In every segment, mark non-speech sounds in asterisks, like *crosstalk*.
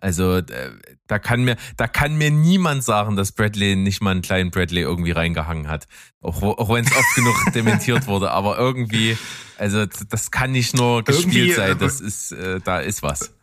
Also äh, da kann mir, da kann mir niemand sagen, dass Bradley nicht mal einen kleinen Bradley irgendwie reingehangen hat. Auch, auch wenn es oft genug *laughs* dementiert wurde. Aber irgendwie, also das kann nicht nur gespielt irgendwie, sein. Das ist, äh, da ist was.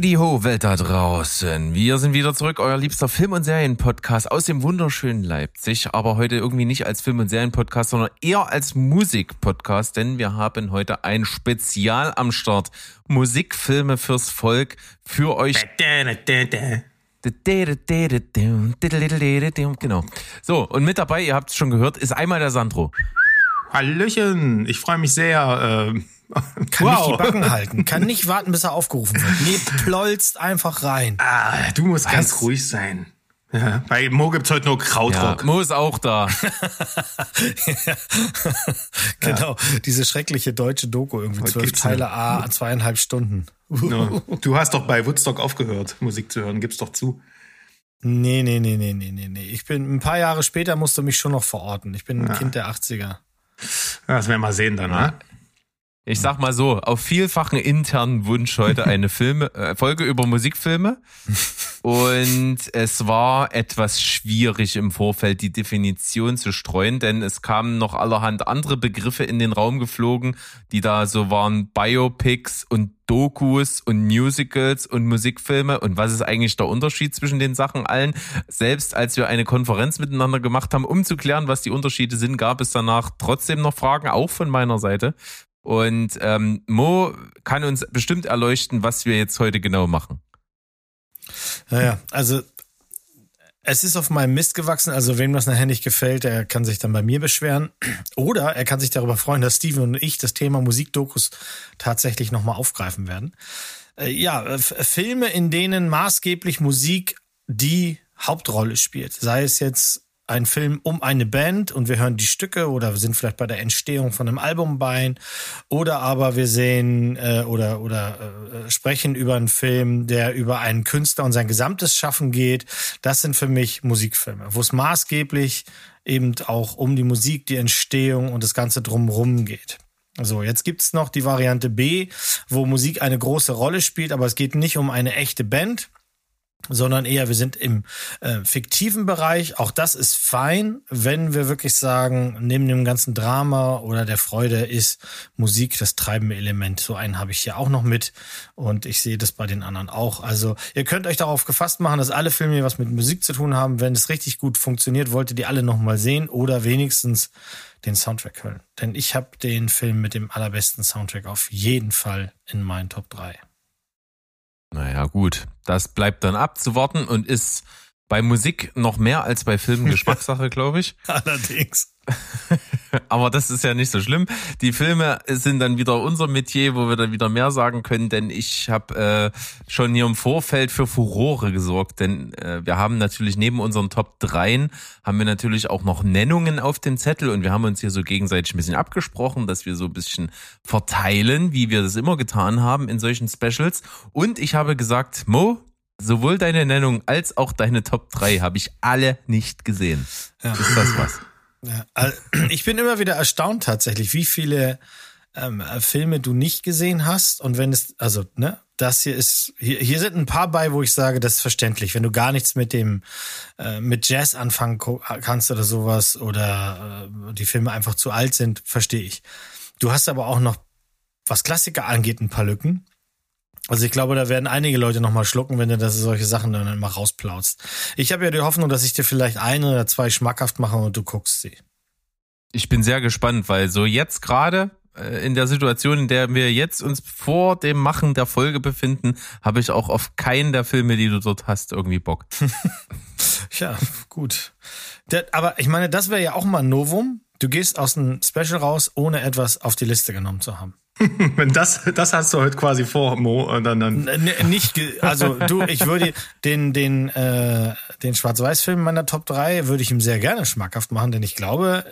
Die ho Welt da draußen. Wir sind wieder zurück, euer liebster Film- und Serienpodcast aus dem wunderschönen Leipzig, aber heute irgendwie nicht als Film- und Serienpodcast, sondern eher als Musikpodcast, denn wir haben heute ein Spezial am Start. Musikfilme fürs Volk, für euch. Genau. So, und mit dabei, ihr habt es schon gehört, ist einmal der Sandro. Hallöchen, ich freue mich sehr. Äh *laughs* kann wow. nicht die Backen halten, kann nicht warten, bis er aufgerufen wird. Nee, plolzt einfach rein. Ah, du musst Was? ganz ruhig sein. Ja, bei Mo gibt's heute nur Krautrock. Ja, Mo ist auch da. *laughs* genau, ja. diese schreckliche deutsche Doku, irgendwie zwölf Teile A, zweieinhalb Stunden. no. *laughs* Du hast doch bei Woodstock aufgehört, Musik zu hören, gib's doch zu. Nee, nee, nee, nee, nee, nee, nee. Ich bin ein paar Jahre später musste mich schon noch verorten. Ich bin ein Kind der 80er. Das werden wir mal sehen dann, ne? Ich sag mal so, auf vielfachen internen Wunsch heute *laughs* eine Filme, äh, Folge über Musikfilme. Und es war etwas schwierig im Vorfeld die Definition zu streuen, denn es kamen noch allerhand andere Begriffe in den Raum geflogen, die da so waren Biopics und Dokus und Musicals und Musikfilme und was ist eigentlich der Unterschied zwischen den Sachen allen? Selbst als wir eine Konferenz miteinander gemacht haben, um zu klären, was die Unterschiede sind, gab es danach trotzdem noch Fragen, auch von meiner Seite. Und ähm, Mo kann uns bestimmt erleuchten, was wir jetzt heute genau machen. Naja, also es ist auf meinem Mist gewachsen. Also wem das nachher nicht gefällt, der kann sich dann bei mir beschweren. Oder er kann sich darüber freuen, dass Steven und ich das Thema Musikdokus tatsächlich nochmal aufgreifen werden. Äh, ja, Filme, in denen maßgeblich Musik die Hauptrolle spielt. Sei es jetzt ein Film um eine Band und wir hören die Stücke oder sind vielleicht bei der Entstehung von einem Album bei oder aber wir sehen äh, oder oder äh, sprechen über einen Film, der über einen Künstler und sein gesamtes Schaffen geht. Das sind für mich Musikfilme, wo es maßgeblich eben auch um die Musik, die Entstehung und das ganze drumherum geht. So, jetzt gibt's noch die Variante B, wo Musik eine große Rolle spielt, aber es geht nicht um eine echte Band, sondern eher wir sind im äh, fiktiven Bereich. Auch das ist fein, wenn wir wirklich sagen, neben dem ganzen Drama oder der Freude ist Musik das treibende Element. So einen habe ich hier auch noch mit und ich sehe das bei den anderen auch. Also ihr könnt euch darauf gefasst machen, dass alle Filme was mit Musik zu tun haben. Wenn es richtig gut funktioniert, wollt ihr die alle nochmal sehen oder wenigstens den Soundtrack hören. Denn ich habe den Film mit dem allerbesten Soundtrack auf jeden Fall in meinen Top 3. Naja, gut. Das bleibt dann abzuwarten und ist bei Musik noch mehr als bei Filmen *laughs* Geschmackssache, glaube ich. Allerdings. *laughs* Aber das ist ja nicht so schlimm. Die Filme sind dann wieder unser Metier, wo wir dann wieder mehr sagen können, denn ich habe äh, schon hier im Vorfeld für Furore gesorgt, denn äh, wir haben natürlich neben unseren Top 3 haben wir natürlich auch noch Nennungen auf dem Zettel und wir haben uns hier so gegenseitig ein bisschen abgesprochen, dass wir so ein bisschen verteilen, wie wir das immer getan haben in solchen Specials. Und ich habe gesagt, Mo, sowohl deine Nennung als auch deine Top 3 habe ich alle nicht gesehen. Ja. Ist das was? Ja, *clears throat* ich bin immer wieder erstaunt tatsächlich, wie viele ähm, Filme du nicht gesehen hast. Und wenn es, also, ne, das hier ist, hier, hier sind ein paar bei, wo ich sage, das ist verständlich. Wenn du gar nichts mit dem, äh, mit Jazz anfangen kannst oder sowas oder äh, die Filme einfach zu alt sind, verstehe ich. Du hast aber auch noch, was Klassiker angeht, ein paar Lücken. Also ich glaube, da werden einige Leute nochmal schlucken, wenn du das solche Sachen dann immer rausplaust. Ich habe ja die Hoffnung, dass ich dir vielleicht eine oder zwei schmackhaft mache und du guckst sie. Ich bin sehr gespannt, weil so jetzt gerade äh, in der Situation, in der wir jetzt uns vor dem Machen der Folge befinden, habe ich auch auf keinen der Filme, die du dort hast, irgendwie Bock. *laughs* ja, gut. aber ich meine, das wäre ja auch mal ein Novum. Du gehst aus einem Special raus, ohne etwas auf die Liste genommen zu haben. *laughs* Wenn das, das hast du heute quasi vor, Mo, und dann, dann. N nicht, also du, ich würde den, den, äh, den Schwarz-Weiß-Film meiner Top 3 würde ich ihm sehr gerne schmackhaft machen, denn ich glaube,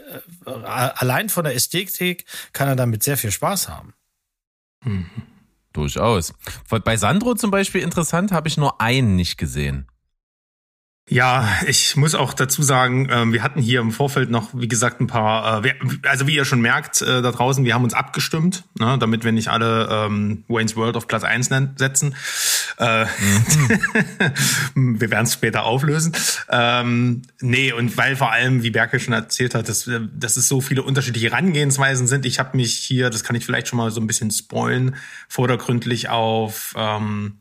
äh, allein von der Ästhetik kann er damit sehr viel Spaß haben. Mhm. Durchaus. Bei Sandro zum Beispiel interessant, habe ich nur einen nicht gesehen. Ja, ich muss auch dazu sagen, ähm, wir hatten hier im Vorfeld noch, wie gesagt, ein paar, äh, also wie ihr schon merkt äh, da draußen, wir haben uns abgestimmt, ne, damit wir nicht alle ähm, Wayne's World auf Platz eins setzen. Äh, mhm. *laughs* wir werden es später auflösen. Ähm, nee, und weil vor allem, wie Berke schon erzählt hat, dass, dass es so viele unterschiedliche Herangehensweisen sind, ich habe mich hier, das kann ich vielleicht schon mal so ein bisschen spoilen, vordergründlich auf ähm,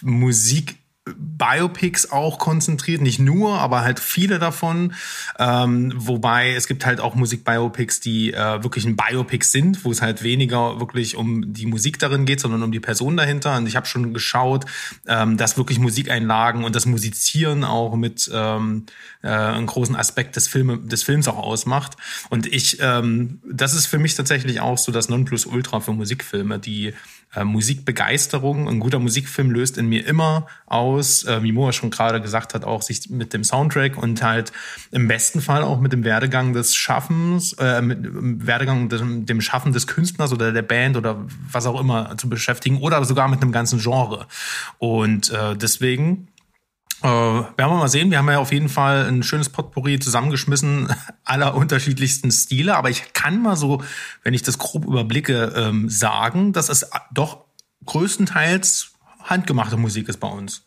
Musik Biopics auch konzentriert, nicht nur, aber halt viele davon. Ähm, wobei es gibt halt auch Musikbiopics, die äh, wirklich ein Biopic sind, wo es halt weniger wirklich um die Musik darin geht, sondern um die Person dahinter. Und ich habe schon geschaut, ähm, dass wirklich Musikeinlagen und das Musizieren auch mit ähm, äh, einen großen Aspekt des, Filme, des Films auch ausmacht. Und ich, ähm, das ist für mich tatsächlich auch so das Nonplusultra für Musikfilme, die äh, Musikbegeisterung. Ein guter Musikfilm löst in mir immer aus, äh, wie Moa schon gerade gesagt hat, auch sich mit dem Soundtrack und halt im besten Fall auch mit dem Werdegang des Schaffens, äh, mit dem Werdegang dem, dem Schaffen des Künstlers oder der Band oder was auch immer zu beschäftigen oder sogar mit einem ganzen Genre. Und äh, deswegen äh, werden wir mal sehen. Wir haben ja auf jeden Fall ein schönes Potpourri zusammengeschmissen *laughs* aller unterschiedlichsten Stile. Aber ich kann mal so, wenn ich das grob überblicke, ähm, sagen, dass es doch größtenteils handgemachte Musik ist bei uns.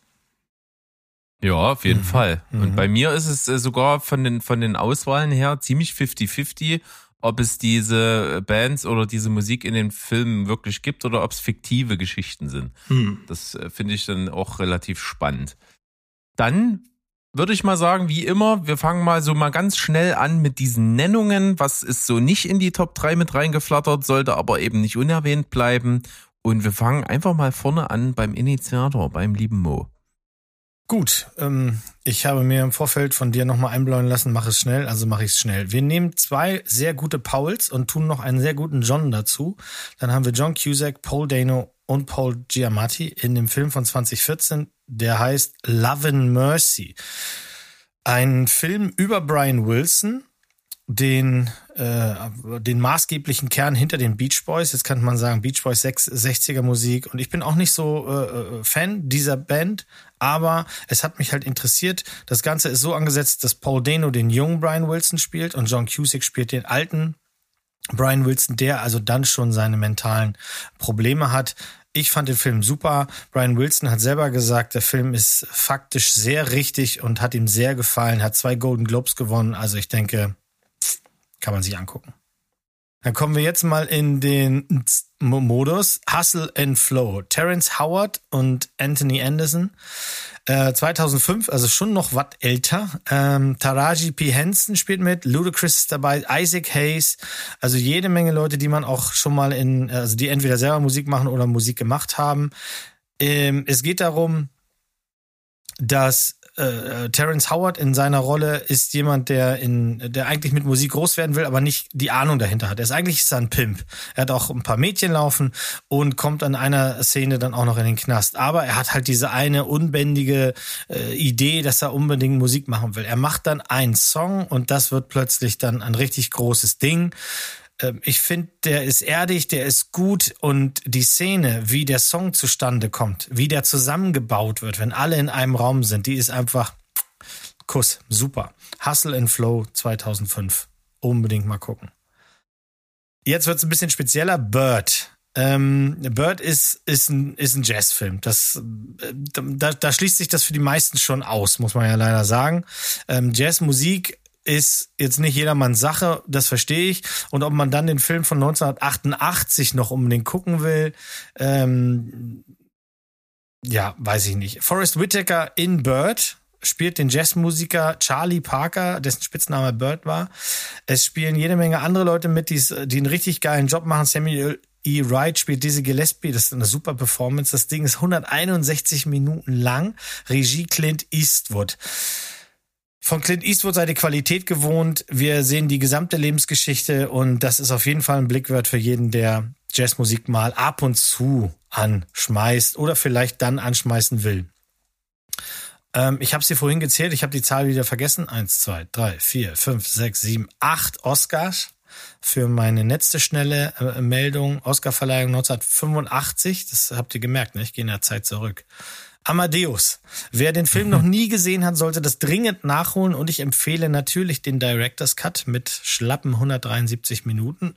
Ja, auf jeden mhm. Fall. Und mhm. bei mir ist es äh, sogar von den, von den Auswahlen her ziemlich 50-50, ob es diese Bands oder diese Musik in den Filmen wirklich gibt oder ob es fiktive Geschichten sind. Mhm. Das äh, finde ich dann auch relativ spannend. Dann würde ich mal sagen, wie immer, wir fangen mal so mal ganz schnell an mit diesen Nennungen. Was ist so nicht in die Top 3 mit reingeflattert, sollte aber eben nicht unerwähnt bleiben. Und wir fangen einfach mal vorne an beim Initiator, beim lieben Mo. Gut, ähm, ich habe mir im Vorfeld von dir nochmal einbläuen lassen, mach es schnell, also mache ich es schnell. Wir nehmen zwei sehr gute Pauls und tun noch einen sehr guten John dazu. Dann haben wir John Cusack, Paul Dano und Paul Giamatti in dem Film von 2014, der heißt Love and Mercy. Ein Film über Brian Wilson, den, äh, den maßgeblichen Kern hinter den Beach Boys. Jetzt könnte man sagen, Beach Boys 60er Musik. Und ich bin auch nicht so äh, äh, Fan dieser Band, aber es hat mich halt interessiert. Das Ganze ist so angesetzt, dass Paul Dano den jungen Brian Wilson spielt und John Cusick spielt den alten Brian Wilson, der also dann schon seine mentalen Probleme hat. Ich fand den Film super. Brian Wilson hat selber gesagt, der Film ist faktisch sehr richtig und hat ihm sehr gefallen, hat zwei Golden Globes gewonnen. Also ich denke, kann man sich angucken. Dann kommen wir jetzt mal in den Modus Hustle and Flow. Terence Howard und Anthony Anderson. Äh, 2005, also schon noch was älter. Ähm, Taraji P. Henson spielt mit, Ludacris ist dabei, Isaac Hayes. Also jede Menge Leute, die man auch schon mal in, also die entweder selber Musik machen oder Musik gemacht haben. Ähm, es geht darum, dass äh, Terence Howard in seiner Rolle ist jemand, der in, der eigentlich mit Musik groß werden will, aber nicht die Ahnung dahinter hat. Er ist eigentlich ist er ein Pimp. Er hat auch ein paar Mädchen laufen und kommt an einer Szene dann auch noch in den Knast. Aber er hat halt diese eine unbändige äh, Idee, dass er unbedingt Musik machen will. Er macht dann einen Song und das wird plötzlich dann ein richtig großes Ding. Ähm, ich finde, der ist erdig, der ist gut und die Szene, wie der Song zustande kommt, wie der zusammengebaut wird, wenn alle in einem Raum sind, die ist einfach Kuss, super. Hustle and Flow 2005. Unbedingt mal gucken. Jetzt wird es ein bisschen spezieller. Bird. Ähm, Bird ist, ist ein, ist ein Jazzfilm. Das, äh, da, da schließt sich das für die meisten schon aus, muss man ja leider sagen. Ähm, Jazzmusik ist jetzt nicht jedermanns Sache, das verstehe ich. Und ob man dann den Film von 1988 noch unbedingt gucken will, ähm, ja, weiß ich nicht. Forrest Whitaker in Bird spielt den Jazzmusiker Charlie Parker, dessen Spitzname Bird war. Es spielen jede Menge andere Leute mit, die, einen richtig geilen Job machen. Samuel E. Wright spielt Dizzy Gillespie, das ist eine super Performance. Das Ding ist 161 Minuten lang. Regie Clint Eastwood. Von Clint Eastwood seine Qualität gewohnt. Wir sehen die gesamte Lebensgeschichte und das ist auf jeden Fall ein Blickwert für jeden, der Jazzmusik mal ab und zu anschmeißt oder vielleicht dann anschmeißen will. Ähm, ich habe sie vorhin gezählt, ich habe die Zahl wieder vergessen. Eins, zwei, drei, vier, fünf, sechs, sieben, acht Oscars. für meine letzte schnelle äh, Meldung. Oscarverleihung 1985. Das habt ihr gemerkt, ne? Ich gehe in der Zeit zurück. Amadeus. Wer den Film noch *laughs* nie gesehen hat, sollte das dringend nachholen und ich empfehle natürlich den Director's Cut mit schlappen 173 Minuten.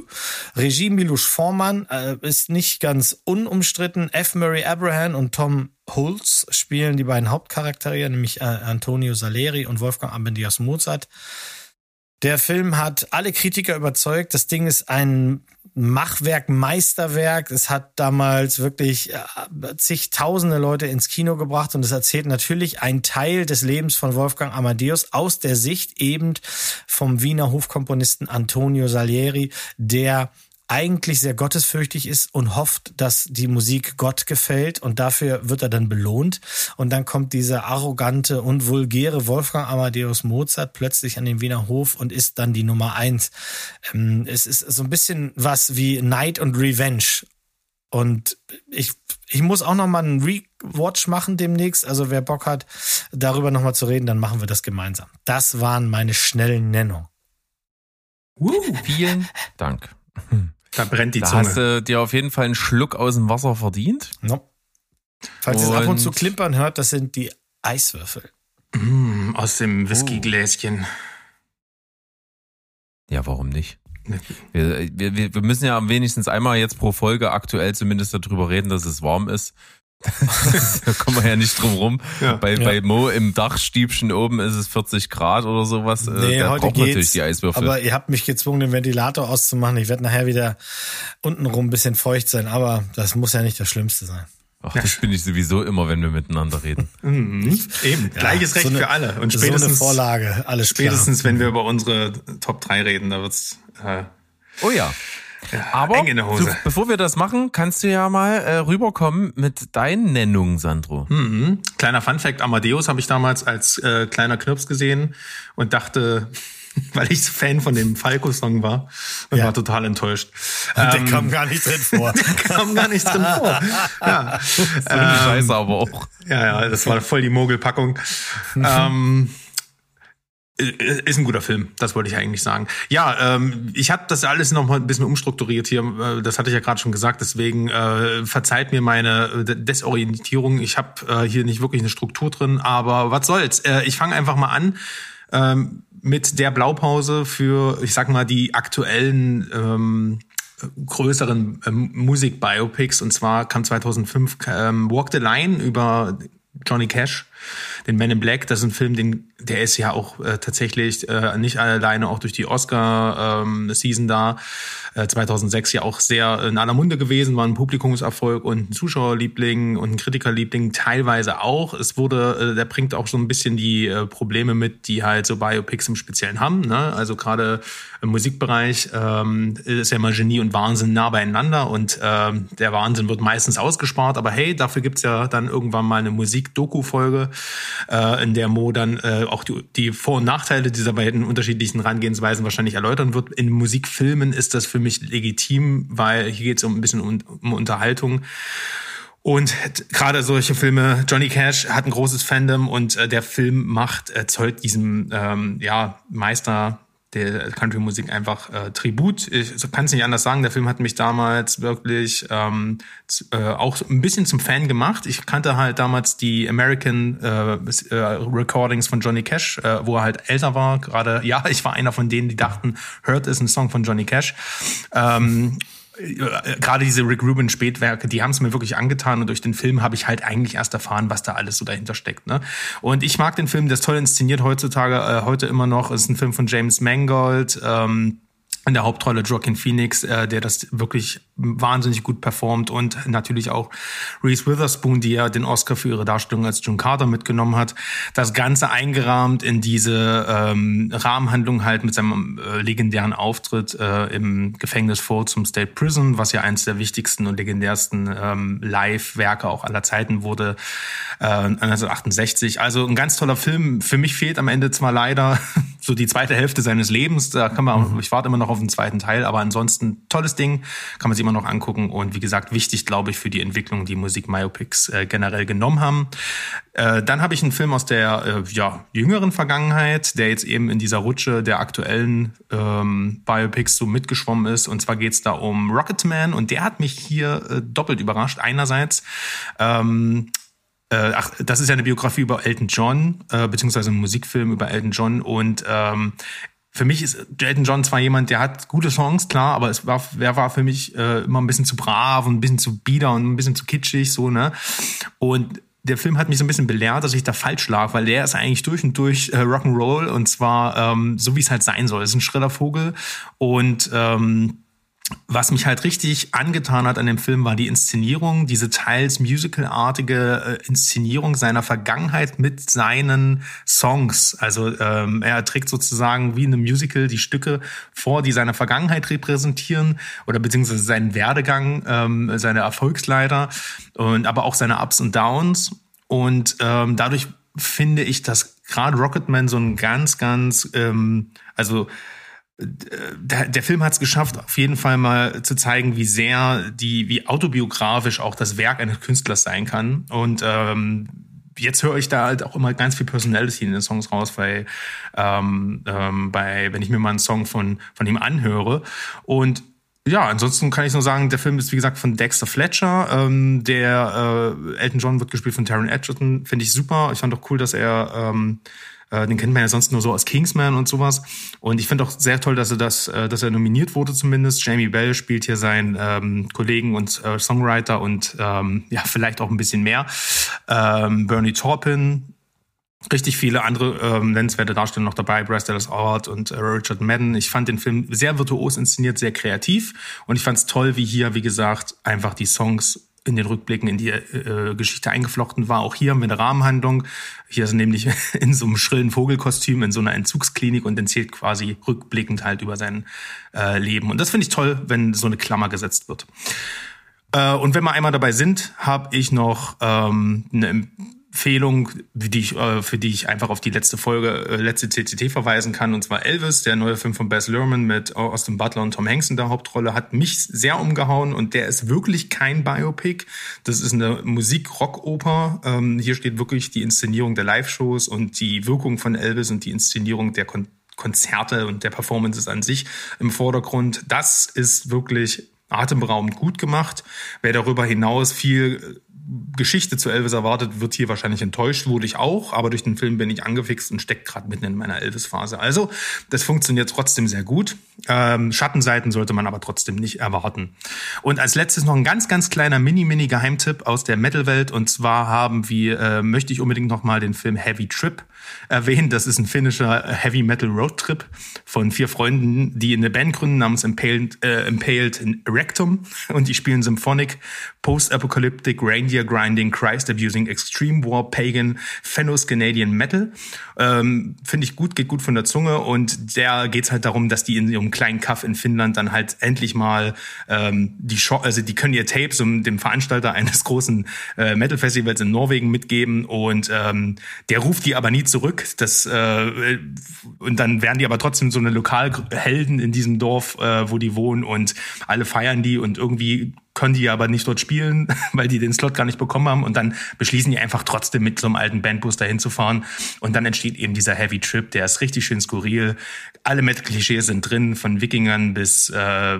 *coughs* Regie Milos Forman äh, ist nicht ganz unumstritten. F. Murray Abraham und Tom Hulz spielen die beiden Hauptcharaktere, nämlich äh, Antonio Saleri und Wolfgang Amadeus Mozart. Der Film hat alle Kritiker überzeugt. Das Ding ist ein Machwerk, Meisterwerk. Es hat damals wirklich äh, zigtausende Leute ins Kino gebracht und es erzählt natürlich einen Teil des Lebens von Wolfgang Amadeus aus der Sicht eben vom Wiener Hofkomponisten Antonio Salieri, der eigentlich sehr gottesfürchtig ist und hofft, dass die Musik Gott gefällt und dafür wird er dann belohnt. Und dann kommt dieser arrogante und vulgäre Wolfgang Amadeus Mozart plötzlich an den Wiener Hof und ist dann die Nummer eins. Ähm, es ist so ein bisschen was wie Night und Revenge. Und ich, ich muss auch noch mal einen Rewatch machen demnächst. Also wer Bock hat, darüber noch mal zu reden, dann machen wir das gemeinsam. Das waren meine schnellen Nennungen. Uh, vielen Dank. *laughs* Da brennt die da Zunge. hast du dir auf jeden Fall einen Schluck aus dem Wasser verdient. No. Falls ihr es ab und zu klimpern hört, das sind die Eiswürfel. Mm, aus dem Whiskygläschen. Ja, warum nicht? Wir, wir, wir wir müssen ja wenigstens einmal jetzt pro Folge aktuell zumindest darüber reden, dass es warm ist. *laughs* da kommen wir ja nicht drum rum. Ja. Bei, Ja. bei Mo im Dachstiebchen oben ist es 40 Grad oder sowas. Äh, Nee, da heute braucht geht's. natürlich die Eiswürfel. Aber ihr habt mich gezwungen, den Ventilator auszumachen. Ich werde nachher wieder untenrum ein bisschen feucht sein, aber das muss ja nicht das Schlimmste sein. Ach, das bin ich sowieso immer, wenn wir miteinander reden. *laughs* Mhm. Eben, gleiches Recht so eine- für alle. Und so eine spätestens, Vorlage, alles spätestens wenn wir über unsere Top 3 reden, da wird's äh, Oh ja. Aber eng in der Hose. Du, bevor wir das machen, kannst du ja mal äh, rüberkommen mit deinen Nennungen, Sandro. Mhm. Kleiner Funfact, Amadeus habe ich damals als äh, kleiner Knirps gesehen und dachte, *laughs* weil ich Fan von dem Falco-Song war und Ja. war total enttäuscht. Der Ähm, kam gar nicht drin vor. *laughs* kam gar nicht drin vor. *laughs* Ja. So eine Scheiße aber auch. ja, ja, das war voll die Mogelpackung. ähm, ist ein guter Film, das wollte ich eigentlich sagen. Ja, ähm, ich habe das alles noch mal ein bisschen umstrukturiert hier. äh, Das hatte ich ja gerade schon gesagt. Deswegen äh, verzeiht mir meine äh, Desorientierung. Ich habe äh, hier nicht wirklich eine Struktur drin, aber was soll's. Äh, ich fange einfach mal an ähm, mit der Blaupause für, ich sag mal, die aktuellen ähm, größeren ähm, Musik-Biopics. Und zwar kam 2005 ähm, Walk the Line über Johnny Cash, den Man in Black. Das ist ein Film, den, der ist ja auch äh, tatsächlich äh, nicht alleine auch durch die Oscar-Season da. Äh, 2006 ja auch sehr in aller Munde gewesen, war ein Publikumserfolg und ein Zuschauerliebling und ein Kritikerliebling teilweise auch. Es wurde, äh, der bringt auch so ein bisschen die äh, Probleme mit, die halt so Biopics im Speziellen haben. Ne? Also gerade im Musikbereich ähm, ist ja immer Genie und Wahnsinn nah beieinander und ähm, der Wahnsinn wird meistens ausgespart. Aber hey, dafür gibt's ja dann irgendwann mal eine Musik-Doku-Folge, äh, in der Mo dann äh, auch die, die Vor- und Nachteile dieser beiden unterschiedlichen Herangehensweisen wahrscheinlich erläutern wird. In Musikfilmen ist das für mich legitim, weil hier geht's um ein bisschen um, um Unterhaltung. Und gerade solche Filme, Johnny Cash hat ein großes Fandom und äh, der Film macht, erzeugt diesem ähm, ja, Meister der Country-Musik einfach äh, Tribut. Ich kann es nicht anders sagen. Der Film hat mich damals wirklich ähm, äh, auch ein bisschen zum Fan gemacht. Ich kannte halt damals die American äh, äh, Recordings von Johnny Cash, äh, wo er halt älter war. Gerade, ja, *laughs* ich war einer von denen, die dachten, Hurt ist ein Song von Johnny Cash. Ähm, äh, gerade diese Rick Rubin Spätwerke, die haben es mir wirklich angetan und durch den Film habe ich halt eigentlich erst erfahren, was da alles so dahinter steckt. Ne? Und ich mag den Film, der ist toll inszeniert heutzutage, äh, heute immer noch. Es ist ein Film von James Mangold. Ähm, in der Hauptrolle Joaquin Phoenix, äh, der das wirklich wahnsinnig gut performt und natürlich auch Reese Witherspoon, die ja den Oscar für ihre Darstellung als June Carter mitgenommen hat. Das Ganze eingerahmt in diese ähm, Rahmenhandlung halt mit seinem äh, legendären Auftritt äh, im Gefängnis vor zum State Prison, was ja eins der wichtigsten und legendärsten ähm, Live-Werke auch aller Zeiten wurde, äh, 1968. Also ein ganz toller Film. Für mich fehlt am Ende zwar leider *laughs* so die zweite Hälfte seines Lebens. Da kann man, ich warte immer noch auf den zweiten Teil, aber ansonsten tolles Ding, kann man sich immer noch angucken. Und wie gesagt, wichtig, glaube ich, für die Entwicklung, die Musik-Myopics äh, generell genommen haben. Äh, dann habe ich einen Film aus der äh, ja, jüngeren Vergangenheit, der jetzt eben in dieser Rutsche der aktuellen ähm, Biopics so mitgeschwommen ist. Und zwar geht es da um Rocketman und der hat mich hier äh, doppelt überrascht. Einerseits ähm, äh, ach, das ist ja eine Biografie über Elton John, äh, beziehungsweise ein Musikfilm über Elton John. Und ähm, für mich ist Elton John zwar jemand, der hat gute Songs, klar, aber es war, er war für mich äh, immer ein bisschen zu brav und ein bisschen zu bieder und ein bisschen zu kitschig, so, ne? Und der Film hat mich so ein bisschen belehrt, dass ich da falsch lag, weil der ist eigentlich durch und durch äh, Rock'n'Roll und zwar ähm, so, wie es halt sein soll. Es ist ein schriller Vogel und ähm, was mich halt richtig angetan hat an dem Film war die Inszenierung, diese teils musicalartige äh, Inszenierung seiner Vergangenheit mit seinen Songs. Also ähm, er trägt sozusagen wie in einem Musical die Stücke vor, die seine Vergangenheit repräsentieren oder beziehungsweise seinen Werdegang, ähm, seine Erfolgsleiter und aber auch seine Ups und Downs. Und ähm, dadurch finde ich, dass gerade Rocketman so ein ganz, ganz, ähm, also der, Film hat es geschafft, auf jeden Fall mal zu zeigen, wie sehr die, wie autobiografisch auch das Werk eines Künstlers sein kann. Und ähm, jetzt höre ich da halt auch immer ganz viel Personality in den Songs raus, weil ähm, ähm, bei, wenn ich mir mal einen Song von, von ihm anhöre. Und ja, ansonsten kann ich nur sagen, der Film ist wie gesagt von Dexter Fletcher. Ähm, der äh, Elton John wird gespielt von Taron Edgerton. Finde ich super. Ich fand auch cool, dass er ähm, äh, den kennt man ja sonst nur so aus Kingsman und sowas. Und ich finde auch sehr toll, dass er das, äh, dass er nominiert wurde zumindest. Jamie Bell spielt hier seinen ähm, Kollegen und äh, Songwriter und ähm, ja, vielleicht auch ein bisschen mehr. Ähm, Bernie Taupin, richtig viele andere ähm, nennenswerte Darsteller noch dabei, Bryce Dallas Howard und äh, Richard Madden. Ich fand den Film sehr virtuos inszeniert, sehr kreativ und ich fand es toll, wie hier, wie gesagt, einfach die Songs in den Rückblicken in die äh, Geschichte eingeflochten war. Auch hier haben wir eine Rahmenhandlung. Hier ist er nämlich *laughs* in so einem schrillen Vogelkostüm in so einer Entzugsklinik und erzählt quasi rückblickend halt über sein äh, Leben. Und das finde ich toll, wenn so eine Klammer gesetzt wird. Äh, und wenn wir einmal dabei sind, habe ich noch ähm, eine Empfehlung, die ich, äh, für die ich einfach auf die letzte Folge, äh, letzte CCT verweisen kann, und zwar Elvis, der neue Film von Baz Luhrmann mit Austin Butler und Tom Hanks in der Hauptrolle, hat mich sehr umgehauen und der ist wirklich kein Biopic. Das ist eine Musik-Rock-Oper. Ähm, hier steht wirklich die Inszenierung der Live-Shows und die Wirkung von Elvis und die Inszenierung der Kon Konzerte und der Performances an sich im Vordergrund. Das ist wirklich atemberaubend gut gemacht. Wer darüber hinaus viel Geschichte zu Elvis erwartet, wird hier wahrscheinlich enttäuscht, wurde ich auch, aber durch den Film bin ich angefixt und steckt gerade mitten in meiner Elvis-Phase. Also, das funktioniert trotzdem sehr gut. Ähm, Schattenseiten sollte man aber trotzdem nicht erwarten. Und als letztes noch ein ganz, ganz kleiner Mini-Mini-Geheimtipp aus der Metal-Welt. Und zwar haben wir, äh, möchte ich unbedingt noch mal den Film Heavy Trip erwähnen. Das ist ein finnischer Heavy Metal Road Trip von vier Freunden, die eine Band gründen namens Impaled, äh, Impaled Rectum und die spielen Symphonic, Post-Apocalyptic, Reindeer Grinding, Christ Abusing, Extreme War, Pagan, Fennos Canadian Metal. Ähm, Finde ich gut, geht gut von der Zunge und der geht's halt darum, dass die in ihrem kleinen Kaff in Finnland dann halt endlich mal ähm, die Show, also die können ihr Tapes um dem Veranstalter eines großen äh, Metal Festivals in Norwegen mitgeben und ähm, der ruft die aber nie zurück. Das äh, und dann werden die aber trotzdem so eine Lokalhelden in diesem Dorf, äh, wo die wohnen und alle feiern die und irgendwie können die aber nicht dort spielen, *laughs* weil die den Slot gar nicht bekommen haben und dann beschließen die einfach trotzdem mit so einem alten Bandbus dahin zu fahren und dann entsteht eben dieser Heavy Trip, der ist richtig schön skurril. Alle Metal-Klischees sind drin, von Wikingern bis äh,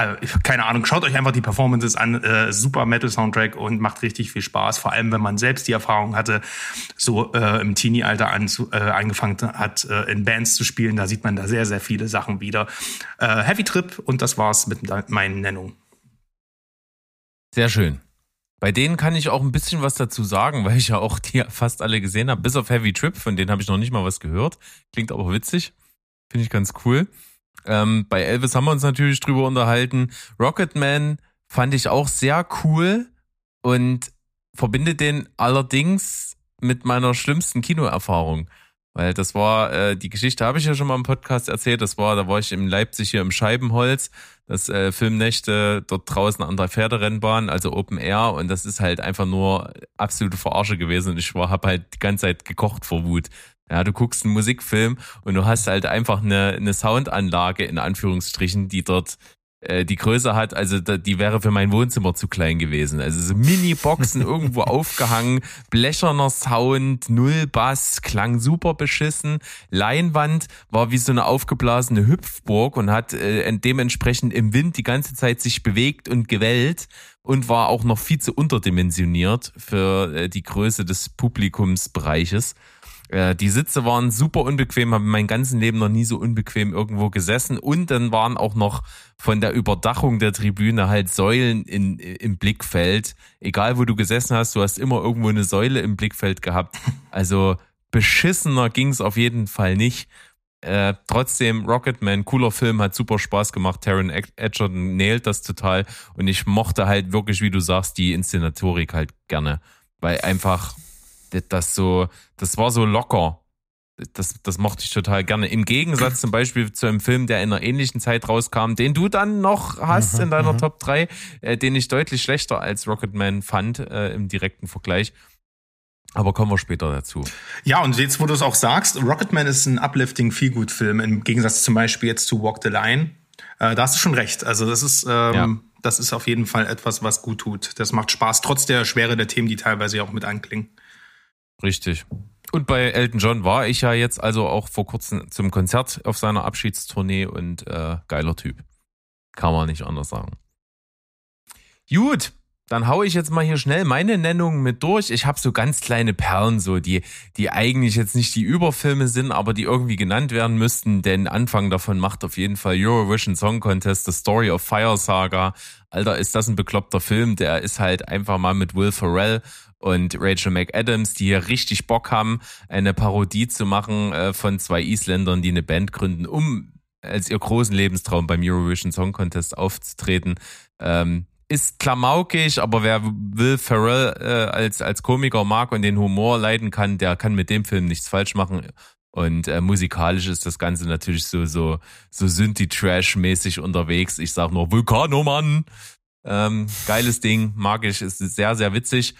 also, keine Ahnung, schaut euch einfach die Performances an, äh, super Metal-Soundtrack und macht richtig viel Spaß, vor allem wenn man selbst die Erfahrung hatte, so äh, im Teenie-Alter an, äh, angefangen hat, äh, in Bands zu spielen, da sieht man da sehr, sehr viele Sachen wieder. Äh, Heavy Trip und das war's mit meinen Nennungen. Sehr schön. Bei denen kann ich auch ein bisschen was dazu sagen, weil ich ja auch die fast alle gesehen habe, bis auf Heavy Trip, von denen habe ich noch nicht mal was gehört. Klingt aber witzig. Finde ich ganz cool. Ähm, bei Elvis haben wir uns natürlich drüber unterhalten. Rocketman fand ich auch sehr cool und verbinde den allerdings mit meiner schlimmsten Kinoerfahrung. Weil das war, äh, die Geschichte habe ich ja schon mal im Podcast erzählt. Das war, da war ich in Leipzig hier im Scheibenholz, das äh, Filmnächte dort draußen an der Pferderennbahn, also Open Air. Und das ist halt einfach nur absolute Verarsche gewesen. Und ich war, hab halt die ganze Zeit gekocht vor Wut. Ja, du guckst einen Musikfilm und du hast halt einfach eine, eine Soundanlage in Anführungsstrichen, die dort äh, die Größe hat, also da, die wäre für mein Wohnzimmer zu klein gewesen. Also so Mini-Boxen *laughs* irgendwo aufgehangen, blecherner Sound, null Bass, klang super beschissen. Leinwand war wie so eine aufgeblasene Hüpfburg und hat äh, dementsprechend im Wind die ganze Zeit sich bewegt und gewellt und war auch noch viel zu unterdimensioniert für äh, die Größe des Publikumsbereiches. Äh, die Sitze waren super unbequem, habe mein ganzes Leben noch nie so unbequem irgendwo gesessen. Und dann waren auch noch von der Überdachung der Tribüne halt Säulen in, im Blickfeld. Egal wo du gesessen hast, du hast immer irgendwo eine Säule im Blickfeld gehabt. *laughs* Also beschissener ging's auf jeden Fall nicht. Äh, trotzdem, Rocketman, cooler Film, hat super Spaß gemacht. Taron Edgerton nailt das total. Und ich mochte halt wirklich, wie du sagst, die Inszenatorik halt gerne. Weil einfach das so, das war so locker. Das, das mochte ich total gerne. Im Gegensatz zum Beispiel zu einem Film, der in einer ähnlichen Zeit rauskam, den du dann noch hast mhm, in deiner mhm. Top 3, äh, den ich deutlich schlechter als Rocketman fand äh, im direkten Vergleich. Aber kommen wir später dazu. Ja, und jetzt, wo du es auch sagst, Rocketman ist ein uplifting Feelgood-Film im Gegensatz zum Beispiel jetzt zu Walk the Line. Äh, da hast du schon recht. Also das ist, ähm, ja. das ist auf jeden Fall etwas, was gut tut. Das macht Spaß, trotz der Schwere der Themen, die teilweise auch mit anklingen. Richtig. Und bei Elton John war ich ja jetzt also auch vor kurzem zum Konzert auf seiner Abschiedstournee und äh, geiler Typ. Kann man nicht anders sagen. Gut, dann hau ich jetzt mal hier schnell meine Nennungen mit durch. Ich habe so ganz kleine Perlen, so die, die eigentlich jetzt nicht die Überfilme sind, aber die irgendwie genannt werden müssten. Denn Anfang davon macht auf jeden Fall Eurovision Song Contest, The Story of Fire Saga. Alter, ist das ein bekloppter Film? Der ist halt einfach mal mit Will Ferrell und Rachel McAdams, die hier richtig Bock haben, eine Parodie zu machen äh, von zwei Isländern, die eine Band gründen, um als ihr großen Lebenstraum beim Eurovision Song Contest aufzutreten. Ähm, ist klamaukig, aber wer Will Ferrell äh, als, als Komiker mag und den Humor leiden kann, der kann mit dem Film nichts falsch machen. Und äh, musikalisch ist das Ganze natürlich so, so, so Synthi-Trash-mäßig unterwegs. Ich sag nur Vulkanomann. Ähm, geiles Ding, mag ich, ist sehr, sehr witzig.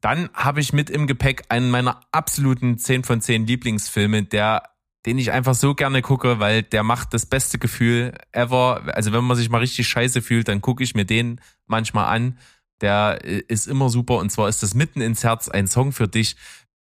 Dann habe ich mit im Gepäck einen meiner absoluten 10 von 10 Lieblingsfilme, der den ich einfach so gerne gucke, weil der macht das beste Gefühl ever. Also wenn man sich mal richtig scheiße fühlt, dann gucke ich mir den manchmal an. Der ist immer super und zwar ist das mitten ins Herz ein Song für dich.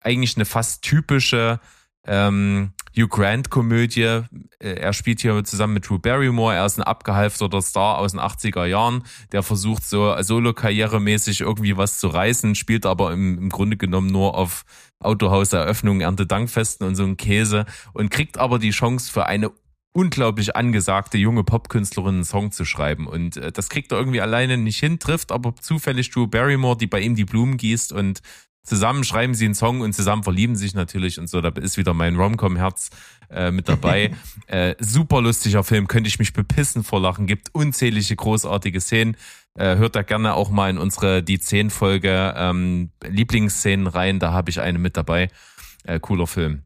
Eigentlich eine fast typische ähm, Hugh Grant-Komödie. Äh, er spielt hier zusammen mit Drew Barrymore. Er ist ein abgehalfterter Star aus den 80er Jahren, der versucht so solo-karrieremäßig irgendwie was zu reißen, spielt aber im, im Grunde genommen nur auf Autohauseröffnungen, Erntedankfesten und so ein Käse und kriegt aber die Chance für eine unglaublich angesagte junge Popkünstlerin einen Song zu schreiben. Und äh, das kriegt er irgendwie alleine nicht hin, trifft aber zufällig Drew Barrymore, die bei ihm die Blumen gießt und zusammen schreiben sie einen Song und zusammen verlieben sich natürlich und so. Da ist wieder mein Romcom-Herz äh, mit dabei. *laughs* äh, super lustiger Film, könnte ich mich bepissen vor Lachen. Gibt unzählige großartige Szenen. Äh, hört da gerne auch mal in unsere die 10 Folge ähm, Lieblingsszenen rein. Da habe ich eine mit dabei. Äh, cooler Film.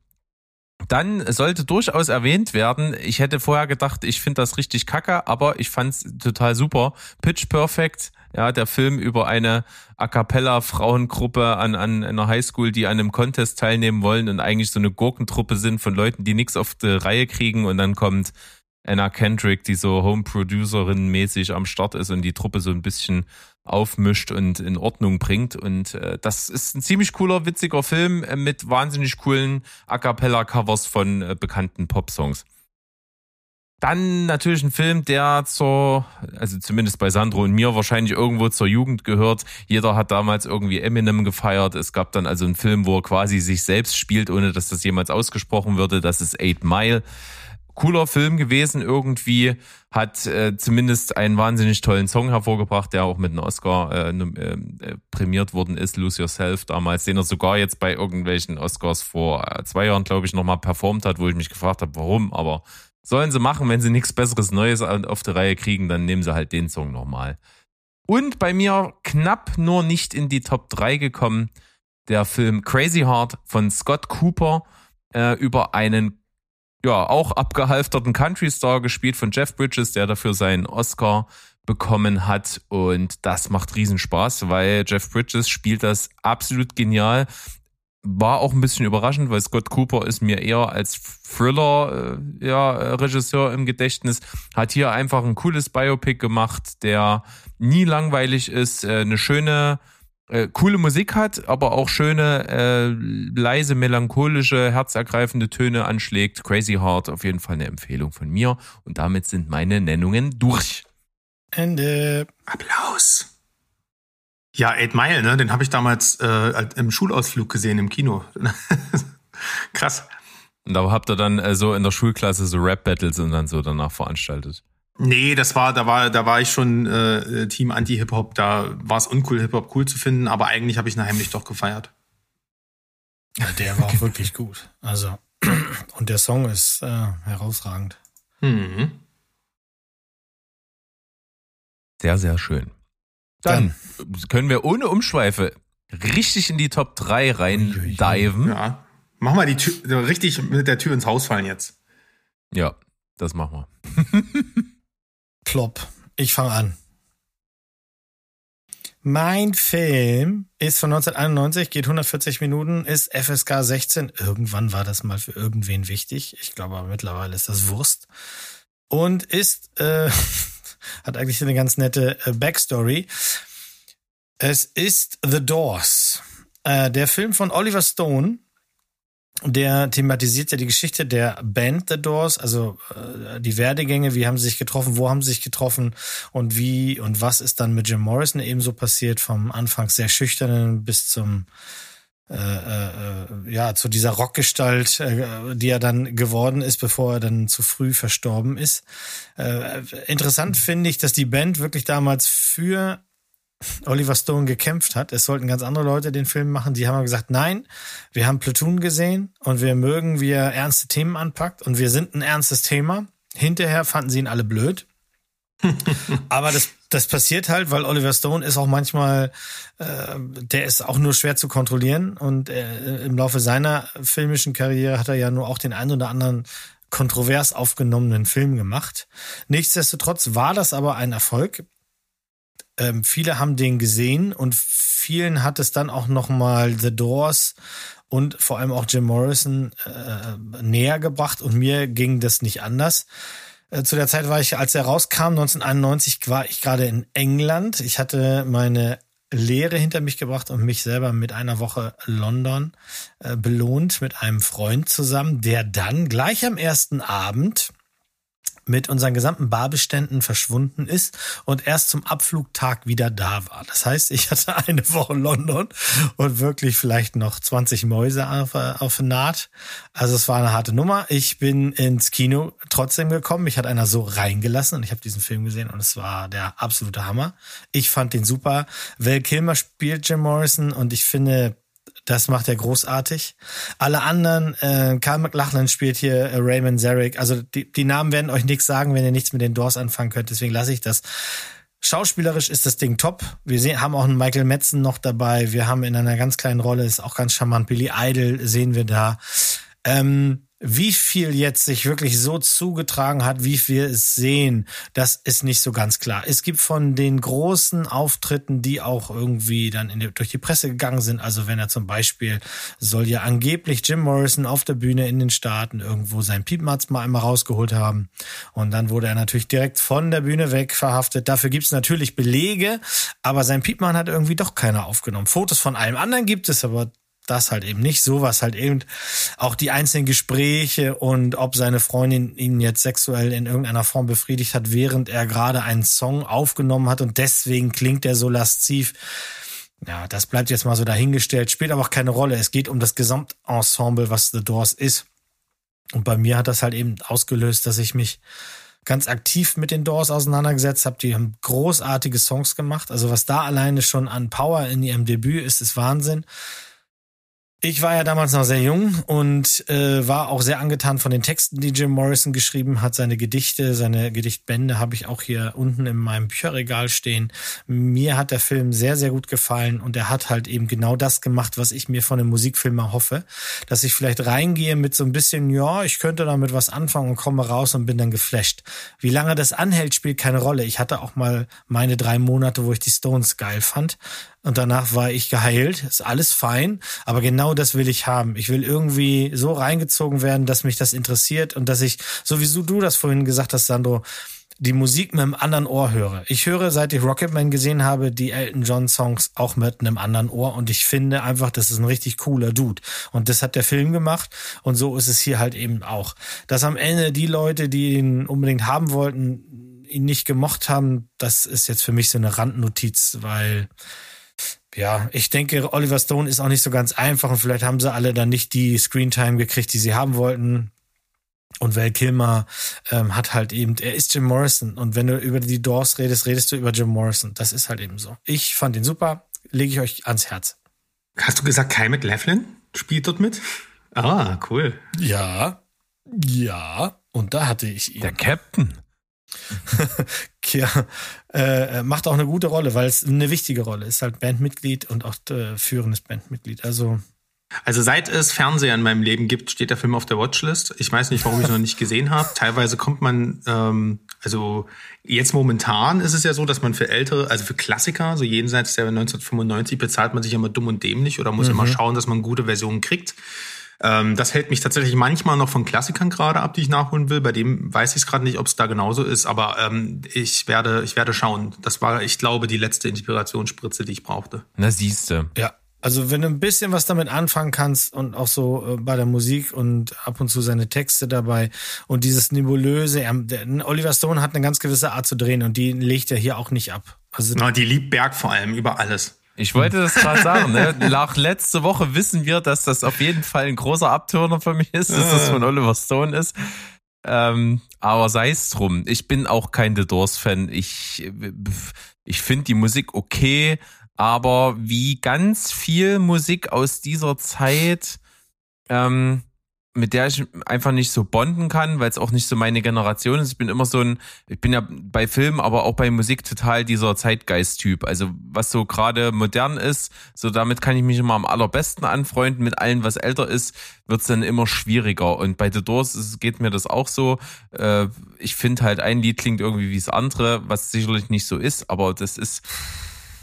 Dann sollte durchaus erwähnt werden, ich hätte vorher gedacht, ich finde das richtig kacke, aber ich fand es total super. Pitch Perfect ja, der Film über eine A cappella Frauengruppe an, an einer Highschool, die an einem Contest teilnehmen wollen und eigentlich so eine Gurkentruppe sind von Leuten, die nichts auf die Reihe kriegen und dann kommt Anna Kendrick, die so Home Producerin mäßig am Start ist und die Truppe so ein bisschen aufmischt und in Ordnung bringt. Und äh, das ist ein ziemlich cooler, witziger Film äh, mit wahnsinnig coolen A cappella Covers von äh, bekannten Popsongs. Dann natürlich ein Film, der zur, also zumindest bei Sandro und mir wahrscheinlich irgendwo zur Jugend gehört. Jeder hat damals irgendwie Eminem gefeiert. Es gab dann also einen Film, wo er quasi sich selbst spielt, ohne dass das jemals ausgesprochen würde. Das ist Eight Mile. Cooler Film gewesen irgendwie, hat äh, zumindest einen wahnsinnig tollen Song hervorgebracht, der auch mit einem Oscar äh, äh, prämiert worden ist, Lose Yourself damals, den er sogar jetzt bei irgendwelchen Oscars vor äh, zwei Jahren, glaube ich, nochmal performt hat, wo ich mich gefragt habe, warum, aber Sollen sie machen, wenn sie nichts Besseres Neues auf die Reihe kriegen, dann nehmen sie halt den Song nochmal. Und bei mir knapp nur nicht in die Top 3 gekommen, der Film Crazy Heart von Scott Cooper äh, über einen ja auch abgehalfterten Country Star gespielt von Jeff Bridges, der dafür seinen Oscar bekommen hat und das macht riesen Spaß, weil Jeff Bridges spielt das absolut genial war auch ein bisschen überraschend, weil Scott Cooper ist mir eher als Thriller äh, ja, Regisseur im Gedächtnis. Hat hier einfach ein cooles Biopic gemacht, der nie langweilig ist, äh, eine schöne, äh, coole Musik hat, aber auch schöne, äh, leise, melancholische, herzergreifende Töne anschlägt. Crazy Heart, auf jeden Fall eine Empfehlung von mir. Und damit sind meine Nennungen durch. Ende. Applaus. Ja, Eight Mile, ne? Den habe ich damals äh, im Schulausflug gesehen im Kino. *laughs* Krass. Und da habt ihr dann äh, so in der Schulklasse so Rap-Battles und dann so danach veranstaltet. Nee, das war, da war, da war ich schon äh, Team Anti-Hip-Hop, da war es uncool, Hip-Hop cool zu finden, aber eigentlich habe ich ihn heimlich doch gefeiert. Ja, der war auch wirklich gut. Also, *clears throat* und der Song ist äh, herausragend. Mhm. Sehr, sehr schön. Dann, können wir ohne Umschweife richtig in die Top 3 rein diven. Ja. Mach mal die Tür, richtig mit der Tür ins Haus fallen jetzt. Ja, das machen wir. *laughs* Plopp. Ich fange an. Mein Film ist von 1991, geht 140 Minuten, ist FSK 16. Irgendwann war das mal für irgendwen wichtig. Ich glaube aber mittlerweile ist das Wurst. Und ist äh, *laughs* hat eigentlich eine ganz nette äh, Backstory. Es ist The Doors, äh, der Film von Oliver Stone. Der thematisiert ja die Geschichte der Band The Doors, also äh, die Werdegänge, wie haben sie sich getroffen, wo haben sie sich getroffen? Und wie und was ist dann mit Jim Morrison ebenso passiert, vom Anfang sehr schüchternen bis zum äh, äh, ja zu dieser Rockgestalt, äh, die er dann geworden ist, bevor er dann zu früh verstorben ist. Äh, interessant finde ich, dass die Band wirklich damals für Oliver Stone gekämpft hat. Es sollten ganz andere Leute den Film machen. Die haben gesagt, nein, wir haben Platoon gesehen und wir mögen, wie er ernste Themen anpackt und wir sind ein ernstes Thema. Hinterher fanden sie ihn alle blöd. *laughs* Aber das, das passiert halt, weil Oliver Stone ist auch manchmal, äh, der ist auch nur schwer zu kontrollieren und äh, im Laufe seiner filmischen Karriere hat er ja nur auch den einen oder anderen kontrovers aufgenommenen Film gemacht. Nichtsdestotrotz war das aber ein Erfolg. Ähm, viele haben den gesehen und vielen hat es dann auch nochmal The Doors und vor allem auch Jim Morrison äh, näher gebracht und mir ging das nicht anders. Äh, zu der Zeit war ich, als er rauskam, 1991, war ich gerade in England. Ich hatte meine Lehre hinter mich gebracht und mich selber mit einer Woche London äh, belohnt mit einem Freund zusammen, der dann gleich am ersten Abend mit unseren gesamten Barbeständen verschwunden ist und erst zum Abflugtag wieder da war. Das heißt, ich hatte *laughs* eine Woche London und wirklich vielleicht noch 20 Mäuse auf, auf Naht. Also es war eine harte Nummer. Ich bin ins Kino trotzdem gekommen. Mich hat einer so reingelassen und ich habe diesen Film gesehen und es war der absolute Hammer. Ich fand den super. Val Kilmer spielt Jim Morrison und ich finde, das macht er großartig. Alle anderen, äh, Karl McLachlan spielt hier äh, Raymond Zarek. Also die, die Namen werden euch nichts sagen, wenn ihr nichts mit den Doors anfangen könnt. Deswegen lasse ich das. Schauspielerisch ist das Ding top. Wir sehen, haben auch einen Michael Metzen noch dabei. Wir haben in einer ganz kleinen Rolle, ist auch ganz charmant, Billy Idol sehen wir da. Ähm, wie viel jetzt sich wirklich so zugetragen hat, wie wir es sehen, das ist nicht so ganz klar. Es gibt von den großen Auftritten, die auch irgendwie dann die, durch die Presse gegangen sind, also wenn er zum Beispiel soll ja angeblich Jim Morrison auf der Bühne in den Staaten irgendwo sein Piepmatz mal einmal rausgeholt haben und dann wurde er natürlich direkt von der Bühne weg verhaftet. Dafür gibt es natürlich Belege, aber sein Piepmann hat irgendwie doch keiner aufgenommen. Fotos von allem anderen gibt es, aber das halt eben nicht. So was halt eben auch die einzelnen Gespräche und ob seine Freundin ihn jetzt sexuell in irgendeiner Form befriedigt hat, während er gerade einen Song aufgenommen hat und deswegen klingt er so lasziv. Ja, das bleibt jetzt mal so dahingestellt, spielt aber auch keine Rolle. Es geht um das Gesamtensemble, was The Doors ist. Und bei mir hat das halt eben ausgelöst, dass ich mich ganz aktiv mit den Doors auseinandergesetzt habe. Die haben großartige Songs gemacht. Also was da alleine schon an Power in ihrem Debüt ist, ist Wahnsinn. Ich war ja damals noch sehr jung und äh, war auch sehr angetan von den Texten, die Jim Morrison geschrieben hat. Seine Gedichte, seine Gedichtbände habe ich auch hier unten in meinem Bücherregal stehen. Mir hat der Film sehr, sehr gut gefallen und er hat halt eben genau das gemacht, was ich mir von einem Musikfilm hoffe. Dass ich vielleicht reingehe mit so ein bisschen, ja, ich könnte damit was anfangen und komme raus und bin dann geflasht. Wie lange das anhält, spielt keine Rolle. Ich hatte auch mal meine drei Monate, wo ich die Stones geil fand und danach war ich geheilt. Ist alles fein, aber genau das will ich haben. Ich will irgendwie so reingezogen werden, dass mich das interessiert und dass ich, so wie du das vorhin gesagt hast, Sandro, die Musik mit einem anderen Ohr höre. Ich höre, seit ich Rocketman gesehen habe, die Elton John Songs auch mit einem anderen Ohr und ich finde einfach, das ist ein richtig cooler Dude. Und das hat der Film gemacht und so ist es hier halt eben auch. Dass am Ende die Leute, die ihn unbedingt haben wollten, ihn nicht gemocht haben, das ist jetzt für mich so eine Randnotiz, weil ja, ich denke, Oliver Stone ist auch nicht so ganz einfach und vielleicht haben sie alle dann nicht die Screentime gekriegt, die sie haben wollten. Und Val Kilmer ähm, hat halt eben, er ist Jim Morrison. Und wenn du über die Doors redest, redest du über Jim Morrison. Das ist halt eben so. Ich fand ihn super, lege ich euch ans Herz. Hast du gesagt, Kai McLaughlin spielt dort mit? Ah, cool. Ja, ja. Und da hatte ich ihn. Der Captain. *laughs* ja, äh, macht auch eine gute Rolle, weil es eine wichtige Rolle ist. Halt Bandmitglied und auch äh, führendes Bandmitglied. Also also seit es Fernseher in meinem Leben gibt, steht der Film auf der Watchlist. Ich weiß nicht, warum ich ihn noch nicht gesehen habe. Teilweise kommt man, ähm, also jetzt momentan ist es ja so, dass man für ältere, also für Klassiker, so jenseits der 1995 bezahlt man sich immer dumm und dämlich oder muss mhm. immer schauen, dass man gute Versionen kriegt. Ähm, das hält mich tatsächlich manchmal noch von Klassikern gerade ab, die ich nachholen will. Bei dem weiß ich es gerade nicht, ob es da genauso ist, aber ähm, ich werde, ich werde schauen. Das war, ich glaube, die letzte Inspirationsspritze, die ich brauchte. Na siehste. Ja, also wenn du ein bisschen was damit anfangen kannst und auch so äh, bei der Musik und ab und zu seine Texte dabei und dieses nebulöse, er, der, Oliver Stone hat eine ganz gewisse Art zu drehen und die legt er hier auch nicht ab. Also die liebt Berg vor allem über alles. Ich wollte das gerade sagen, ne? Nach letzte Woche wissen wir, dass das auf jeden Fall ein großer Abtörner für mich ist, dass das von Oliver Stone ist. Ähm, aber sei es drum. Ich bin auch kein The Doors-Fan. Ich, ich finde die Musik okay, aber wie ganz viel Musik aus dieser Zeit, ähm, mit der ich einfach nicht so bonden kann, weil es auch nicht so meine Generation ist. Ich bin immer so ein, ich bin ja bei Film, aber auch bei Musik total dieser Zeitgeist-Typ. Also was so gerade modern ist, so damit kann ich mich immer am allerbesten anfreunden. Mit allem, was älter ist, wird's dann immer schwieriger. Und bei The Doors geht mir das auch so. Äh, ich finde halt, ein Lied klingt irgendwie wie das andere, was sicherlich nicht so ist, aber das ist,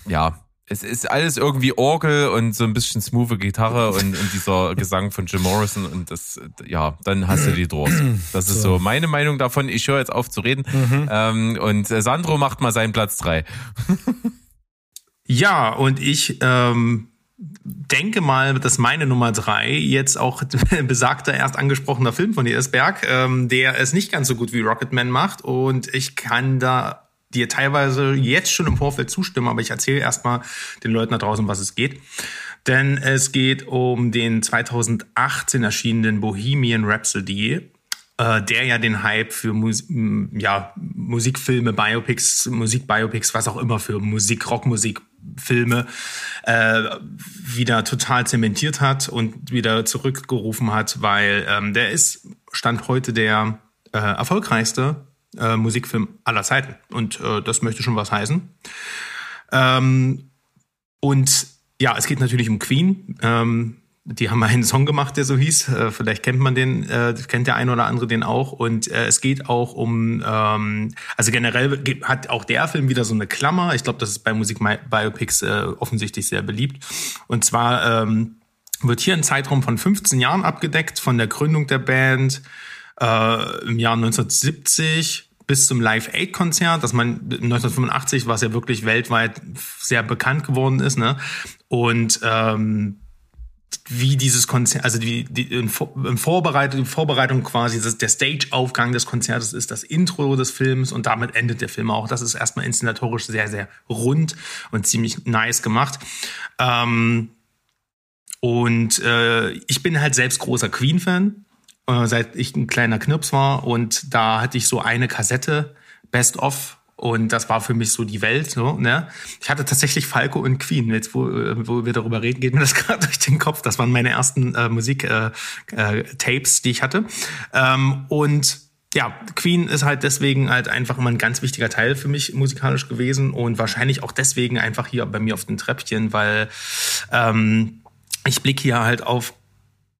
ja, es ist alles irgendwie Orgel und so ein bisschen smooth Gitarre und, und, dieser *laughs* Gesang von Jim Morrison und das, ja, dann hast du die Doors. *clears throat* Das ist so, so meine Meinung davon. Ich höre jetzt auf zu reden. Mhm. Ähm, und Sandro macht mal seinen Platz drei. ja, und ich ähm, denke mal, dass meine Nummer drei jetzt auch *laughs* besagter erst angesprochener Film von Ersberg, ähm, der es nicht ganz so gut wie Rocketman macht und ich kann da dir teilweise jetzt schon im Vorfeld zustimmen, aber ich erzähle erstmal den Leuten da draußen, was es geht. Denn es geht um den 2018 erschienenen Bohemian Rhapsody, äh, der ja den Hype für Mus ja, Musikfilme, Biopics, Musikbiopics, was auch immer für Musik, Rockmusikfilme äh, wieder total zementiert hat und wieder zurückgerufen hat, weil ähm, der ist Stand heute der äh, erfolgreichste äh, Musikfilm aller Zeiten. Und äh, das möchte schon was heißen. Ähm, und ja, es geht natürlich um Queen. Ähm, die haben einen *laughs* Song gemacht, der so hieß. Äh, vielleicht kennt man den, äh, kennt der eine oder andere den auch. Und äh, es geht auch um, ähm, also generell hat auch der Film wieder so eine Klammer. Ich glaube, das ist bei Musik-Biopics äh, offensichtlich sehr beliebt. Und zwar ähm, wird hier ein Zeitraum von 15 Jahren abgedeckt, von der Gründung der Band äh, im Jahr 1970 bis zum Live Aid Konzert, das man 1985, was ja wirklich weltweit sehr bekannt geworden ist, ne? Und ähm, wie dieses Konzert, also die, die in Vorbereitung, Vorbereitung quasi, das, der Stage-Aufgang des Konzertes ist das Intro des Films und damit endet der Film auch. Das ist erstmal inszenatorisch sehr, sehr rund und ziemlich nice gemacht. Ähm, und äh, ich bin halt selbst großer Queen-Fan äh, seit ich ein kleiner Knirps war. Und da hatte ich so eine Kassette, Best of. Und das war für mich so die Welt. So, ne? Ich hatte tatsächlich Falco und Queen. Jetzt, wo, äh, wo wir darüber reden, geht mir das *laughs* gerade durch den Kopf. Das waren meine ersten äh, Musik-Tapes, äh, äh, die ich hatte. Ähm, und ja, Queen ist halt deswegen halt einfach immer ein ganz wichtiger Teil für mich musikalisch gewesen und wahrscheinlich auch deswegen einfach hier bei mir auf den Treppchen, weil ähm, ich blicke hier halt auf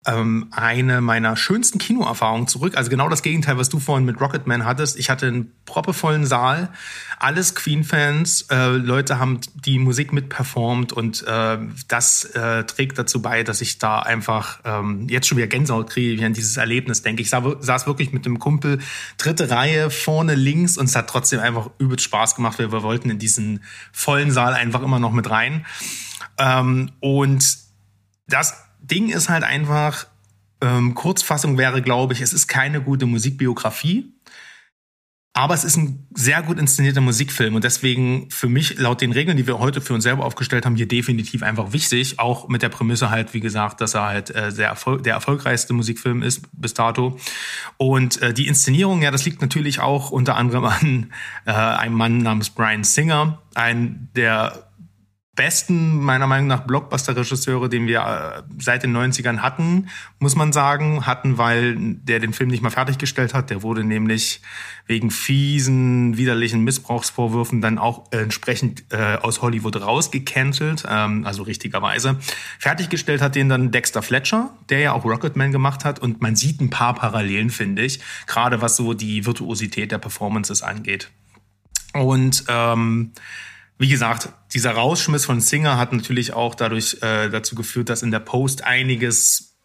ähm, eine meiner schönsten Kinoerfahrungen zurück. Also genau das Gegenteil, was du vorhin mit Rocketman hattest. Ich hatte einen proppevollen Saal, alles Queen-Fans, äh, Leute haben die Musik mitperformt und äh, das äh, trägt dazu bei, dass ich da einfach ähm, jetzt schon wieder Gänsehaut kriege, wie an dieses Erlebnis denke. Ich saß wirklich mit dem Kumpel dritte Reihe vorne links und es hat trotzdem einfach übelst Spaß gemacht, weil wir wollten in diesen vollen Saal einfach immer noch mit rein. Ähm, und das Ding ist halt einfach, ähm, Kurzfassung wäre, glaube ich, es ist keine gute Musikbiografie, aber es ist ein sehr gut inszenierter Musikfilm und deswegen für mich laut den Regeln, die wir heute für uns selber aufgestellt haben, hier definitiv einfach wichtig. Auch mit der Prämisse halt, wie gesagt, dass er halt äh, sehr Erfolg der erfolgreichste Musikfilm ist bis dato. Und äh, die Inszenierung, ja, das liegt natürlich auch unter anderem an äh, einem Mann namens Brian Singer, ein der besten, meiner Meinung nach, Blockbuster-Regisseure, den wir äh, seit den 90ern hatten, muss man sagen. Hatten, weil der den Film nicht mal fertiggestellt hat. Der wurde nämlich wegen fiesen, widerlichen Missbrauchsvorwürfen dann auch entsprechend äh, aus Hollywood rausgecancelt, ähm, also richtigerweise. Fertiggestellt hat den dann Dexter Fletcher, der ja auch Rocketman gemacht hat. Und man sieht ein paar Parallelen, finde ich, gerade was so die Virtuosität der Performances angeht. Und ähm, wie gesagt, dieser Rausschmiss von Singer hat natürlich auch dadurch äh, dazu geführt, dass in der Post einiges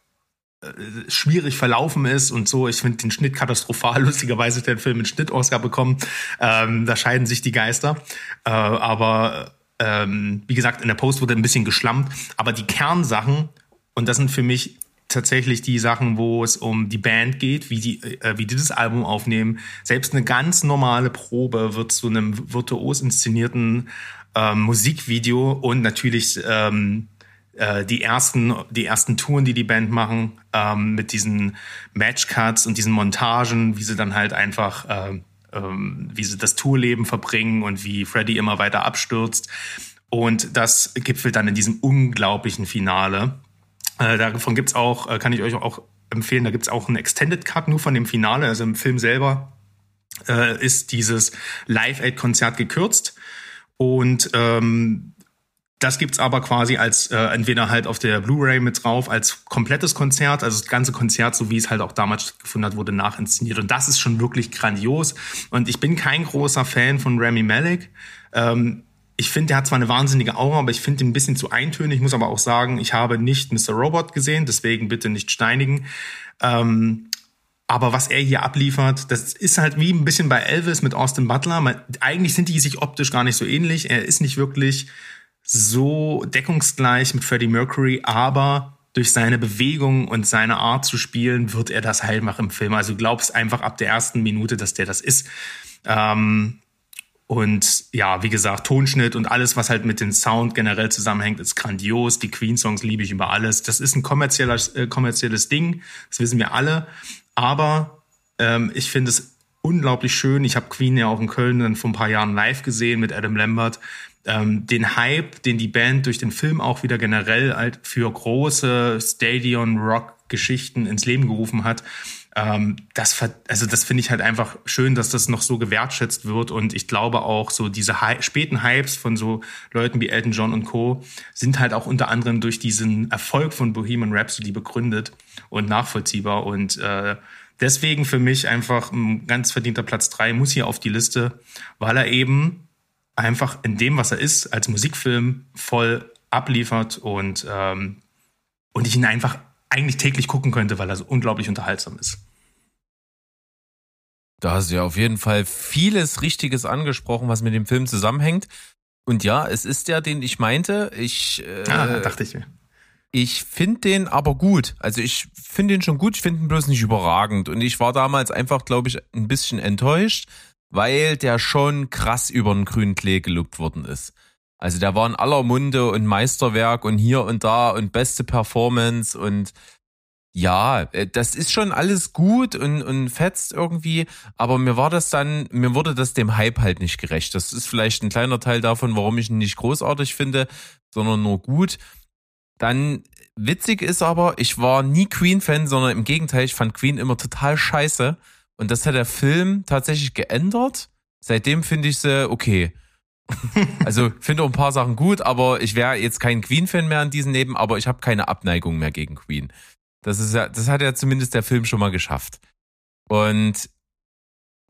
äh, schwierig verlaufen ist und so. Ich finde den Schnitt katastrophal. *laughs* Lustigerweise hat der Film einen Schnitt-Oscar bekommen. Ähm, da scheiden sich die Geister. Äh, aber ähm, wie gesagt, in der Post wurde ein bisschen geschlammt. Aber die Kernsachen, und das sind für mich tatsächlich die Sachen, wo es um die Band geht, wie die, äh, wie die das Album aufnehmen. Selbst eine ganz normale Probe wird zu einem virtuos inszenierten ähm, Musikvideo und natürlich ähm, äh, die ersten, die ersten Touren, die die Band machen, ähm, mit diesen Matchcuts und diesen Montagen, wie sie dann halt einfach, äh, ähm, wie sie das Tourleben verbringen und wie Freddy immer weiter abstürzt. Und das gipfelt dann in diesem unglaublichen Finale, äh, davon gibt's auch, äh, kann ich euch auch empfehlen, da gibt's auch einen Extended Cut nur von dem Finale, also im Film selber äh, ist dieses Live-Aid-Konzert gekürzt. Und ähm, das gibt's aber quasi als äh, entweder halt auf der Blu-ray mit drauf als komplettes Konzert, also das ganze Konzert, so wie es halt auch damals stattgefunden hat, wurde nachinszeniert und das ist schon wirklich grandios. Und ich bin kein großer Fan von Rami Malek. Ähm, ich finde, der hat zwar eine wahnsinnige Aura, aber ich finde ihn ein bisschen zu eintönig. Ich muss aber auch sagen, ich habe nicht Mr. Robot gesehen, deswegen bitte nicht steinigen. Ähm, aber was er hier abliefert, das ist halt wie ein bisschen bei Elvis mit Austin Butler. Man, eigentlich sind die sich optisch gar nicht so ähnlich. Er ist nicht wirklich so deckungsgleich mit Freddie Mercury, aber durch seine Bewegung und seine Art zu spielen wird er das halt machen im Film. Also glaubst einfach ab der ersten Minute, dass der das ist. Ähm, und ja, wie gesagt, Tonschnitt und alles, was halt mit dem Sound generell zusammenhängt, ist grandios. Die Queen-Songs liebe ich über alles. Das ist ein kommerzieller, äh, kommerzielles Ding, das wissen wir alle. Aber ähm, ich finde es unglaublich schön. Ich habe Queen ja auch in Köln dann vor ein paar Jahren live gesehen mit Adam Lambert. Ähm, den Hype, den die Band durch den Film auch wieder generell halt für große Stadion-Rock-Geschichten ins Leben gerufen hat, ähm, das, also das finde ich halt einfach schön, dass das noch so gewertschätzt wird. Und ich glaube auch, so diese Hi späten Hypes von so Leuten wie Elton John und Co. sind halt auch unter anderem durch diesen Erfolg von Bohemian Rhapsody begründet und nachvollziehbar. Und äh, deswegen für mich einfach ein ganz verdienter Platz drei muss hier auf die Liste, weil er eben einfach in dem, was er ist, als Musikfilm voll abliefert und, ähm, und ich ihn einfach eigentlich täglich gucken könnte, weil er so unglaublich unterhaltsam ist. Da hast du ja auf jeden Fall vieles Richtiges angesprochen, was mit dem Film zusammenhängt. Und ja, es ist der, den ich meinte. Ich äh, ah, dachte ich mir. Ich finde den aber gut. Also ich finde den schon gut, ich finde ihn bloß nicht überragend. Und ich war damals einfach, glaube ich, ein bisschen enttäuscht, weil der schon krass über den grünen Klee gelobt worden ist. Also der war in aller Munde und Meisterwerk und hier und da und beste Performance und ja, äh, das ist schon alles gut und, und fetzt irgendwie, aber mir war das dann, mir wurde das dem Hype halt nicht gerecht. Das ist vielleicht ein kleiner Teil davon, warum ich ihn nicht großartig finde, sondern nur gut. Dann witzig ist aber, ich war nie Queen-Fan, sondern im Gegenteil, ich fand Queen immer total scheiße. Und das hat der Film tatsächlich geändert. Seitdem finde ich sie okay. *laughs* also finde auch ein paar Sachen gut, aber ich wäre jetzt kein Queen-Fan mehr an diesem Leben, aber ich habe keine Abneigung mehr gegen Queen. Das ist ja, das hat ja zumindest der Film schon mal geschafft. Und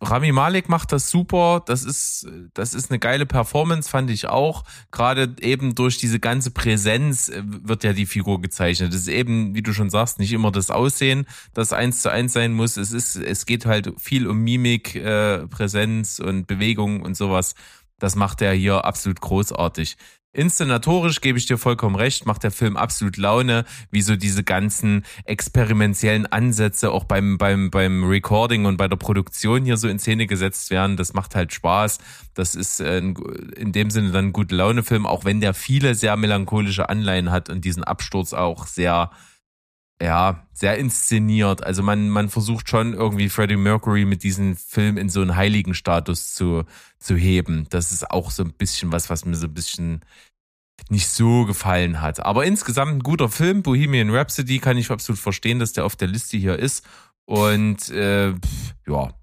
Rami Malek macht das super. Das ist, das ist eine geile Performance, fand ich auch. Gerade eben durch diese ganze Präsenz äh, wird ja die Figur gezeichnet. Das ist eben, wie du schon sagst, nicht immer das Aussehen, das eins zu eins sein muss. Es ist, es geht halt viel um Mimik, äh, Präsenz und Bewegung und sowas. Das macht er hier absolut großartig. Inszenatorisch gebe ich dir vollkommen recht, macht der Film absolut Laune, wie so diese ganzen experimentellen Ansätze auch beim, beim, beim Recording und bei der Produktion hier so in Szene gesetzt werden. Das macht halt Spaß. Das ist äh, in dem Sinne dann ein gute Laune-Film, auch wenn der viele sehr melancholische Anleihen hat und diesen Absturz auch sehr, ja, sehr inszeniert. Also man, man versucht schon irgendwie Freddie Mercury mit diesem Film in so einen heiligen Status zu, zu heben. Das ist auch so ein bisschen was, was mir so ein bisschen nicht so gefallen hat. Aber insgesamt ein guter Film. Bohemian Rhapsody kann ich absolut verstehen, dass der auf der Liste hier ist. Und äh, ja,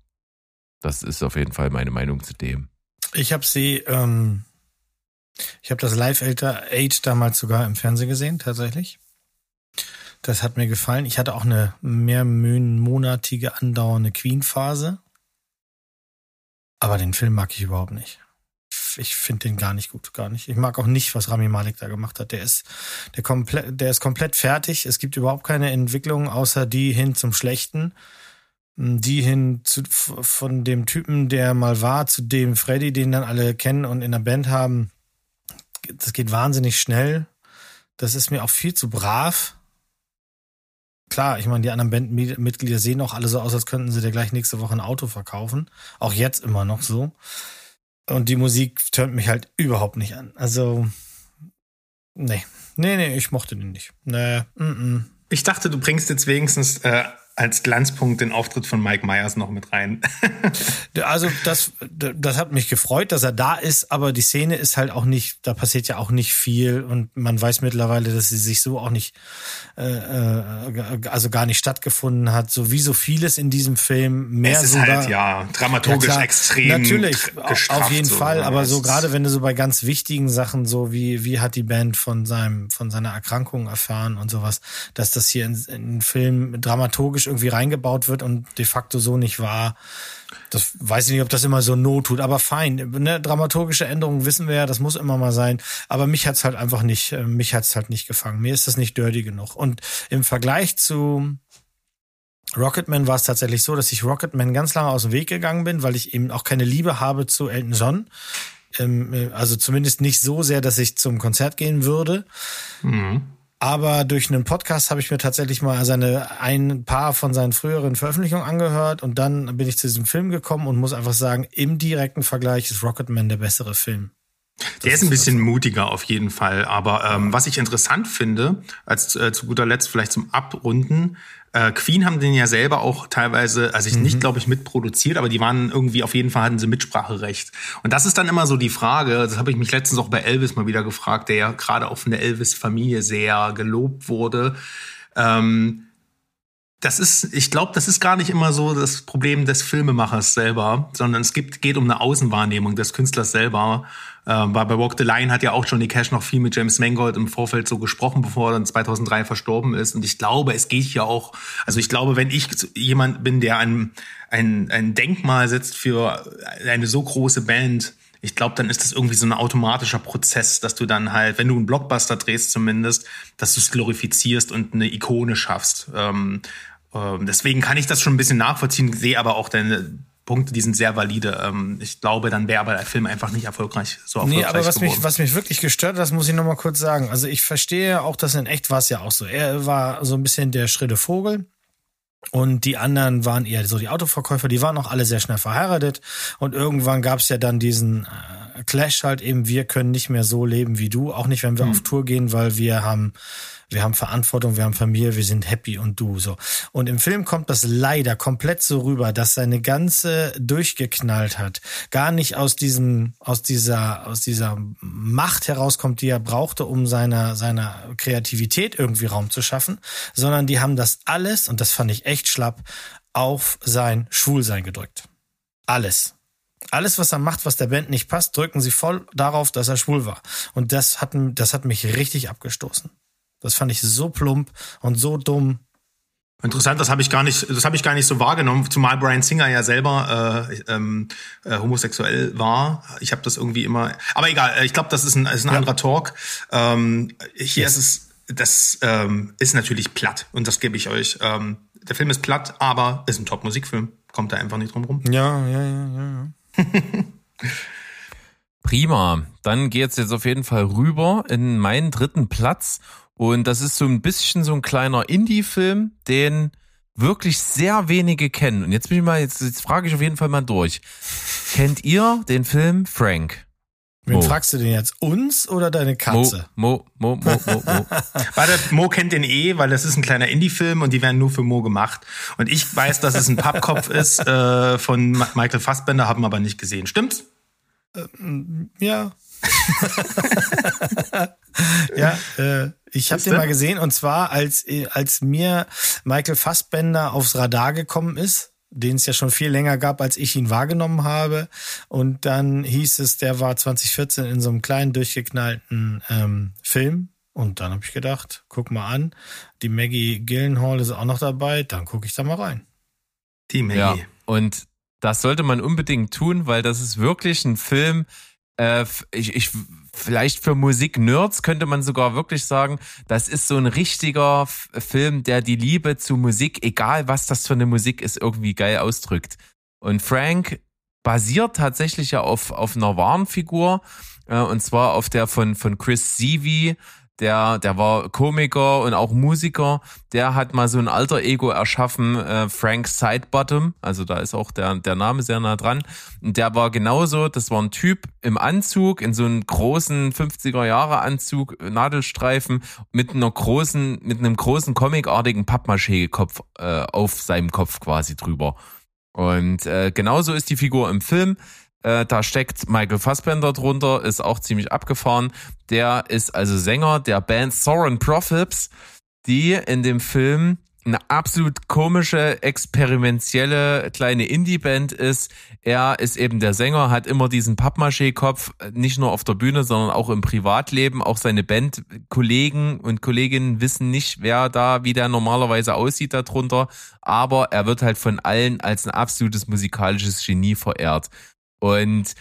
das ist auf jeden Fall meine Meinung zu dem. Ich habe sie, ähm, ich habe das Live Age damals sogar im Fernsehen gesehen, tatsächlich. Das hat mir gefallen. Ich hatte auch eine mehrmonatige andauernde Queen-Phase. Aber den Film mag ich überhaupt nicht. Ich finde den gar nicht gut, gar nicht. Ich mag auch nicht, was Rami Malek da gemacht hat. Der ist, der komplett, der ist komplett fertig. Es gibt überhaupt keine Entwicklung, außer die hin zum Schlechten. Die hin zu, von dem Typen, der mal war, zu dem Freddy, den dann alle kennen und in der Band haben. Das geht wahnsinnig schnell. Das ist mir auch viel zu brav klar, ich meine, die anderen Bandmitglieder sehen auch alle so aus, als könnten sie dir gleich nächste Woche ein Auto verkaufen. Auch jetzt immer noch so. Und die Musik tönt mich halt überhaupt nicht an. Also, nee. Nee, nee, ich mochte den nicht. Nee, mm -mm. Ich dachte, du bringst jetzt wenigstens äh, als Glanzpunkt den Auftritt von Mike Myers noch mit rein. *laughs* also das, das hat mich gefreut, dass er da ist, aber die Szene ist halt auch nicht, da passiert ja auch nicht viel und man weiß mittlerweile, dass sie sich so auch nicht, äh, äh also gar nicht stattgefunden hat, so wie so vieles in diesem Film. Mehr es ist sogar, halt ja dramaturgisch ja, extrem. Natürlich, auf jeden so, Fall, aber so gerade wenn du so bei ganz wichtigen Sachen so wie wie hat die Band von seinem von seiner Erkrankung erfahren und sowas, dass das hier in, in Film dramaturgisch dramaturgisch irgendwie reingebaut wird und de facto so nicht war. Das weiß ich nicht, ob das immer so not tut, aber fein. Ne, dramaturgische Änderungen wissen wir ja, das muss immer mal sein. Aber mich hat's halt einfach nicht, äh, mich hat's halt nicht gefangen. Mir ist das nicht dirty genug. Und im Vergleich zu Rocketman war es tatsächlich so, dass ich Rocketman ganz lange aus dem Weg gegangen bin, weil ich eben auch keine Liebe habe zu Elton John. Ähm, äh, also zumindest nicht so sehr, dass ich zum Konzert gehen würde. Mhm. Aber durch einen Podcast habe ich mir tatsächlich mal seine ein paar von seinen früheren Veröffentlichungen angehört und dann bin ich zu diesem Film gekommen und muss einfach sagen, im direkten Vergleich ist Rocketman der bessere Film. Das der ist ein bisschen also mutiger auf jeden Fall. Aber ähm, was ich interessant finde, als äh, zu guter Letzt vielleicht zum Abrunden, äh, Queen haben den ja selber auch teilweise, also ich mhm. nicht, glaube ich, mitproduziert, aber die waren irgendwie, auf jeden Fall hatten sie Mitspracherecht. Und das ist dann immer so die Frage, das habe ich mich letztens auch bei Elvis mal wieder gefragt, der ja gerade auch von der Elvis-Familie sehr gelobt wurde. Ähm, das ist, ich glaube, das ist gar nicht immer so das Problem des Filmemachers selber, sondern es gibt, geht um eine Außenwahrnehmung des Künstlers selber. Ähm, bei Walk the Line hat ja auch Johnny Cash noch viel mit James Mangold im Vorfeld so gesprochen, bevor er dann 2003 verstorben ist. Und ich glaube, es geht ja auch, also ich glaube, wenn ich jemand bin, der ein, ein, ein Denkmal setzt für eine so große Band, ich glaube, dann ist das irgendwie so ein automatischer Prozess, dass du dann halt, wenn du einen Blockbuster drehst zumindest, dass du es glorifizierst und eine Ikone schaffst. Ähm, ähm, deswegen kann ich das schon ein bisschen nachvollziehen, sehe aber auch deine Punkte, die sind sehr valide. Ähm, ich glaube, dann wäre aber der Film einfach nicht erfolgreich, so erfolgreich Nee, aber was geworden. mich, was mich wirklich gestört hat, das muss ich nochmal kurz sagen. Also ich verstehe auch, dass in echt war es ja auch so. Er war so ein bisschen der schritte Vogel. Und die anderen waren eher so die Autoverkäufer, die waren auch alle sehr schnell verheiratet. Und irgendwann gab es ja dann diesen äh, Clash halt eben, wir können nicht mehr so leben wie du, auch nicht, wenn wir hm. auf Tour gehen, weil wir haben wir haben Verantwortung, wir haben Familie, wir sind happy und du so. Und im Film kommt das leider komplett so rüber, dass seine ganze durchgeknallt hat, gar nicht aus diesem, aus dieser, aus dieser Macht herauskommt, die er brauchte, um seiner, seiner Kreativität irgendwie Raum zu schaffen, sondern die haben das alles, und das fand ich echt schlapp, auf sein Schwulsein gedrückt. Alles. Alles, was er macht, was der Band nicht passt, drücken sie voll darauf, dass er schwul war. Und das hat, das hat mich richtig abgestoßen. Das fand ich so plump und so dumm. Interessant, das habe ich gar nicht, das habe ich gar nicht so wahrgenommen, zumal Brian Singer ja selber äh, ähm, äh, homosexuell war. Ich habe das irgendwie immer, aber egal. äh, Ich glaube, das ist ein, ist ein ja. anderer Talk. Ähm, hier yes. ist es, das ähm, ist natürlich platt und das gebe ich euch. Ähm, der Film ist platt, aber ist ein Top-Musikfilm. Kommt da einfach nicht drum rum. Ja, ja, ja, ja. ja. *laughs* Prima. Dann geht's jetzt auf jeden Fall rüber in meinen dritten Platz und das ist so ein bisschen so ein kleiner Indie-Film, den wirklich sehr wenige kennen. Und jetzt bin ich mal, jetzt, jetzt frage ich auf jeden Fall mal durch. Kennt ihr den Film Frank? Wen Mo. fragst du denn jetzt? Uns oder deine Katze? Mo, Mo, Mo, Mo, Mo, Mo. *laughs* Warte, Mo kennt den eh, weil das ist ein kleiner Indie-Film und die werden nur für Mo gemacht. Und ich weiß, dass es ein Pappkopf *laughs* ist äh, von Michael Fassbender, haben aber nicht gesehen. Stimmt's? Ähm, ja. *laughs* ja, äh, ich habe den mal gesehen und zwar als als mir Michael Fassbender aufs Radar gekommen ist, den es ja schon viel länger gab, als ich ihn wahrgenommen habe. Und dann hieß es, der war 2014 in so einem kleinen durchgeknallten ähm, Film. Und dann habe ich gedacht, guck mal an, die Maggie Gillenhall ist auch noch dabei, dann gucke ich da mal rein. Die Maggie. Ja, und das sollte man unbedingt tun, weil das ist wirklich ein Film, äh, ich, ich, vielleicht für Musik-Nerds könnte man sogar wirklich sagen, das ist so ein richtiger Film, der die Liebe zu Musik, egal was das für eine Musik ist, irgendwie geil ausdrückt. Und Frank basiert tatsächlich ja auf, auf einer wahren Figur, äh, und zwar auf der von, von Chris Seavey, der, der war Komiker und auch Musiker, der hat mal so ein alter Ego erschaffen, äh, Frank Sidebottom, also da ist auch der, der Name sehr nah dran. Und der war genauso, das war ein Typ im Anzug, in so einem großen 50er Jahre Anzug, Nadelstreifen, mit einer großen, mit einem großen comicartigen Pappmaché-Kopf äh, auf seinem Kopf quasi drüber. Und äh, genauso ist die Figur im Film. Äh, da steckt Michael Fassbender drunter, ist auch ziemlich abgefahren. Der ist also Sänger der Band Soren Prophets, die in dem Film eine absolut komische, experimentelle kleine Indie-Band ist. Er ist eben der Sänger, hat immer diesen Pappmaché-Kopf, nicht nur auf der Bühne, sondern auch im Privatleben. Auch seine Bandkollegen und Kolleginnen wissen nicht, wer da, wie der normalerweise aussieht darunter. Aber er wird halt von allen als ein absolutes musikalisches Genie verehrt. Und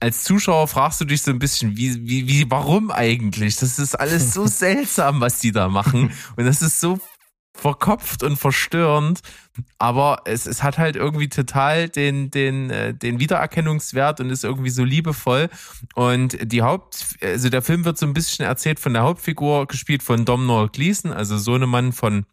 als Zuschauer fragst du dich so ein bisschen, wie, wie, wie, warum eigentlich? Das ist alles so *laughs* seltsam, was die da machen. Und das ist so verkopft und verstörend, aber es, es hat halt irgendwie total den, den, äh, den Wiedererkennungswert und ist irgendwie so liebevoll. Und die Haupt, also der Film wird so ein bisschen erzählt von der Hauptfigur, gespielt von Domhnall Gleeson, also Sohnemann von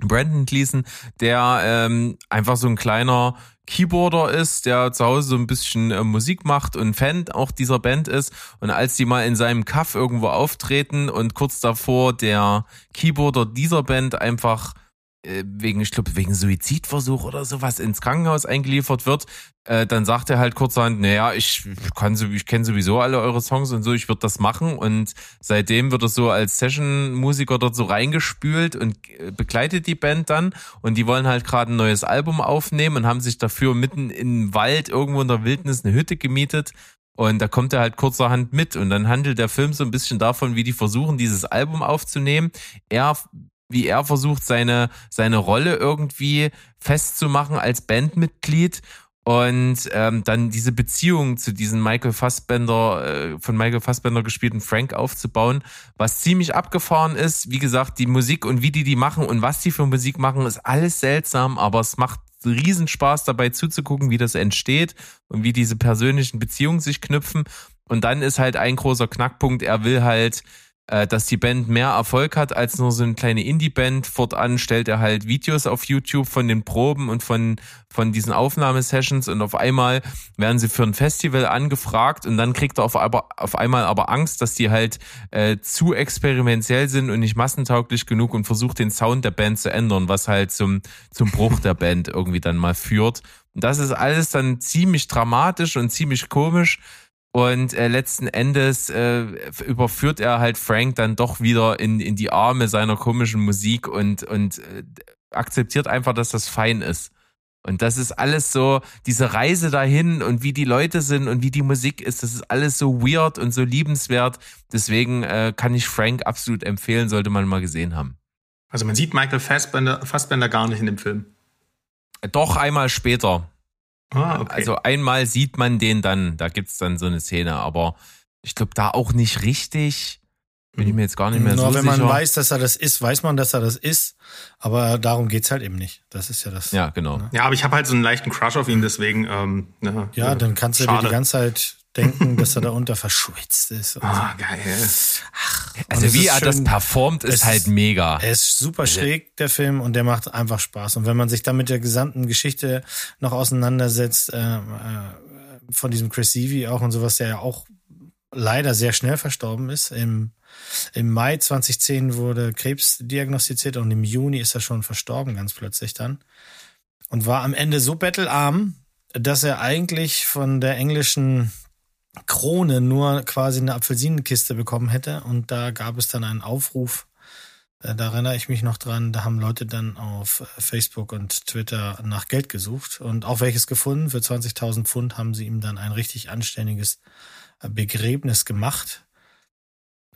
Brandon Gleason, der ähm, einfach so ein kleiner Keyboarder ist, der zu Hause so ein bisschen äh, Musik macht und Fan auch dieser Band ist. Und als die mal in seinem Kaff irgendwo auftreten und kurz davor der Keyboarder dieser Band einfach wegen, ich glaube, wegen Suizidversuch oder sowas ins Krankenhaus eingeliefert wird, äh, dann sagt er halt kurzerhand, naja, ich kann so, ich kenne sowieso alle eure Songs und so, ich würde das machen. Und seitdem wird er so als Session-Musiker dort so reingespült und äh, begleitet die Band dann. Und die wollen halt gerade ein neues Album aufnehmen und haben sich dafür mitten im Wald irgendwo in der Wildnis eine Hütte gemietet und da kommt er halt kurzerhand mit und dann handelt der Film so ein bisschen davon, wie die versuchen, dieses Album aufzunehmen. Er wie er versucht, seine, seine Rolle irgendwie festzumachen als Bandmitglied und ähm, dann diese Beziehung zu diesem Michael Fassbender, äh, von Michael Fassbender gespielten Frank aufzubauen, was ziemlich abgefahren ist. Wie gesagt, die Musik und wie die die machen und was die für Musik machen, ist alles seltsam, aber es macht Riesenspaß dabei zuzugucken, wie das entsteht und wie diese persönlichen Beziehungen sich knüpfen. Und dann ist halt ein großer Knackpunkt, er will halt dass die Band mehr Erfolg hat als nur so eine kleine Indie-Band. Fortan stellt er halt Videos auf YouTube von den Proben und von, von diesen Aufnahmesessions und auf einmal werden sie für ein Festival angefragt und dann kriegt er auf, auf einmal aber Angst, dass die halt äh, zu experimentell sind und nicht massentauglich genug und versucht den Sound der Band zu ändern, was halt zum, zum Bruch der Band irgendwie dann mal führt. Und das ist alles dann ziemlich dramatisch und ziemlich komisch. Und äh, letzten Endes äh, überführt er halt Frank dann doch wieder in, in die Arme seiner komischen Musik und, und äh, akzeptiert einfach, dass das fein ist. Und das ist alles so, diese Reise dahin und wie die Leute sind und wie die Musik ist, das ist alles so weird und so liebenswert. Deswegen äh, kann ich Frank absolut empfehlen, sollte man mal gesehen haben. Also man sieht Michael Fassbender, Fassbender gar nicht in dem Film. Doch einmal später. Ah, okay. Also einmal sieht man den dann, da gibt's dann so eine Szene, aber ich glaube da auch nicht richtig. Bin ich mir jetzt gar nicht mehr Nur so wenn sicher. man weiß, dass er das ist, weiß man, dass er das ist. Aber darum geht's halt eben nicht. Das ist ja das. ja, genau. ja, aber ich habe halt so einen leichten Crush auf ihn, deswegen. Ähm, ne, Ja, äh, dann kannst du dir schade. die ganze Zeit denken, dass er da unter verschwitzt ist. Und so. Ah, geil. Also es wie er das schön- performt, ist halt mega. Er ist super schräg, der Film, und der macht einfach Spaß. Und wenn man sich dann mit der gesamten Geschichte noch auseinandersetzt, äh, äh, von diesem Chris Seavey auch und sowas, der ja auch leider sehr schnell verstorben ist. Im, Im Mai 2010 wurde Krebs diagnostiziert und im Juni ist er schon verstorben, ganz plötzlich dann. Und war am Ende so bettelarm, dass er eigentlich von der englischen Krone nur quasi eine Apfelsinenkiste bekommen hätte. Und da gab es dann einen Aufruf, äh, da erinnere ich mich noch dran, da haben Leute dann auf Facebook und Twitter nach Geld gesucht und auch welches gefunden. Für 20.000 Pfund haben sie ihm dann ein richtig anständiges äh, Begräbnis gemacht.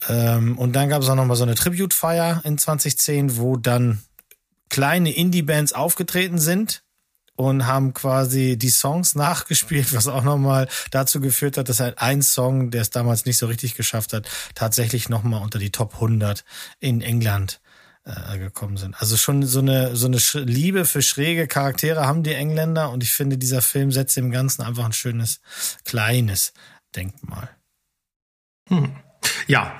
Ähm, und dann gab es auch nochmal so eine Tribute-Feier in 2010, wo dann kleine Indie-Bands aufgetreten sind und haben quasi die Songs nachgespielt, was auch nochmal dazu geführt hat, dass halt ein Song, der es damals nicht so richtig geschafft hat, tatsächlich nochmal unter die Top 100 in England äh, gekommen sind. Also schon so eine so eine Liebe für schräge Charaktere haben die Engländer und ich finde, dieser Film setzt dem Ganzen einfach ein schönes kleines Denkmal. Hm. Ja,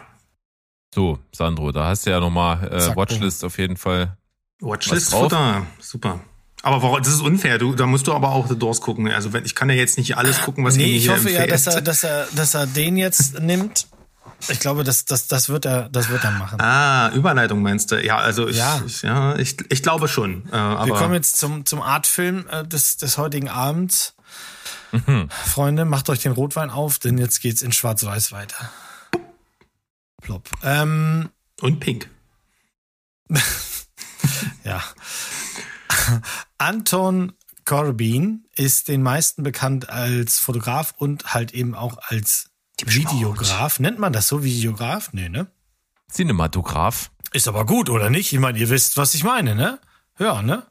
So, Sandro, da hast du ja nochmal äh, Watchlist auf jeden Fall. Watchlist drauf? Futter, super. Aber warum, das ist unfair. Du, da musst du aber auch The Doors gucken. Also wenn ich kann ja jetzt nicht alles gucken, was ihr Nee, mir ich hoffe ja, empfehlt. dass er, dass er, dass er den jetzt *laughs* nimmt. Ich glaube, das, das, das wird er, das wird er machen. Ah, Überleitung meinst du? Ja, also ich, Ja. ich, ja, ich, ich glaube schon. Äh, aber Wir kommen jetzt zum, zum Artfilm äh, des, des heutigen Abends. Mhm. Freunde, macht euch den Rotwein auf, denn jetzt geht's in Schwarz-Weiß weiter. Plopp. Ähm, und Pink. *laughs* ja. *laughs* Anton Corbin ist den meisten bekannt als Fotograf und halt eben auch als Videograf. Nennt man das so, Videograf? Nee, ne? Cinematograph. Ist aber gut, oder nicht? Ich meine, ihr wisst, was ich meine, ne? Ja, ne?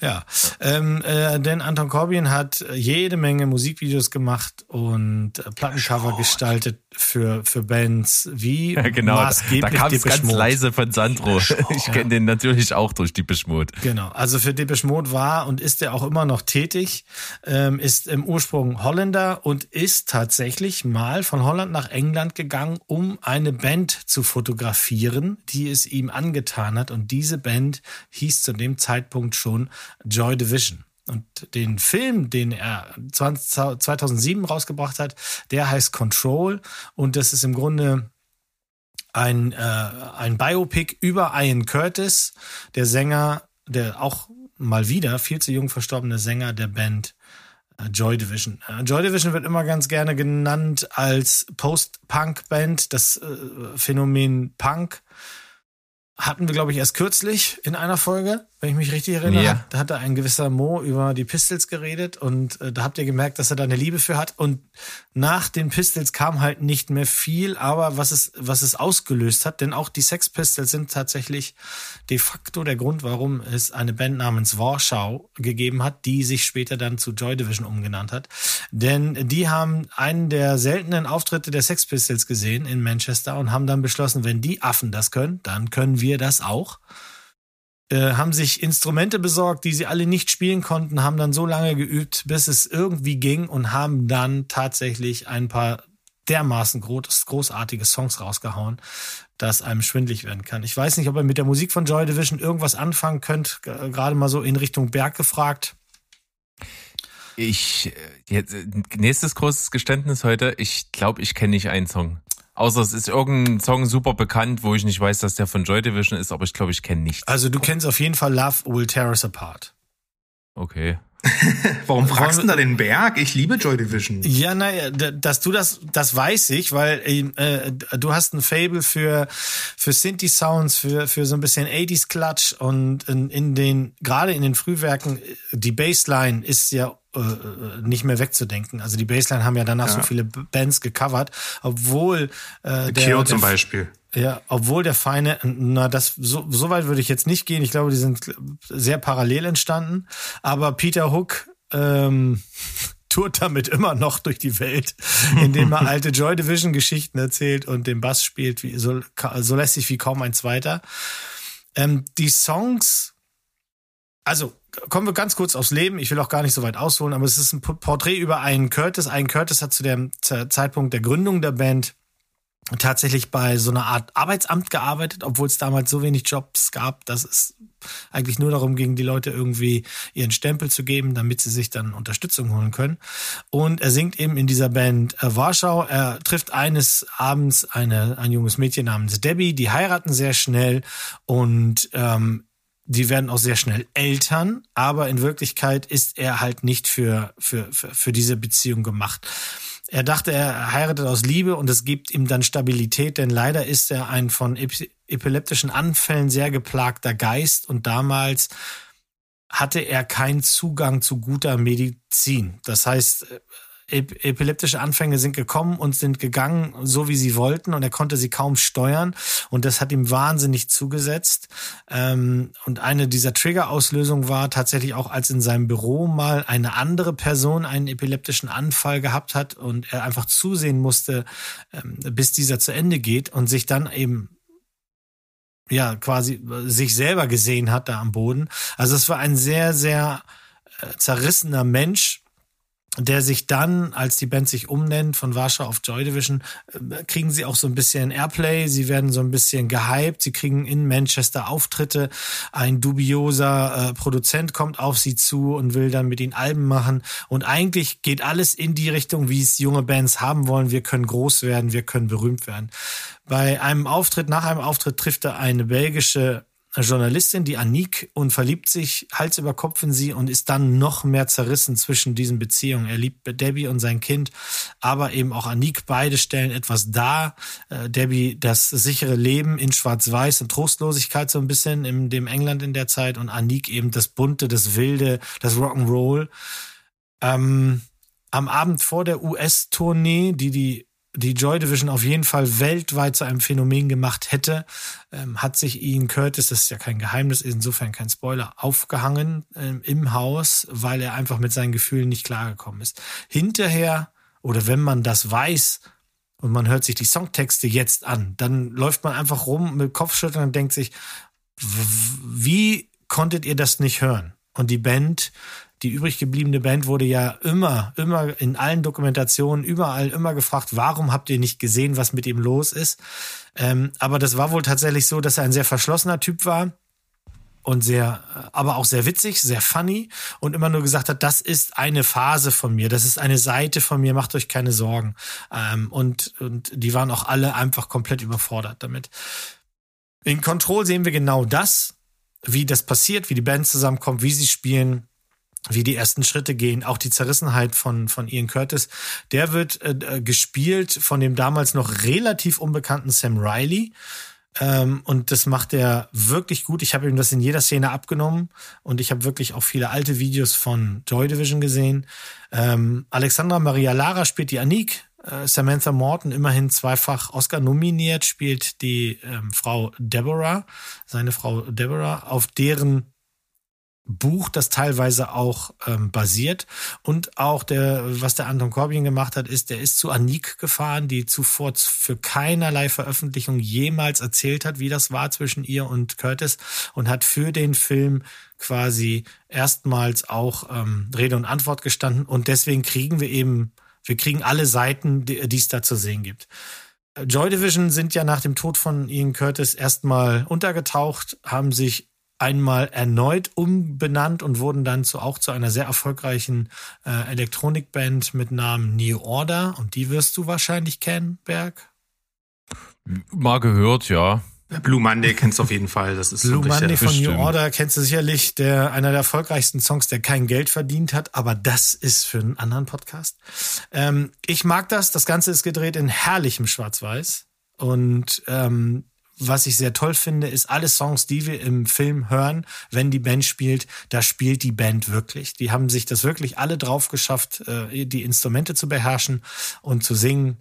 Ja, ähm, äh, denn Anton Corbin hat jede Menge Musikvideos gemacht und äh, Plattencover gestaltet für, für Bands wie Ja, genau. Da, da maßgeblich kam es ganz Mode. leise von Sandro. *laughs* Ich kenne den natürlich auch durch die Beschmut. Genau, also für Depeche Mode war und ist er auch immer noch tätig, ähm, ist im Ursprung Holländer und ist tatsächlich mal von Holland nach England gegangen, um eine Band zu fotografieren, die es ihm angetan hat. Und diese Band hieß zu dem Zeitpunkt schon Joy Division. Und den Film, den er 20, 2007 rausgebracht hat, der heißt Control und das ist im Grunde ein, äh, ein Biopic über Ian Curtis, der Sänger, der auch mal wieder viel zu jung verstorbene Sänger der Band äh, Joy Division. Äh, Joy Division wird immer ganz gerne genannt als Post-Punk-Band. Das äh, Phänomen Punk hatten wir, glaube ich, erst kürzlich in einer Folge, wenn ich mich richtig erinnere. Ja. Da hat da ein gewisser Mo über die Pistols geredet und äh, da habt ihr gemerkt, dass er da eine Liebe für hat. Und nach den Pistols kam halt nicht mehr viel, aber was es, was es ausgelöst hat, denn auch die Sex Pistols sind tatsächlich de facto der Grund, warum es eine Band namens Warschau gegeben hat, die sich später dann zu Joy Division umgenannt hat. Denn die haben einen der seltenen Auftritte der Sex Pistols gesehen in Manchester und haben dann beschlossen, wenn die Affen das können, dann können wir das auch äh, haben sich Instrumente besorgt, die sie alle nicht spielen konnten, haben dann so lange geübt, bis es irgendwie ging und haben dann tatsächlich ein paar dermaßen groß, großartige Songs rausgehauen, dass einem schwindlig werden kann. Ich weiß nicht, ob ihr mit der Musik von Joy Division irgendwas anfangen könnt, gerade mal so in Richtung Berg gefragt. Ich, äh, jetzt, äh, nächstes großes Geständnis heute. Ich glaube, ich kenne nicht einen Song. Außer es ist irgendein Song super bekannt, wo ich nicht weiß, dass der von Joy Division ist, aber ich glaube, ich kenne nichts. Also du kennst auf jeden Fall Love Will Tear Us Apart. Okay. *laughs* Warum fragst du da den Berg? Ich liebe Joy Division. Ja, naja, dass du das, das weiß ich, weil äh, du hast ein Fable für für Synthi Sounds, für für so ein bisschen 80s Klatsch und in, in den gerade in den Frühwerken die Bassline ist ja äh, äh, nicht mehr wegzudenken. Also die Bassline haben ja danach ja. so viele Bands gecovert, obwohl äh, der, Cure zum Beispiel. Ja, obwohl der Feine, na, das so, so weit würde ich jetzt nicht gehen. Ich glaube, die sind sehr parallel entstanden. Aber Peter Hook ähm, *laughs* tourt damit immer noch durch die Welt, *laughs* indem er alte Joy Division Geschichten erzählt und den Bass spielt, wie, so, so lässig wie kaum ein zweiter. Ähm, die Songs, also kommen wir ganz kurz aufs Leben. Ich will auch gar nicht so weit ausholen, aber es ist ein Porträt über einen Curtis. Einen Curtis hat zu dem Zeitpunkt der Gründung der Band tatsächlich bei so einer Art Arbeitsamt gearbeitet, obwohl es damals so wenig Jobs gab, dass es eigentlich nur darum ging, die Leute irgendwie ihren Stempel zu geben, damit sie sich dann Unterstützung holen können. Und er singt eben in dieser Band äh, Warschau. Er trifft eines Abends eine, ein junges Mädchen namens Debbie, die heiraten sehr schnell und ähm, die werden auch sehr schnell Eltern, aber in Wirklichkeit ist er halt nicht für, für, für, für diese Beziehung gemacht. Er dachte, er heiratet aus Liebe und es gibt ihm dann Stabilität, denn leider ist er ein von epileptischen Anfällen sehr geplagter Geist und damals hatte er keinen Zugang zu guter Medizin. Das heißt, epileptische Anfänge sind gekommen und sind gegangen, so wie sie wollten, und er konnte sie kaum steuern. Und das hat ihm wahnsinnig zugesetzt. Ähm, und eine dieser Trigger-Auslösungen war tatsächlich auch, als in seinem Büro mal eine andere Person einen epileptischen Anfall gehabt hat und er einfach zusehen musste, ähm, bis dieser zu Ende geht und sich dann eben ja quasi sich selber gesehen hat da am Boden. Also es war ein sehr, sehr äh, zerrissener Mensch, der sich dann, als die Band sich umnennt von Warschau auf Joy Division, äh, kriegen sie auch so ein bisschen Airplay, sie werden so ein bisschen gehypt, sie kriegen in Manchester Auftritte, ein dubioser äh, Produzent kommt auf sie zu und will dann mit ihnen Alben machen und eigentlich geht alles in die Richtung, wie es junge Bands haben wollen, wir können groß werden, wir können berühmt werden. Bei einem Auftritt, nach einem Auftritt trifft er eine belgische Journalistin, die Anik, und verliebt sich Hals über Kopf in sie und ist dann noch mehr zerrissen zwischen diesen Beziehungen. Er liebt Debbie und sein Kind, aber eben auch Anik. Beide stellen etwas dar. Äh, Debbie das sichere Leben in Schwarz-Weiß und Trostlosigkeit so ein bisschen in dem England in der Zeit und Anik eben das Bunte, das Wilde, das Rock'n'Roll. Ähm, am Abend vor der US-Tournee, die die die Joy Division auf jeden Fall weltweit zu einem Phänomen gemacht hätte, ähm, hat sich Ian Curtis, das ist ja kein Geheimnis, insofern kein Spoiler, aufgehangen ähm, im Haus, weil er einfach mit seinen Gefühlen nicht klargekommen ist. Hinterher, oder wenn man das weiß und man hört sich die Songtexte jetzt an, dann läuft man einfach rum mit Kopfschütteln und denkt sich, wie konntet ihr das nicht hören? Und die Band die übrig gebliebene Band wurde ja immer, immer in allen Dokumentationen, überall immer gefragt, warum habt ihr nicht gesehen, was mit ihm los ist? Ähm, aber das war wohl tatsächlich so, dass er ein sehr verschlossener Typ war und sehr, aber auch sehr witzig, sehr funny und immer nur gesagt hat, das ist eine Phase von mir, das ist eine Seite von mir, macht euch keine Sorgen. Ähm, und, und die waren auch alle einfach komplett überfordert damit. In Control sehen wir genau das, wie das passiert, wie die Band zusammenkommt, wie sie spielen wie die ersten Schritte gehen, auch die Zerrissenheit von, von Ian Curtis, der wird äh, gespielt von dem damals noch relativ unbekannten Sam Riley. Ähm, und das macht er wirklich gut. Ich habe ihm das in jeder Szene abgenommen und ich habe wirklich auch viele alte Videos von Joy Division gesehen. Ähm, Alexandra Maria Lara spielt die Anik. Äh, Samantha Morton, immerhin zweifach Oscar nominiert, spielt die ähm, Frau Deborah, seine Frau Deborah, auf deren Buch, das teilweise auch ähm, basiert. Und auch der, was der Anton Corbijn gemacht hat, ist, der ist zu Anik gefahren, die zuvor für keinerlei Veröffentlichung jemals erzählt hat, wie das war zwischen ihr und Curtis und hat für den Film quasi erstmals auch ähm, Rede und Antwort gestanden. Und deswegen kriegen wir eben, wir kriegen alle Seiten, die, es da zu sehen gibt. Joy Division sind ja nach dem Tod von Ian Curtis erstmal untergetaucht, haben sich einmal erneut umbenannt und wurden dann zu, auch zu einer sehr erfolgreichen äh, Elektronikband mit Namen New Order. Und die wirst du wahrscheinlich kennen, Berg? Mal gehört, ja. Blue Monday kennst du auf jeden Fall. Das ist Blue so Monday von New Order kennst du sicherlich. Der einer der erfolgreichsten Songs, der kein Geld verdient hat, aber das ist für einen anderen Podcast. Ähm, ich mag das. Das Ganze ist gedreht in herrlichem Schwarz-Weiß und ähm, was ich sehr toll finde, ist alle Songs, die wir im Film hören, wenn die Band spielt, da spielt die Band wirklich. Die haben sich das wirklich alle drauf geschafft, äh, die Instrumente zu beherrschen und zu singen.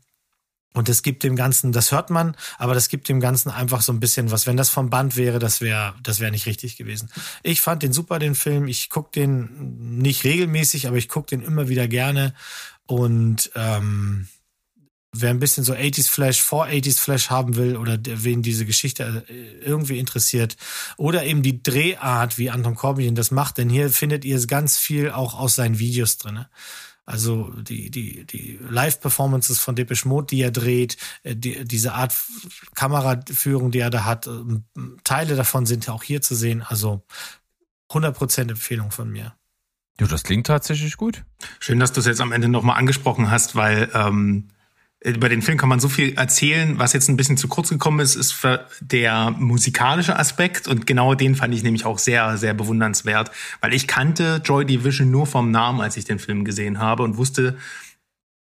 Und es gibt dem Ganzen, das hört man, aber das gibt dem Ganzen einfach so ein bisschen was. Wenn das vom Band wäre, das wäre, das wäre nicht richtig gewesen. Ich fand den super, den Film. Ich guck den nicht regelmäßig, aber ich guck den immer wieder gerne. Und ähm, wer ein bisschen so 80s Flash, vor 80s Flash haben will oder wen diese Geschichte äh, irgendwie interessiert oder eben die Drehart, wie Anton Corbijn das macht, denn hier findet ihr ganz viel auch aus seinen Videos drinne. Also die, die, die Live-Performances von Depeche Mode, die er dreht, äh, die, diese Art Kameraführung, die er da hat, ähm, Teile davon sind ja auch hier zu sehen. Also 100% Empfehlung von mir. Ja, das klingt tatsächlich gut. Schön, dass du es jetzt am Ende nochmal angesprochen hast, weil ähm, über den Film kann man so viel erzählen. Was jetzt ein bisschen zu kurz gekommen ist, ist der musikalische Aspekt. Und genau den fand ich nämlich auch sehr, sehr bewundernswert. Weil ich kannte Joy Division nur vom Namen, als ich den Film gesehen habe und wusste,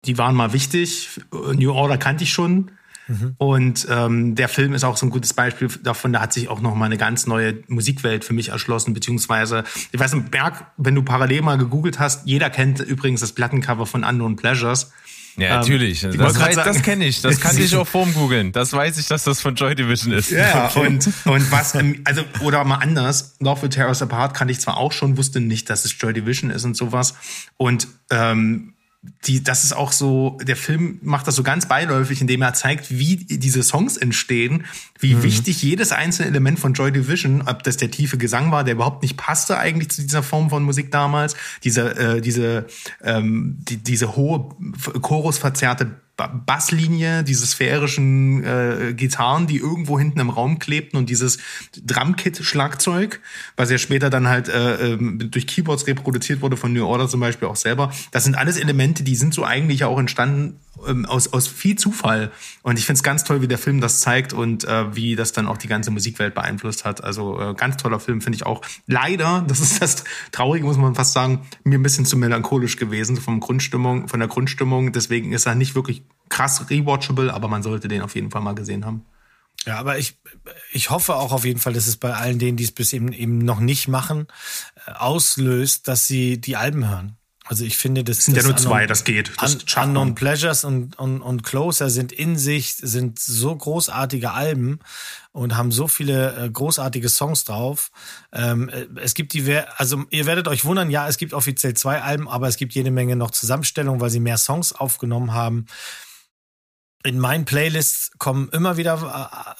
die waren mal wichtig. New Order kannte ich schon. Mhm. Und ähm, der Film ist auch so ein gutes Beispiel davon, da hat sich auch noch mal eine ganz neue Musikwelt für mich erschlossen, beziehungsweise, ich weiß im Berg, wenn du parallel mal gegoogelt hast, jeder kennt übrigens das Plattencover von Unknown Pleasures. Ja, ähm, natürlich. Das, das, das kenne ich. Das *laughs* kann ich auch vorm googeln. Das weiß ich, dass das von Joy Division ist. Ja, *laughs* okay. und, und was, also, oder mal anders, Love with Terrors Apart kannte ich zwar auch schon, wusste nicht, dass es Joy Division ist und sowas. Und ähm, die, das ist auch so, der Film macht das so ganz beiläufig, indem er zeigt, wie diese Songs entstehen, wie mhm. wichtig jedes einzelne Element von Joy Division, ob das der tiefe Gesang war, der überhaupt nicht passte eigentlich zu dieser Form von Musik damals, diese, äh, diese, ähm, die, diese hohe Chorusverzerrte Basslinie, diese sphärischen äh, Gitarren, die irgendwo hinten im Raum klebten und dieses Drumkit-Schlagzeug, was ja später dann halt äh, ähm, durch Keyboards reproduziert wurde von New Order zum Beispiel auch selber. Das sind alles Elemente, die sind so eigentlich auch entstanden ähm, aus, aus viel Zufall. Und ich finde es ganz toll, wie der Film das zeigt und äh, wie das dann auch die ganze Musikwelt beeinflusst hat. Also äh, ganz toller Film, finde ich auch. Leider, *laughs* das ist das Traurige, muss man fast sagen, mir ein bisschen zu melancholisch gewesen vom Grundstimmung, von der Grundstimmung. Deswegen ist er nicht wirklich krass rewatchable, aber man sollte den auf jeden Fall mal gesehen haben. Ja, aber ich, ich hoffe auch auf jeden Fall, dass es bei allen denen, die es bis eben, eben noch nicht machen, äh, auslöst, dass sie die Alben hören. Also ich finde, das, das sind das ja nur zwei, das geht. Das Un Unknown Pleasures und, und, und Closer sind in sich, sind so großartige Alben und haben so viele äh, großartige Songs drauf. Ähm, äh, es gibt die, also ihr werdet euch wundern, ja, es gibt offiziell zwei Alben, aber es gibt jede Menge noch Zusammenstellungen, weil sie mehr Songs aufgenommen haben. In meinen Playlists kommen immer wieder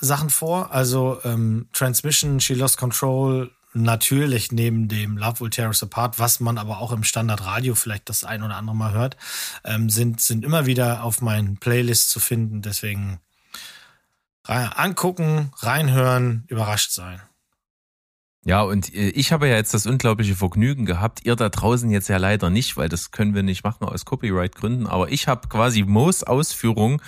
äh, Sachen vor, also ähm, Transmission, She Lost Control, natürlich neben dem Love Will Tear Us Apart, was man aber auch im Standardradio vielleicht das ein oder andere Mal hört, ähm, sind, sind immer wieder auf meinen Playlists zu finden. Deswegen rein, angucken, reinhören, überrascht sein. Ja, und äh, ich habe ja jetzt das unglaubliche Vergnügen gehabt, ihr da draußen jetzt ja leider nicht, weil das können wir nicht machen aus Copyright-Gründen, aber ich habe quasi Moos Ausführung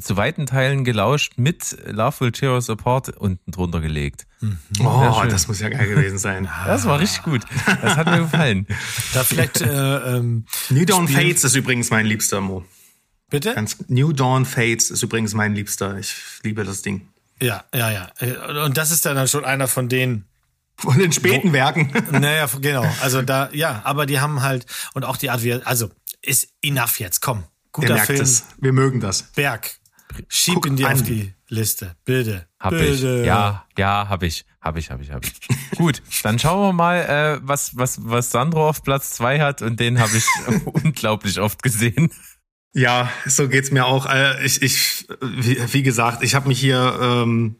zu weiten Teilen gelauscht mit Love Will Tear Us Apart unten drunter gelegt. Mhm. Oh, das muss ja geil gewesen sein. *laughs* Das war richtig gut. Das hat mir gefallen. Da vielleicht äh, ähm, New Dawn Fates ist übrigens mein liebster Mo. Bitte? Ganz, New Dawn Fates ist übrigens mein liebster. Ich liebe das Ding. Ja, ja, ja. Und das ist dann schon einer von denen. Von den späten Wo, Werken. *laughs* Naja, genau. Also da, ja, aber die haben halt, und auch die Art, wie, also ist enough jetzt, komm. Guter Film. Es. Wir mögen das. Berg, Schieb Guck ihn dir an. auf die Liste. Bitte. Hab Bitte. ich. Ja, ja, hab ich. Hab ich, hab ich, hab ich. *laughs* Gut, dann schauen wir mal, äh, was, was, was Sandro auf Platz zwei hat und den habe ich *laughs* unglaublich oft gesehen. Ja, so geht's mir auch. Äh, ich, ich, wie, wie gesagt, ich habe mich hier ähm,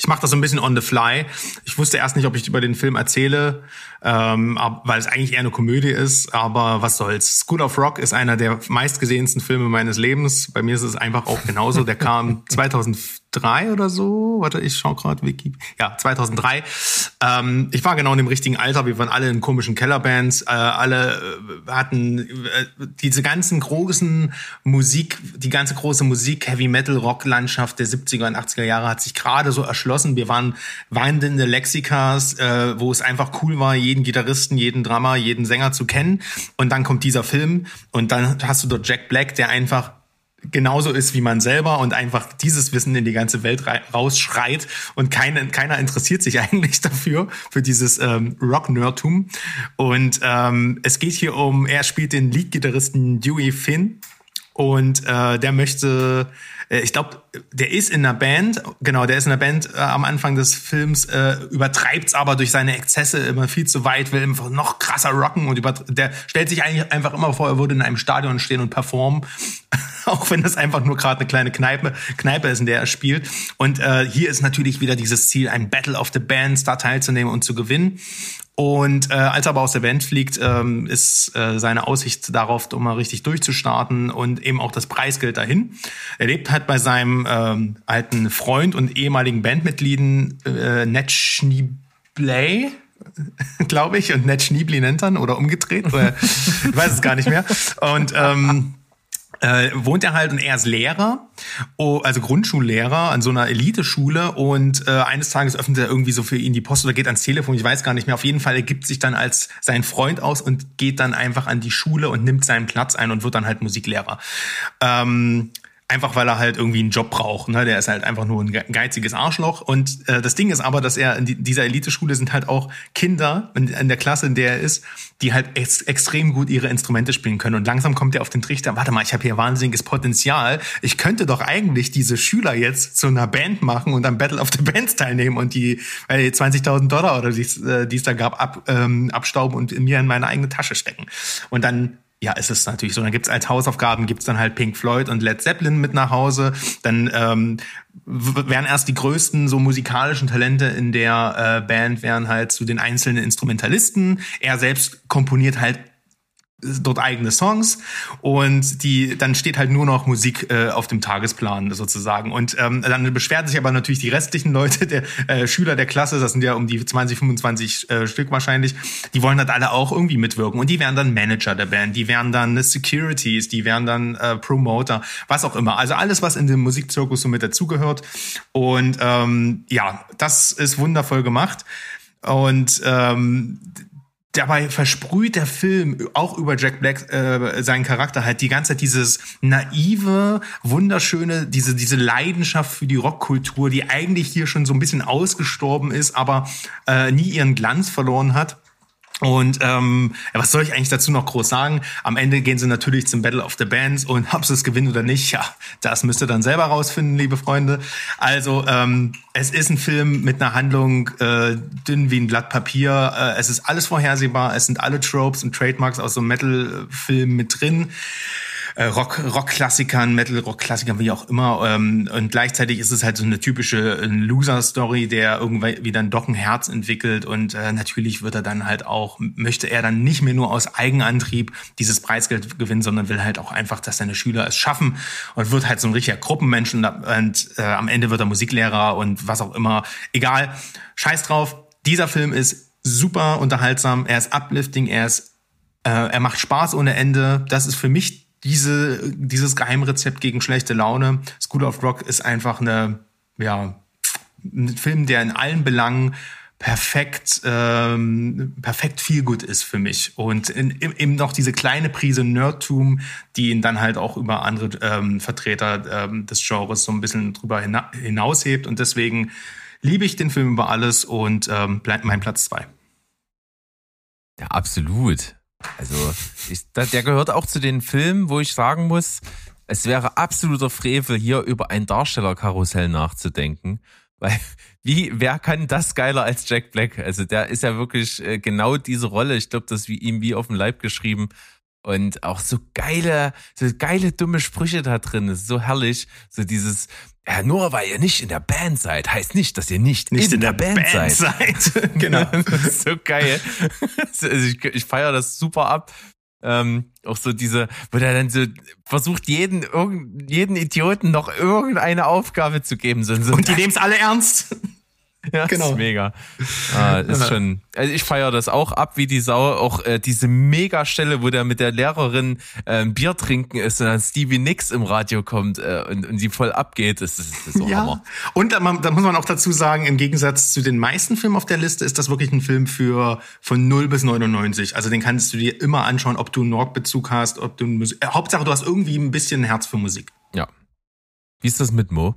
ich mache das so ein bisschen on the fly. Ich wusste erst nicht, ob ich über den Film erzähle, ähm, weil es eigentlich eher eine Komödie ist, aber was soll's. School of Rock ist einer der meistgesehensten Filme meines Lebens. Bei mir ist es einfach auch genauso. Der kam *laughs* 2003 oder so. Warte, ich schau gerade Wiki. Ja, 2003. Ähm, ich war genau in dem richtigen Alter. Wir waren alle in komischen Kellerbands. Äh, alle äh, hatten äh, diese ganzen großen Musik, die ganze große Musik, Heavy Metal, Rock Landschaft der 70er und 80er Jahre hat sich gerade so erschlossen. Wir waren weinende Lexikas, äh, wo es einfach cool war, jeden Gitarristen, jeden Drummer, jeden Sänger zu kennen. Und dann kommt dieser Film und dann hast du dort Jack Black, der einfach genauso ist wie man selber und einfach dieses Wissen in die ganze Welt rausschreit und keine, keiner interessiert sich *laughs* eigentlich dafür, für dieses ähm, Rock-Nerdtum. Und ähm, es geht hier um, er spielt den Lead-Gitarristen Dewey Finn und äh, der möchte ich glaube, der ist in einer Band, genau, der ist in einer Band äh, am Anfang des Films, äh, übertreibt's aber durch seine Exzesse immer viel zu weit, will einfach noch krasser rocken und der stellt sich eigentlich einfach immer vor, er würde in einem Stadion stehen und performen, *laughs* auch wenn das einfach nur gerade eine kleine Kneipe, Kneipe ist, in der er spielt. Und äh, hier ist natürlich wieder dieses Ziel, ein Battle of the Bands da teilzunehmen und zu gewinnen. Und äh, als er aber aus der Band fliegt, ähm, ist äh, seine Aussicht darauf, um mal richtig durchzustarten und eben auch das Preisgeld dahin. Er lebt halt bei seinem ähm, alten Freund und ehemaligen Bandmitglieden äh, Ned Schneebley, *laughs* glaube ich, und Ned Schneebly nennt er oder umgedreht. Oder, ich weiß es gar nicht mehr. Und ähm, äh, wohnt er halt und er ist Lehrer, oh, also Grundschullehrer an so einer Eliteschule und äh, eines Tages öffnet er irgendwie so für ihn die Post oder geht ans Telefon, ich weiß gar nicht mehr. Auf jeden Fall er gibt sich dann als sein Freund aus und geht dann einfach an die Schule und nimmt seinen Platz ein und wird dann halt Musiklehrer. Ähm, Einfach weil er halt irgendwie einen Job braucht. Ne? Der ist halt einfach nur ein geiziges Arschloch. Und äh, das Ding ist aber, dass er in die, dieser Eliteschule sind halt auch Kinder in, in, der Klasse, in der er ist, die halt ex extrem gut ihre Instrumente spielen können. Und langsam kommt er auf den Trichter, warte mal, ich habe hier wahnsinniges Potenzial. Ich könnte doch eigentlich diese Schüler jetzt zu einer Band machen und am Battle of the Bands teilnehmen und die äh, 20.000 Dollar oder die äh, es da gab, ab, ähm, abstauben und mir in meine eigene Tasche stecken. Und dann ja, ist es natürlich so. Dann gibt's als Hausaufgaben gibt's dann halt Pink Floyd und Led Zeppelin mit nach Hause. Dann ähm, wären erst die größten so musikalischen Talente in der äh, Band wären halt zu den einzelnen Instrumentalisten. Er selbst komponiert halt dort eigene Songs und die dann steht halt nur noch Musik äh, auf dem Tagesplan sozusagen. Und ähm, dann beschweren sich aber natürlich die restlichen Leute der äh, Schüler der Klasse das sind ja um die 20 25 äh, Stück wahrscheinlich die wollen halt alle auch irgendwie mitwirken. Und die wären dann Manager der Band die wären dann Securities die wären dann äh, Promoter was auch immer. Also alles was in dem Musikzirkus so mit dazugehört. Und ähm, ja das ist wundervoll gemacht. Und ähm, dabei versprüht der Film auch über Jack Black äh, seinen Charakter halt die ganze Zeit dieses naive, wunderschöne, diese diese Leidenschaft für die Rockkultur, die eigentlich hier schon so ein bisschen ausgestorben ist, aber äh, nie ihren Glanz verloren hat. Und ähm, was soll ich eigentlich dazu noch groß sagen? Am Ende gehen sie natürlich zum Battle of the Bands und ob sie es gewinnen oder nicht, ja, das müsst ihr dann selber rausfinden, liebe Freunde. Also ähm, es ist ein Film mit einer Handlung äh, dünn wie ein Blatt Papier. Äh, es ist alles vorhersehbar. Es sind alle Tropes und Trademarks aus so einem Metal-Film mit drin äh, Rock, Rock-Klassikern, Metal-Rock-Klassikern, wie auch immer. Ähm, und gleichzeitig ist es halt so eine typische äh, Loser-Story, der irgendwie dann doch ein Herz entwickelt. Und äh, natürlich wird er dann halt auch, möchte er dann nicht mehr nur aus Eigenantrieb dieses Preisgeld gewinnen, sondern will halt auch einfach, dass seine Schüler es schaffen und wird halt so ein richtiger Gruppenmensch und, und äh, am Ende wird er Musiklehrer und was auch immer. Egal, scheiß drauf. Dieser Film ist super unterhaltsam, er ist uplifting, er ist, äh, er macht Spaß ohne Ende. Das ist für mich diese, dieses Geheimrezept gegen schlechte Laune. School of Rock ist einfach eine, ja, ein Film, der in allen Belangen perfekt, ähm, perfekt viel gut ist für mich. Und in, eben noch diese kleine Prise Nerdtum, die ihn dann halt auch über andere ähm, Vertreter ähm, des Genres so ein bisschen drüber hina hinaushebt. Und deswegen liebe ich den Film über alles und ähm, bleibt mein Platz zwei. Ja, absolut. Also, ich, der gehört auch zu den Filmen, wo ich sagen muss, es wäre absoluter Frevel, hier über ein Darstellerkarussell nachzudenken. Weil, *laughs* wie, wer kann das geiler als Jack Black? Also, der ist ja wirklich äh, genau diese Rolle. Ich glaube, das ist wie ihm wie auf dem Leib geschrieben. Und auch so geile, so geile dumme Sprüche da drin. Das ist so herrlich. So dieses, ja, nur weil ihr nicht in der Band seid, heißt nicht, dass ihr nicht, nicht in, in der, der, Band, Band seid. seid. *laughs* genau. das ist so geil. Also ich, ich feiere das super ab. Ähm, auch so diese, wo der dann so versucht, jeden, jeden Idioten noch irgendeine Aufgabe zu geben. So, so Und die nehmen es alle ernst. *laughs* Ja, genau. ist mega. Ah, ist schon. Also ich feiere das auch ab wie die Sau. Auch äh, diese Mega-Stelle, wo der mit der Lehrerin äh, Bier trinken ist und dann Stevie Nicks im Radio kommt äh, und, und sie voll abgeht. Das ist, das ist so ja. Hammer. Und da, da muss man auch dazu sagen, im Gegensatz zu den meisten Filmen auf der Liste ist das wirklich ein Film für von 0 bis 99. Also den kannst du dir immer anschauen, ob du einen Nord-Bezug hast, ob du Musik. Äh, Hauptsache, du hast irgendwie ein bisschen ein Herz für Musik. Ja. Wie ist das mit Mo?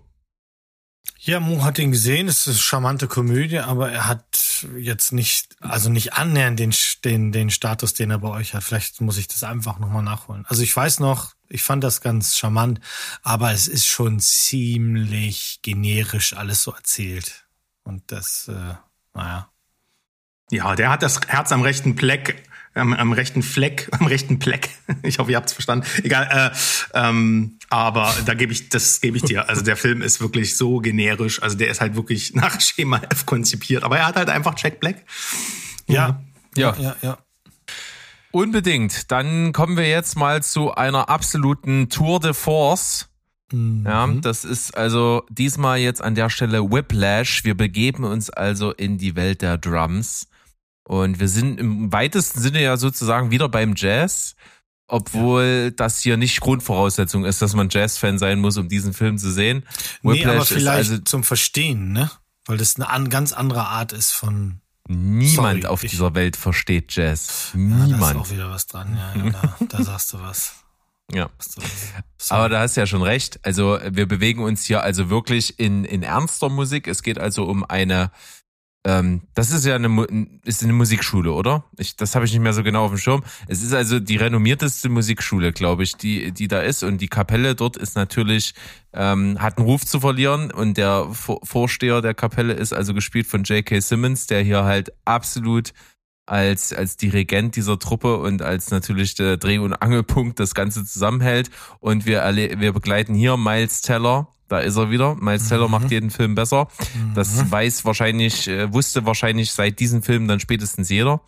Ja, Mo hat ihn gesehen, es ist eine charmante Komödie, aber er hat jetzt nicht, also nicht annähernd den, den, den Status, den er bei euch hat. Vielleicht muss ich das einfach nochmal nachholen. Also ich weiß noch, ich fand das ganz charmant, aber es ist schon ziemlich generisch alles so erzählt. Und das, äh, naja. Ja, der hat das Herz am rechten Pleck am, am rechten Fleck, *laughs* am rechten Pleck. Ich hoffe, ihr habt es verstanden. Egal. Äh, ähm, aber da gebe ich, das gebe ich dir. Also der Film ist wirklich so generisch. Also der ist halt wirklich *laughs* nach Schema F konzipiert. Aber er hat halt einfach Jack Black. Ja. Ja. Ja, ja. Unbedingt. Dann kommen wir jetzt mal zu einer absoluten Tour de Force. Mhm. Ja, das ist also diesmal jetzt an der Stelle Whiplash. Wir begeben uns also in die Welt der Drums. Und wir sind im weitesten Sinne ja sozusagen wieder beim Jazz, obwohl ja. das hier nicht Grundvoraussetzung ist, dass man Jazz-Fan sein muss, um diesen Film zu sehen. Nee, aber vielleicht also zum Verstehen, ne? Weil das eine ganz andere Art ist von Niemand Sorry, auf dieser Welt versteht Jazz. Niemand. Ja, da ist auch wieder was dran. Ja, ja da, *laughs* da sagst du was. Ja. Aber da hast du ja schon recht. Also wir bewegen uns hier also wirklich in, in ernster Musik. Es geht also um eine ähm, das ist ja eine, ist eine Musikschule, oder? Ich, das habe ich nicht mehr so genau auf dem Schirm. Es ist also die renommierteste Musikschule, glaube ich, die, die da ist. Und die Kapelle dort ist natürlich, ähm, hat einen Ruf zu verlieren. Und der Vorsteher der Kapelle ist also gespielt von J.K. Simmons, der hier halt absolut als, als Dirigent dieser Truppe und als natürlich der Dreh- und Angelpunkt das Ganze zusammenhält. Und wir, wir begleiten hier Miles Teller, da ist er wieder. Miles Teller mhm. macht jeden Film besser. Mhm. Das weiß wahrscheinlich, äh, wusste wahrscheinlich seit diesem Film dann spätestens jeder.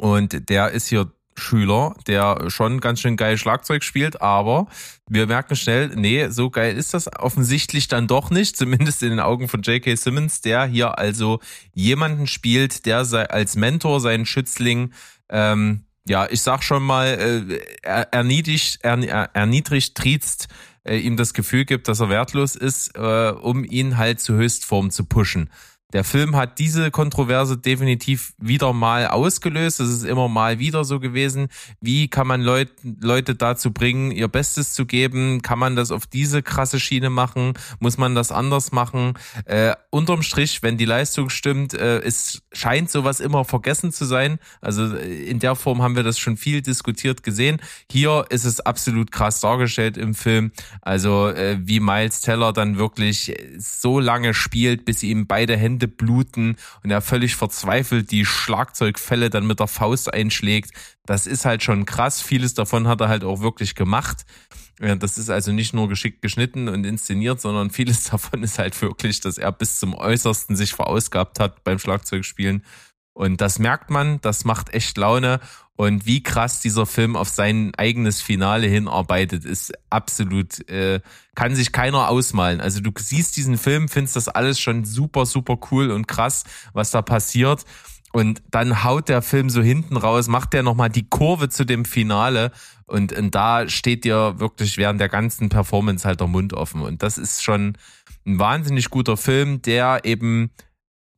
Und der ist hier Schüler, der schon ganz schön geil Schlagzeug spielt, aber wir merken schnell, nee, so geil ist das offensichtlich dann doch nicht, *laughs* zumindest in den Augen von J.K. Simmons, der hier also jemanden spielt, der als Mentor seinen Schützling ähm, ja, ich sag schon mal, äh, erniedrigt, erniedrigt, triezt, äh, ihm das Gefühl gibt, dass er wertlos ist, äh, um ihn halt zu Höchstform zu pushen. Der Film hat diese Kontroverse definitiv wieder mal ausgelöst. Es ist immer mal wieder so gewesen. Wie kann man Leut, Leute dazu bringen, ihr Bestes zu geben? Kann man das auf diese krasse Schiene machen? Muss man das anders machen? Äh, unterm Strich, wenn die Leistung stimmt, äh, es scheint sowas immer vergessen zu sein. Also äh, in der Form haben wir das schon viel diskutiert gesehen. Hier ist es absolut krass dargestellt im Film. Also äh, wie Miles Teller dann wirklich so lange spielt, bis ihm beide Hände Hände bluten und er völlig verzweifelt die Schlagzeugfälle dann mit der Faust einschlägt. Das ist halt schon krass. Vieles davon hat er halt auch wirklich gemacht. Das ist also nicht nur geschickt geschnitten und inszeniert, sondern vieles *laughs* davon ist halt wirklich, dass er bis zum Äußersten sich verausgabt hat beim Schlagzeugspielen. Und das merkt man, das macht echt Laune. Und wie krass dieser Film auf sein eigenes Finale hinarbeitet, ist absolut, äh, kann sich keiner ausmalen. Also du siehst diesen Film, findest das alles schon super, super cool und krass, was da passiert. Und dann haut der Film so hinten raus, macht der nochmal die Kurve zu dem Finale. Und, und da steht dir wirklich während der ganzen Performance halt der Mund offen. Und das ist schon ein wahnsinnig guter Film, der eben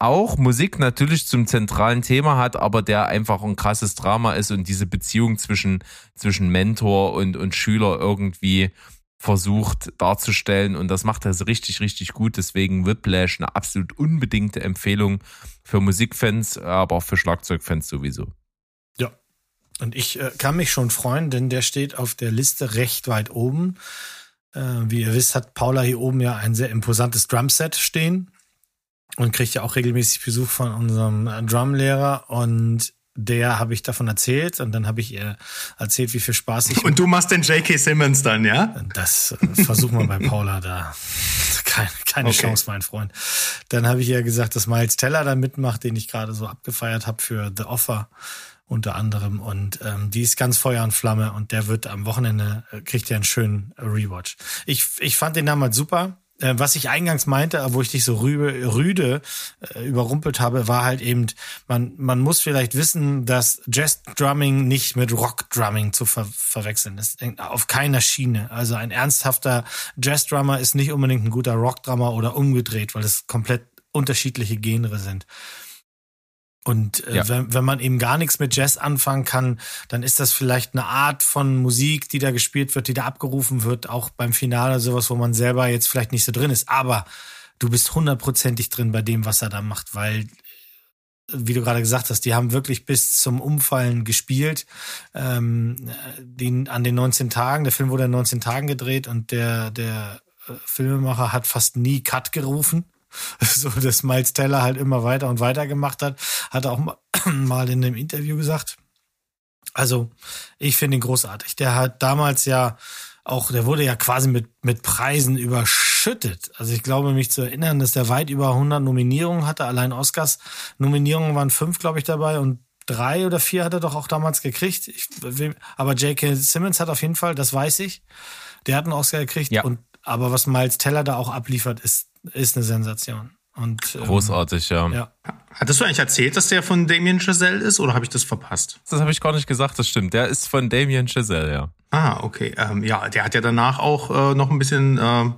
auch Musik natürlich zum zentralen Thema hat, aber der einfach ein krasses Drama ist und diese Beziehung zwischen, zwischen Mentor und, und Schüler irgendwie versucht darzustellen und das macht er so richtig, richtig gut. Deswegen Whiplash eine absolut unbedingte Empfehlung für Musikfans, aber auch für Schlagzeugfans sowieso. Ja, und ich äh, kann mich schon freuen, denn der steht auf der Liste recht weit oben. Äh, wie ihr wisst, hat Paula hier oben ja ein sehr imposantes Drumset stehen und kriegt ja auch regelmäßig Besuch von unserem äh, Drumlehrer und der habe ich davon erzählt und dann habe ich ihr erzählt, wie viel Spaß ich. Und du machst den J.K. Simmons dann, ja? Das äh, versuchen wir bei Paula da. Keine, keine okay. Chance, mein Freund. Dann habe ich ihr gesagt, dass Miles Teller da mitmacht, den ich gerade so abgefeiert habe für The Offer unter anderem. Und ähm, die ist ganz Feuer und Flamme und der wird am Wochenende, äh, kriegt ja einen schönen Rewatch. Ich, ich fand den damals super äh, was ich eingangs meinte, wo ich dich so rübe, rüde äh, überrumpelt habe, war halt eben, man, man muss vielleicht wissen, dass Jazz-Drumming nicht mit Rock-Drumming zu ver verwechseln ist. Auf keiner Schiene. Also ein ernsthafter Jazz-Drummer ist nicht unbedingt ein guter Rock-Drummer oder umgedreht, weil es komplett unterschiedliche Genre sind. Und äh, Ja. wenn, wenn man eben gar nichts mit Jazz anfangen kann, dann ist das vielleicht eine Art von Musik, die da gespielt wird, die da abgerufen wird, auch beim Finale sowas, wo man selber jetzt vielleicht nicht so drin ist. Aber du bist hundertprozentig drin bei dem, was er da macht, weil wie du gerade gesagt hast, die haben wirklich bis zum Umfallen gespielt. Ähm, den, an den 19 Tagen, der Film wurde in 19 Tagen gedreht und der, der äh, Filmemacher hat fast nie Cut gerufen. *laughs* So, dass Miles Teller halt immer weiter und weiter gemacht hat. Hat er auch *clears throat* mal- in einem Interview gesagt. Also, ich finde ihn großartig. Der hat damals ja auch, der wurde ja quasi mit, mit Preisen überschüttet. Also ich glaube mich zu erinnern, dass der weit über 100 Nominierungen hatte. Allein Oscars Nominierungen waren fünf, glaube ich, dabei und drei oder vier hat er doch auch damals gekriegt. Ich, aber J.K. Simmons hat auf jeden Fall, das weiß ich. Der hat einen Oscar gekriegt. Ja. Und, aber was Miles Teller da auch abliefert, ist, ist eine Sensation. Und, ähm, Großartig, ja. Ja. Hattest du eigentlich erzählt, dass der von Damien Chazelle ist oder habe ich das verpasst? Das habe ich gar nicht gesagt, das stimmt. Der ist von Damien Chazelle, ja. Ah, okay. Ähm, ja, der hat ja danach auch äh, noch ein bisschen, ähm,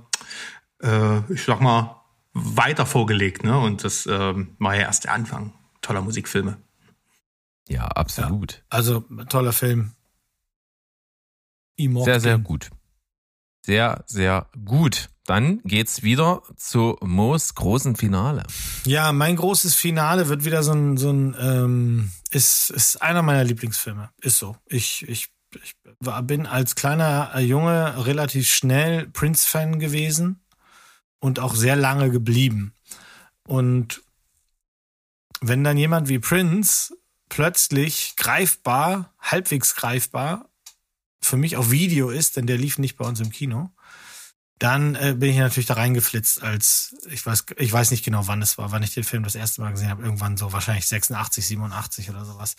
äh, ich sag mal, weiter vorgelegt, ne? Und das ähm, war ja erst der Anfang toller Musikfilme. Ja, absolut. Also toller Film. Immortal. Sehr, sehr gut. Sehr, sehr gut. Dann geht's wieder zu Moos großen Finale. Ja, mein großes Finale wird wieder so ein, so ein ähm, ist, ist einer meiner Lieblingsfilme. Ist so. Ich, ich, ich war, bin als kleiner Junge relativ schnell Prince-Fan gewesen und auch sehr lange geblieben. Und wenn dann jemand wie Prince plötzlich greifbar, halbwegs greifbar, für mich auf Video ist, denn der lief nicht bei uns im Kino, dann äh, bin ich natürlich da reingeflitzt als, ich weiß, ich weiß nicht genau, wann es war, wann ich den Film das erste Mal gesehen habe. Irgendwann so wahrscheinlich 86, 87 oder sowas.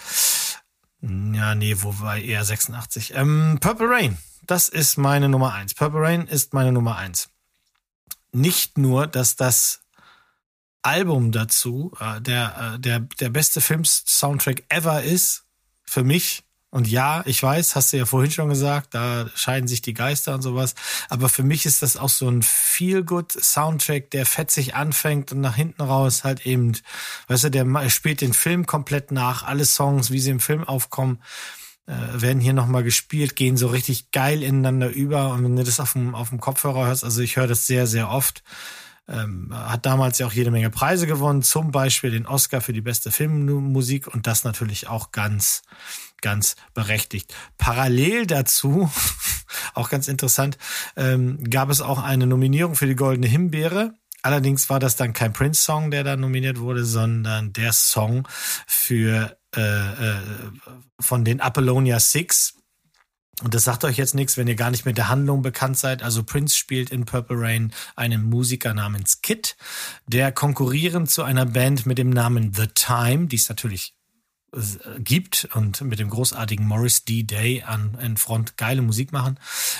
Ja, nee, wobei eher 86. Ähm, Purple Rain, das ist meine Nummer eins. Purple Rain ist meine Nummer eins. Nicht nur, dass das Album dazu äh, der, äh, der, der beste Films-Soundtrack ever ist, für mich. Und ja, ich weiß, hast du ja vorhin schon gesagt, da scheiden sich die Geister und sowas. Aber für mich ist das auch so ein Feel-Good-Soundtrack, der fetzig anfängt und nach hinten raus halt eben, weißt du, der spielt den Film komplett nach. Alle Songs, wie sie im Film aufkommen, äh, werden hier nochmal gespielt, gehen so richtig geil ineinander über. Und wenn du das auf dem, auf dem Kopfhörer hörst, also ich höre das sehr, sehr oft. Ähm, hat damals ja auch jede Menge Preise gewonnen, zum Beispiel den Oscar für die beste Filmmusik und das natürlich auch ganz, ganz berechtigt. Parallel dazu, *laughs* auch ganz interessant, ähm, gab es auch eine Nominierung für die Goldene Himbeere. Allerdings war das dann kein Prince-Song, der da nominiert wurde, sondern der Song für äh, äh, von den Apollonia Six. Und das sagt euch jetzt nichts, wenn ihr gar nicht mit der Handlung bekannt seid. Also Prince spielt in Purple Rain einen Musiker namens Kid, der konkurrierend zu einer Band mit dem Namen The Time, die es natürlich gibt und mit dem großartigen Morris D. Day an, an Front geile Musik machen,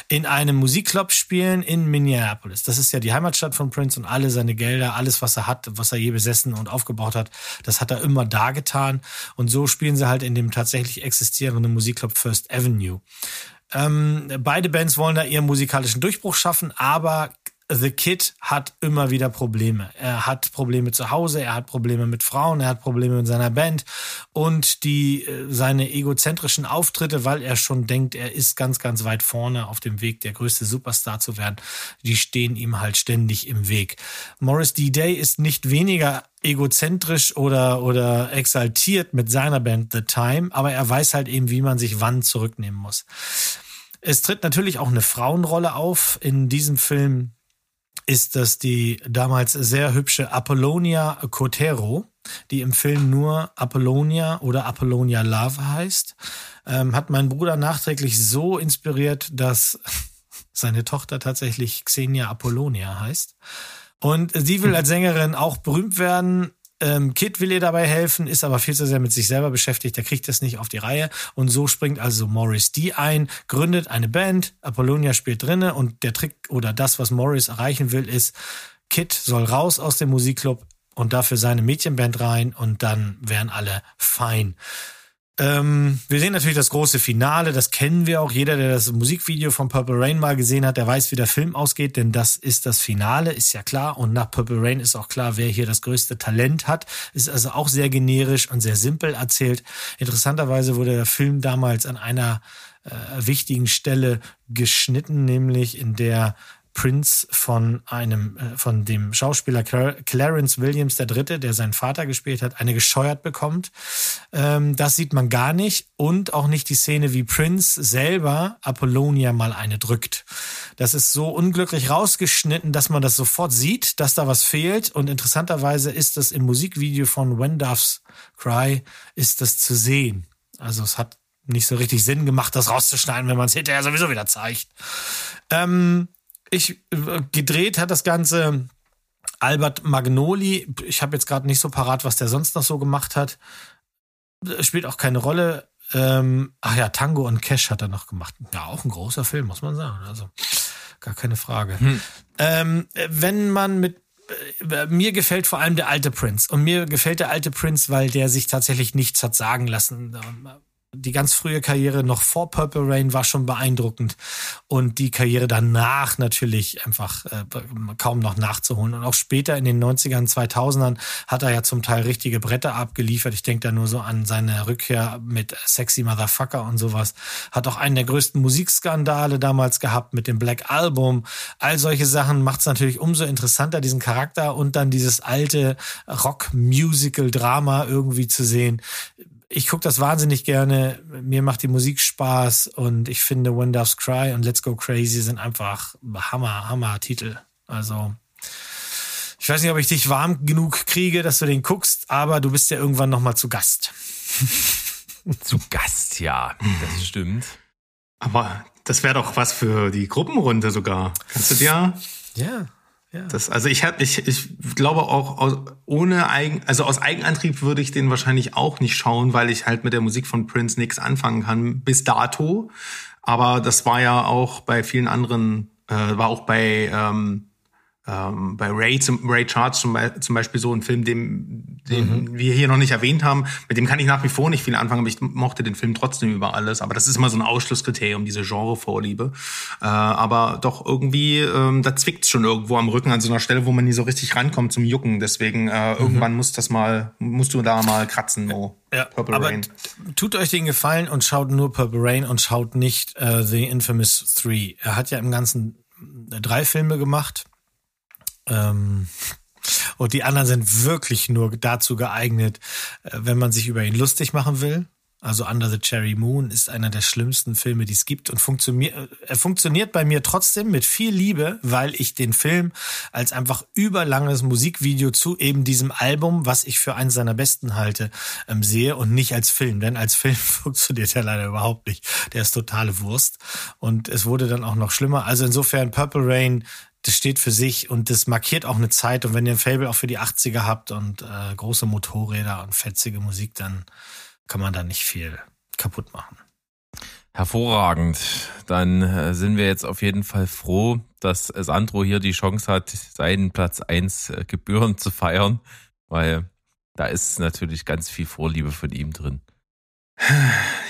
in einem Musikclub spielen in Minneapolis. Das ist ja die Heimatstadt von Prince und alle seine Gelder, alles, was er hat, was er je besessen und aufgebaut hat, das hat er immer da getan. Und so spielen sie halt in dem tatsächlich existierenden Musikclub First Avenue. Ähm, beide Bands wollen da ihren musikalischen Durchbruch schaffen, aber The Kid hat immer wieder Probleme. Er hat Probleme zu Hause, er hat Probleme mit Frauen, er hat Probleme mit seiner Band und die äh, seine egozentrischen Auftritte, weil er schon denkt, er ist ganz, ganz weit vorne auf dem Weg, der größte Superstar zu werden, die stehen ihm halt ständig im Weg. Morris D. Day ist nicht weniger egozentrisch oder, oder exaltiert mit seiner Band The Time, aber er weiß halt eben, wie man sich wann zurücknehmen muss. Es tritt natürlich auch eine Frauenrolle auf. In diesem Film ist das die damals sehr hübsche Apollonia Cotero, die im Film nur Apollonia oder Apollonia Love heißt. Ähm, hat mein Bruder nachträglich so inspiriert, dass *laughs* seine Tochter tatsächlich Xenia Apollonia heißt. Und sie will als Sängerin auch berühmt werden. Ähm, Kid will ihr dabei helfen, ist aber viel zu sehr mit sich selber beschäftigt, der kriegt das nicht auf die Reihe. Und so springt also Morris D ein, gründet eine Band, Apollonia spielt drinne und der Trick oder das, was Morris erreichen will, ist, Kid soll raus aus dem Musikclub und dafür seine Mädchenband rein und dann wären alle fein. Ähm, wir sehen natürlich das große Finale, das kennen wir auch. Jeder, der das Musikvideo von Purple Rain mal gesehen hat, der weiß, wie der Film ausgeht, denn das ist das Finale, ist ja klar. Und nach Purple Rain ist auch klar, wer hier das größte Talent hat. Ist also auch sehr generisch und sehr simpel erzählt. Interessanterweise wurde der Film damals an einer äh, wichtigen Stelle geschnitten, nämlich in der Prince von einem, äh, von dem Schauspieler Clarence Williams Dritte, der seinen Vater gespielt hat, eine gescheuert bekommt. Ähm, das sieht man gar nicht und auch nicht die Szene, wie Prince selber Apollonia mal eine drückt. Das ist so unglücklich rausgeschnitten, dass man das sofort sieht, dass da was fehlt und interessanterweise ist das im Musikvideo von When Doves Cry ist das zu sehen. Also es hat nicht so richtig Sinn gemacht, das rauszuschneiden, wenn man es hinterher sowieso wieder zeigt. Ähm, ich äh, gedreht hat das Ganze Albert Magnoli. Ich habe jetzt gerade nicht so parat, was der sonst noch so gemacht hat. Spielt auch keine Rolle. Ähm, ach ja, Tango und Cash hat er noch gemacht. Ja, auch ein großer Film, muss man sagen. Also gar keine Frage. Hm. Ähm, wenn man mit äh, mir gefällt vor allem der alte Prince. Und mir gefällt der alte Prince, weil der sich tatsächlich nichts hat sagen lassen die ganz frühe Karriere noch vor Purple Rain war schon beeindruckend und die Karriere danach natürlich einfach äh, kaum noch nachzuholen. Und auch später in den 90ern, 2000ern hat er ja zum Teil richtige Bretter abgeliefert. Ich denke da nur so an seine Rückkehr mit Sexy Motherfucker und sowas. Hat auch einen der größten Musikskandale damals gehabt mit dem Black Album. All solche Sachen macht es natürlich umso interessanter, diesen Charakter und dann dieses alte Rock-Musical-Drama irgendwie zu sehen ich gucke das wahnsinnig gerne. Mir macht die Musik Spaß und ich finde When Doves Cry und Let's Go Crazy sind einfach Hammer, Hammer Titel. Also ich weiß nicht, ob ich dich warm genug kriege, dass du den guckst, aber du bist ja irgendwann noch mal zu Gast. *laughs* zu Gast, ja, das stimmt. Aber das wäre doch was für die Gruppenrunde sogar. Kannst du dir? Ja. Ja. Das, also ich hab, ich, ich glaube auch aus, ohne Eigen, also aus Eigenantrieb würde ich den wahrscheinlich auch nicht schauen, weil ich halt mit der Musik von Prince nichts anfangen kann bis dato. Aber das war ja auch bei vielen anderen, äh, war auch bei ähm, ähm, bei Ray, zum, Ray Charles zum, zum Beispiel so ein Film, den, den mhm. wir hier noch nicht erwähnt haben, mit dem kann ich nach wie vor nicht viel anfangen, aber ich mochte den Film trotzdem über alles. Aber das ist immer so ein Ausschlusskriterium, diese Genrevorliebe. Äh, aber doch irgendwie, ähm, da zwickt schon irgendwo am Rücken an so einer Stelle, wo man nie so richtig rankommt zum Jucken. Deswegen äh, mhm. irgendwann muss das mal, musst du da mal kratzen, Mo. Ja, Purple aber Rain. tut euch den Gefallen und schaut nur Purple Rain und schaut nicht äh, The Infamous Three. Er hat ja im Ganzen äh, drei Filme gemacht. Ähm, und die anderen sind wirklich nur dazu geeignet, äh, wenn man sich über ihn lustig machen will. Also Under the Cherry Moon ist einer der schlimmsten Filme, die es gibt und funktioniert, äh, er funktioniert bei mir trotzdem mit viel Liebe, weil ich den Film als einfach überlanges Musikvideo zu eben diesem Album, was ich für eines seiner besten halte, ähm, sehe und nicht als Film, denn als Film *laughs* funktioniert er leider überhaupt nicht. Der ist totale Wurst und es wurde dann auch noch schlimmer. Also insofern Purple Rain das steht für sich und das markiert auch eine Zeit. Und wenn ihr ein Fable auch für die 80er habt und äh, große Motorräder und fetzige Musik, dann kann man da nicht viel kaputt machen. Hervorragend. Dann äh, sind wir jetzt auf jeden Fall froh, dass Sandro hier die Chance hat, seinen Platz 1 äh, Gebühren zu feiern, weil da ist natürlich ganz viel Vorliebe von ihm drin. *sighs*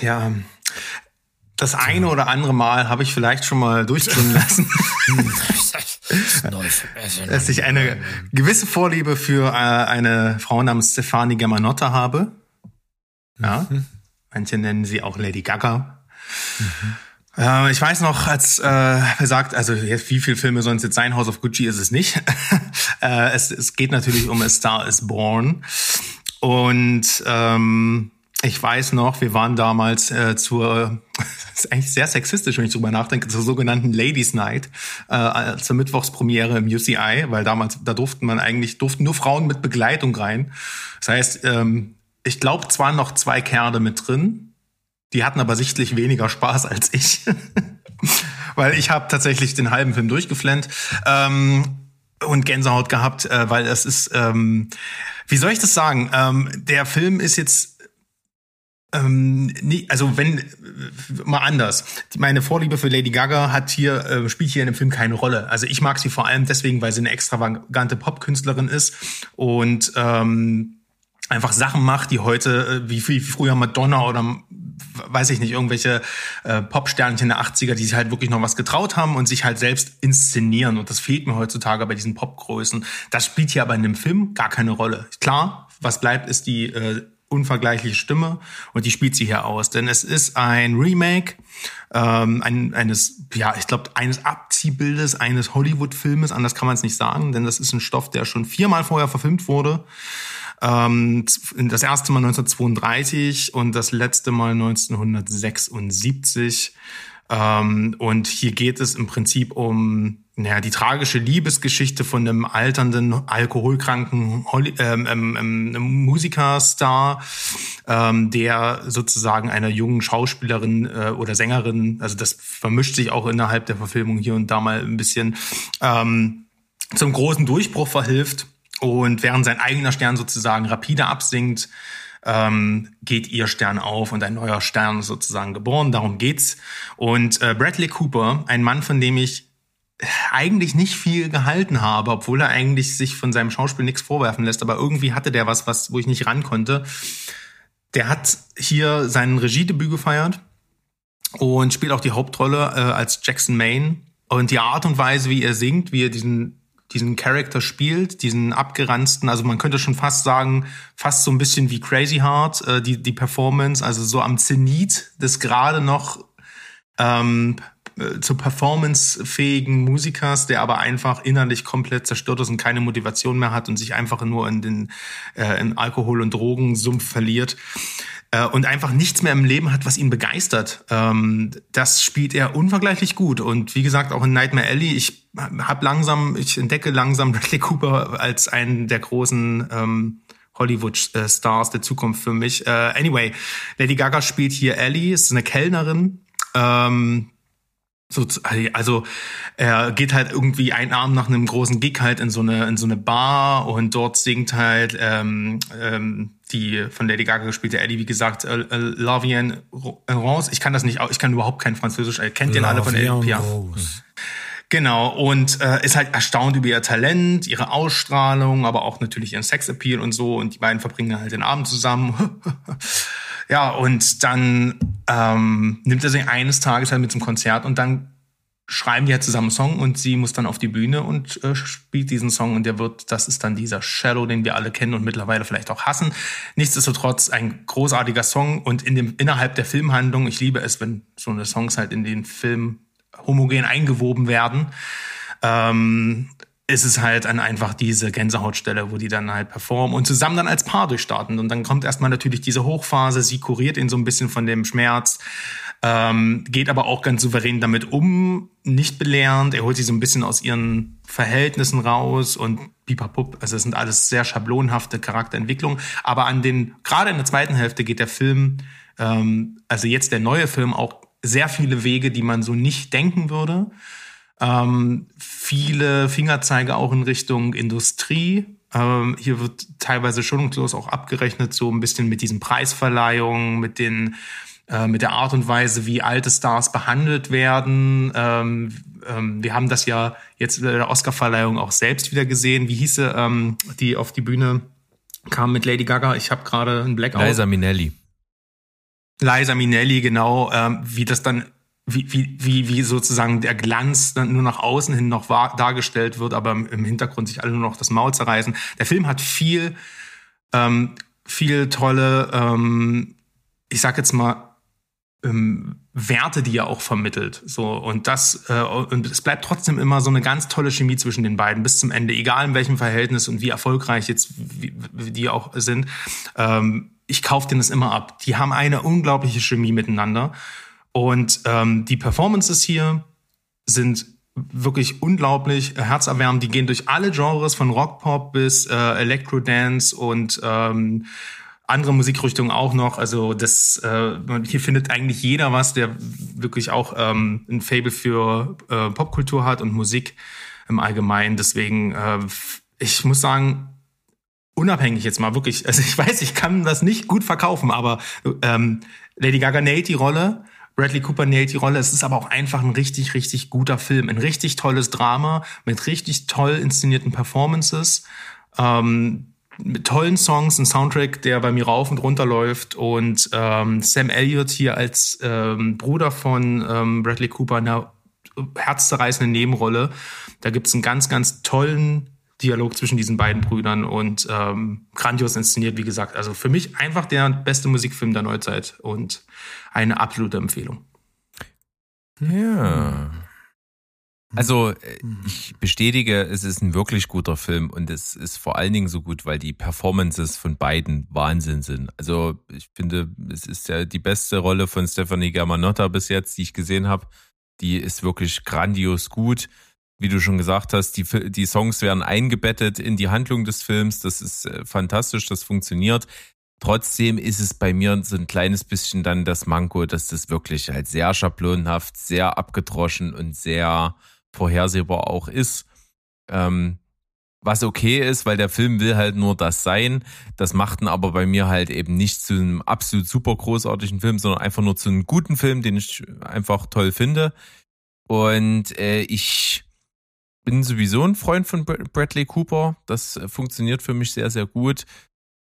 Ja, das eine oder andere Mal habe ich vielleicht schon mal durchklingen *laughs* lassen. *laughs* *laughs* dass ich eine gewisse Vorliebe für äh, eine Frau namens Stefani Germanotta habe. Ja. Mhm. Manche nennen sie auch Lady Gaga. Mhm. Äh, ich weiß noch, als äh, gesagt, also jetzt, wie viele Filme sollen es jetzt sein? House of Gucci ist es nicht. *laughs* äh, es, es geht natürlich um A Star is Born. Und ähm, ich weiß noch, wir waren damals äh, zur, das *laughs* ist eigentlich sehr sexistisch, wenn ich drüber nachdenke, zur sogenannten Ladies Night, äh, zur Mittwochspremiere im UCI, weil damals, da durften man eigentlich, durften nur Frauen mit Begleitung rein. Das heißt, ähm, ich glaube zwar noch zwei Kerle mit drin, die hatten aber sichtlich weniger Spaß als ich. *laughs* weil ich habe tatsächlich den halben Film durchgeflennt ähm, und Gänsehaut gehabt, äh, weil es ist, ähm, wie soll ich das sagen? Ähm, der Film ist jetzt ähm, nee, also wenn mal anders. Meine Vorliebe für Lady Gaga hat hier äh, spielt hier in dem Film keine Rolle. Also ich mag sie vor allem deswegen, weil sie eine extravagante Popkünstlerin ist und ähm, einfach Sachen macht, die heute, äh, wie, wie früher Madonna oder weiß ich nicht, irgendwelche äh, Popsternchen der 80er, die sich halt wirklich noch was getraut haben und sich halt selbst inszenieren. Und das fehlt mir heutzutage bei diesen Popgrößen. Das spielt hier aber in dem Film gar keine Rolle. Klar, was bleibt, ist die äh, unvergleichliche Stimme und die spielt sie hier aus. Denn es ist ein Remake ähm, ein, eines, ja, ich glaube, eines Abziehbildes eines Hollywood-Filmes, anders kann man es nicht sagen, denn das ist ein Stoff, der schon viermal vorher verfilmt wurde. Ähm, das erste Mal 1932 und das letzte Mal 1976. Ähm, und hier geht es im Prinzip um naja, die tragische Liebesgeschichte von einem alternden, alkoholkranken Holly, ähm, ähm, ähm, Musikerstar, ähm, der sozusagen einer jungen Schauspielerin äh, oder Sängerin, also das vermischt sich auch innerhalb der Verfilmung hier und da mal ein bisschen, ähm, zum großen Durchbruch verhilft. Und während sein eigener Stern sozusagen rapide absinkt, ähm, geht ihr Stern auf und ein neuer Stern ist sozusagen geboren. Darum geht's. Und äh, Bradley Cooper, ein Mann, von dem ich eigentlich nicht viel gehalten habe, obwohl er eigentlich sich von seinem Schauspiel nichts vorwerfen lässt, aber irgendwie hatte der was, was wo ich nicht ran konnte. Der hat hier sein Regiedebüt gefeiert und spielt auch die Hauptrolle äh, als Jackson Maine und die Art und Weise, wie er singt, wie er diesen diesen Charakter spielt, diesen abgeranzten, also man könnte schon fast sagen, fast so ein bisschen wie Crazy Heart, äh, die, die Performance, also so am Zenit des gerade noch ähm, äh, zu performancefähigen Musikers, der aber einfach innerlich komplett zerstört ist und keine Motivation mehr hat und sich einfach nur in den äh, in Alkohol- und Drogensumpf verliert äh, und einfach nichts mehr im Leben hat, was ihn begeistert. Ähm, das spielt er unvergleichlich gut und wie gesagt auch in Nightmare Alley. Ich habe langsam, ich entdecke langsam *laughs* Bradley Cooper als einen der großen ähm, Hollywood-Stars der Zukunft für mich. Äh, anyway, Lady Gaga spielt hier Ellie, ist eine Kellnerin. Ähm, so, also er geht halt irgendwie einen Abend nach einem großen Gig halt in so eine in so eine Bar und dort singt halt ähm, ähm, die von Lady Gaga gespielte Eddie, wie gesagt, äh, äh, Lavien Rose. Ich kann das nicht, ich kann überhaupt kein Französisch. Er kennt den alle von Eddie. Genau, und äh, ist halt erstaunt über ihr Talent, ihre Ausstrahlung, aber auch natürlich ihren Sexappeal und so. Und die beiden verbringen halt den Abend zusammen. *laughs* Ja, und dann ähm, nimmt er sie eines Tages halt mit zum Konzert und dann schreiben die halt zusammen einen Song und sie muss dann auf die Bühne und äh, spielt diesen Song und der wird, das ist dann dieser Shadow, den wir alle kennen und mittlerweile vielleicht auch hassen. Nichtsdestotrotz ein großartiger Song und in dem, innerhalb der Filmhandlung, ich liebe es, wenn so eine Songs halt in den Film homogen eingewoben werden. Ähm, ist es halt dann einfach diese Gänsehautstelle, wo die dann halt performen und zusammen dann als Paar durchstarten. Und dann kommt erstmal natürlich diese Hochphase, sie kuriert ihn so ein bisschen von dem Schmerz, ähm, geht aber auch ganz souverän damit um, nicht belehrend. Er holt sie so ein bisschen aus ihren Verhältnissen raus und pipapup. Also es sind alles sehr schablonhafte Charakterentwicklungen. Aber an den, gerade in der zweiten Hälfte geht der Film, ähm, also jetzt der neue Film auch sehr viele Wege, die man so nicht denken würde. Ähm, viele Fingerzeige auch in Richtung Industrie. Ähm, hier wird teilweise schonungslos auch abgerechnet, so ein bisschen mit diesen Preisverleihungen, mit den äh, mit der Art und Weise, wie alte Stars behandelt werden. Ähm, ähm, wir haben das ja jetzt in der Oscarverleihung auch selbst wieder gesehen. Wie hieße ähm, die auf die Bühne kam mit Lady Gaga? Ich habe gerade einen Blackout. Liza Minnelli. Liza Minnelli, genau, ähm, wie das dann wie, wie, wie, wie sozusagen der Glanz dann nur nach außen hin noch war, dargestellt wird, aber im Hintergrund sich alle nur noch das Maul zerreißen. Der Film hat viel, ähm, viel tolle, ähm, ich sag jetzt mal, ähm, Werte, die er auch vermittelt. So und das äh, und es bleibt trotzdem immer so eine ganz tolle Chemie zwischen den beiden bis zum Ende, egal in welchem Verhältnis und wie erfolgreich jetzt wie, wie die auch sind. Ähm, ich kaufe denen das immer ab. Die haben eine unglaubliche Chemie miteinander und ähm, die Performances hier sind wirklich unglaublich herzerwärmend. Die gehen durch alle Genres von Rockpop bis äh, Electro-Dance und ähm, andere Musikrichtungen auch noch. Also das äh, hier findet eigentlich jeder was, der wirklich auch ähm, ein Fable für äh, Popkultur hat und Musik im Allgemeinen. Deswegen, äh, ich muss sagen, unabhängig jetzt mal wirklich. Also ich weiß, ich kann das nicht gut verkaufen, aber ähm, Lady Gaga näht die Rolle. Bradley Cooper näht die Rolle. Es ist aber auch einfach ein richtig, richtig guter Film. Ein richtig tolles Drama mit richtig toll inszenierten Performances. Ähm, mit tollen Songs, ein Soundtrack, der bei mir rauf und runter läuft und ähm, Sam Elliott hier als ähm, Bruder von ähm, Bradley Cooper in einer herzzerreißenden Nebenrolle. Da gibt's einen ganz, ganz tollen Dialog zwischen diesen beiden Brüdern und ähm, grandios inszeniert, wie gesagt. Also für mich einfach der beste Musikfilm der Neuzeit und eine absolute Empfehlung. Ja. Also äh, ich bestätige, es ist ein wirklich guter Film und es ist vor allen Dingen so gut, weil die Performances von beiden Wahnsinn sind. Also ich finde, es ist ja die beste Rolle von Stephanie Germanotta bis jetzt, die ich gesehen habe. Die ist wirklich grandios gut. Wie du schon gesagt hast, die, die Songs werden eingebettet in die Handlung des Films. Das ist äh, fantastisch, das funktioniert. Trotzdem ist es bei mir so ein kleines bisschen dann das Manko, dass das wirklich halt sehr schablonenhaft, sehr abgedroschen und sehr vorhersehbar auch ist. Ähm, was okay ist, weil der Film will halt nur das sein. Das macht ihn aber bei mir halt eben nicht zu einem absolut super großartigen Film, sondern einfach nur zu einem guten Film, den ich einfach toll finde. Und äh, ich bin sowieso ein Freund von Bradley Cooper. Das äh, funktioniert für mich sehr, sehr gut.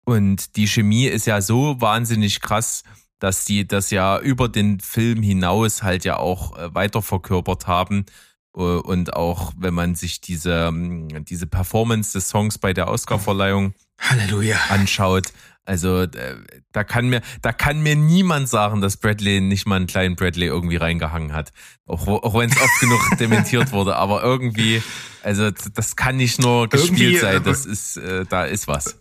Und die Chemie ist ja so wahnsinnig krass, dass die das ja über den Film hinaus halt ja auch äh, weiter verkörpert haben. Äh, und auch wenn man sich diese, ähm, diese Performance des Songs bei der Oscarverleihung Halleluja. anschaut, also äh, da kann mir, da kann mir niemand sagen, dass Bradley nicht mal einen kleinen Bradley irgendwie reingehangen hat. Auch, auch wenn es oft genug *laughs* dementiert wurde. Aber irgendwie, also das kann nicht nur gespielt irgendwie, sein. Das ist, äh, da ist was.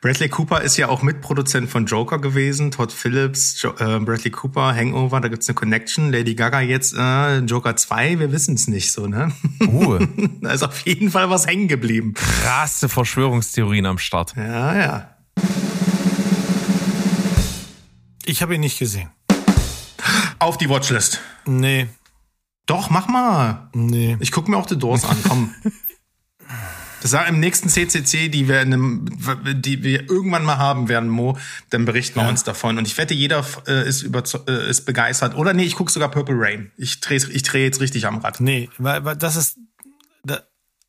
Bradley Cooper ist ja auch Mitproduzent von Joker gewesen, Todd Phillips, jo äh, Bradley Cooper, Hangover, da gibt's eine Connection. Lady Gaga jetzt äh, Joker 2, wir wissen es nicht so, ne? Uh. *laughs* da ist auf jeden Fall was hängen geblieben. Krasse Verschwörungstheorien am Start. Ja, ja. Ich habe ihn nicht gesehen. Auf die Watchlist. Nee. Doch, mach mal. Nee. Ich guck mir auch The Doors an, komm. *laughs* Das war im nächsten CCC, die wir, in einem, die wir irgendwann mal haben werden, Mo, dann berichten wir ja. uns davon. Und ich wette, jeder äh, ist, über, äh, ist begeistert. Oder nee, ich gucke sogar Purple Rain. Ich drehe ich dreh jetzt richtig am Rad. Nee, weil, weil das ist, da,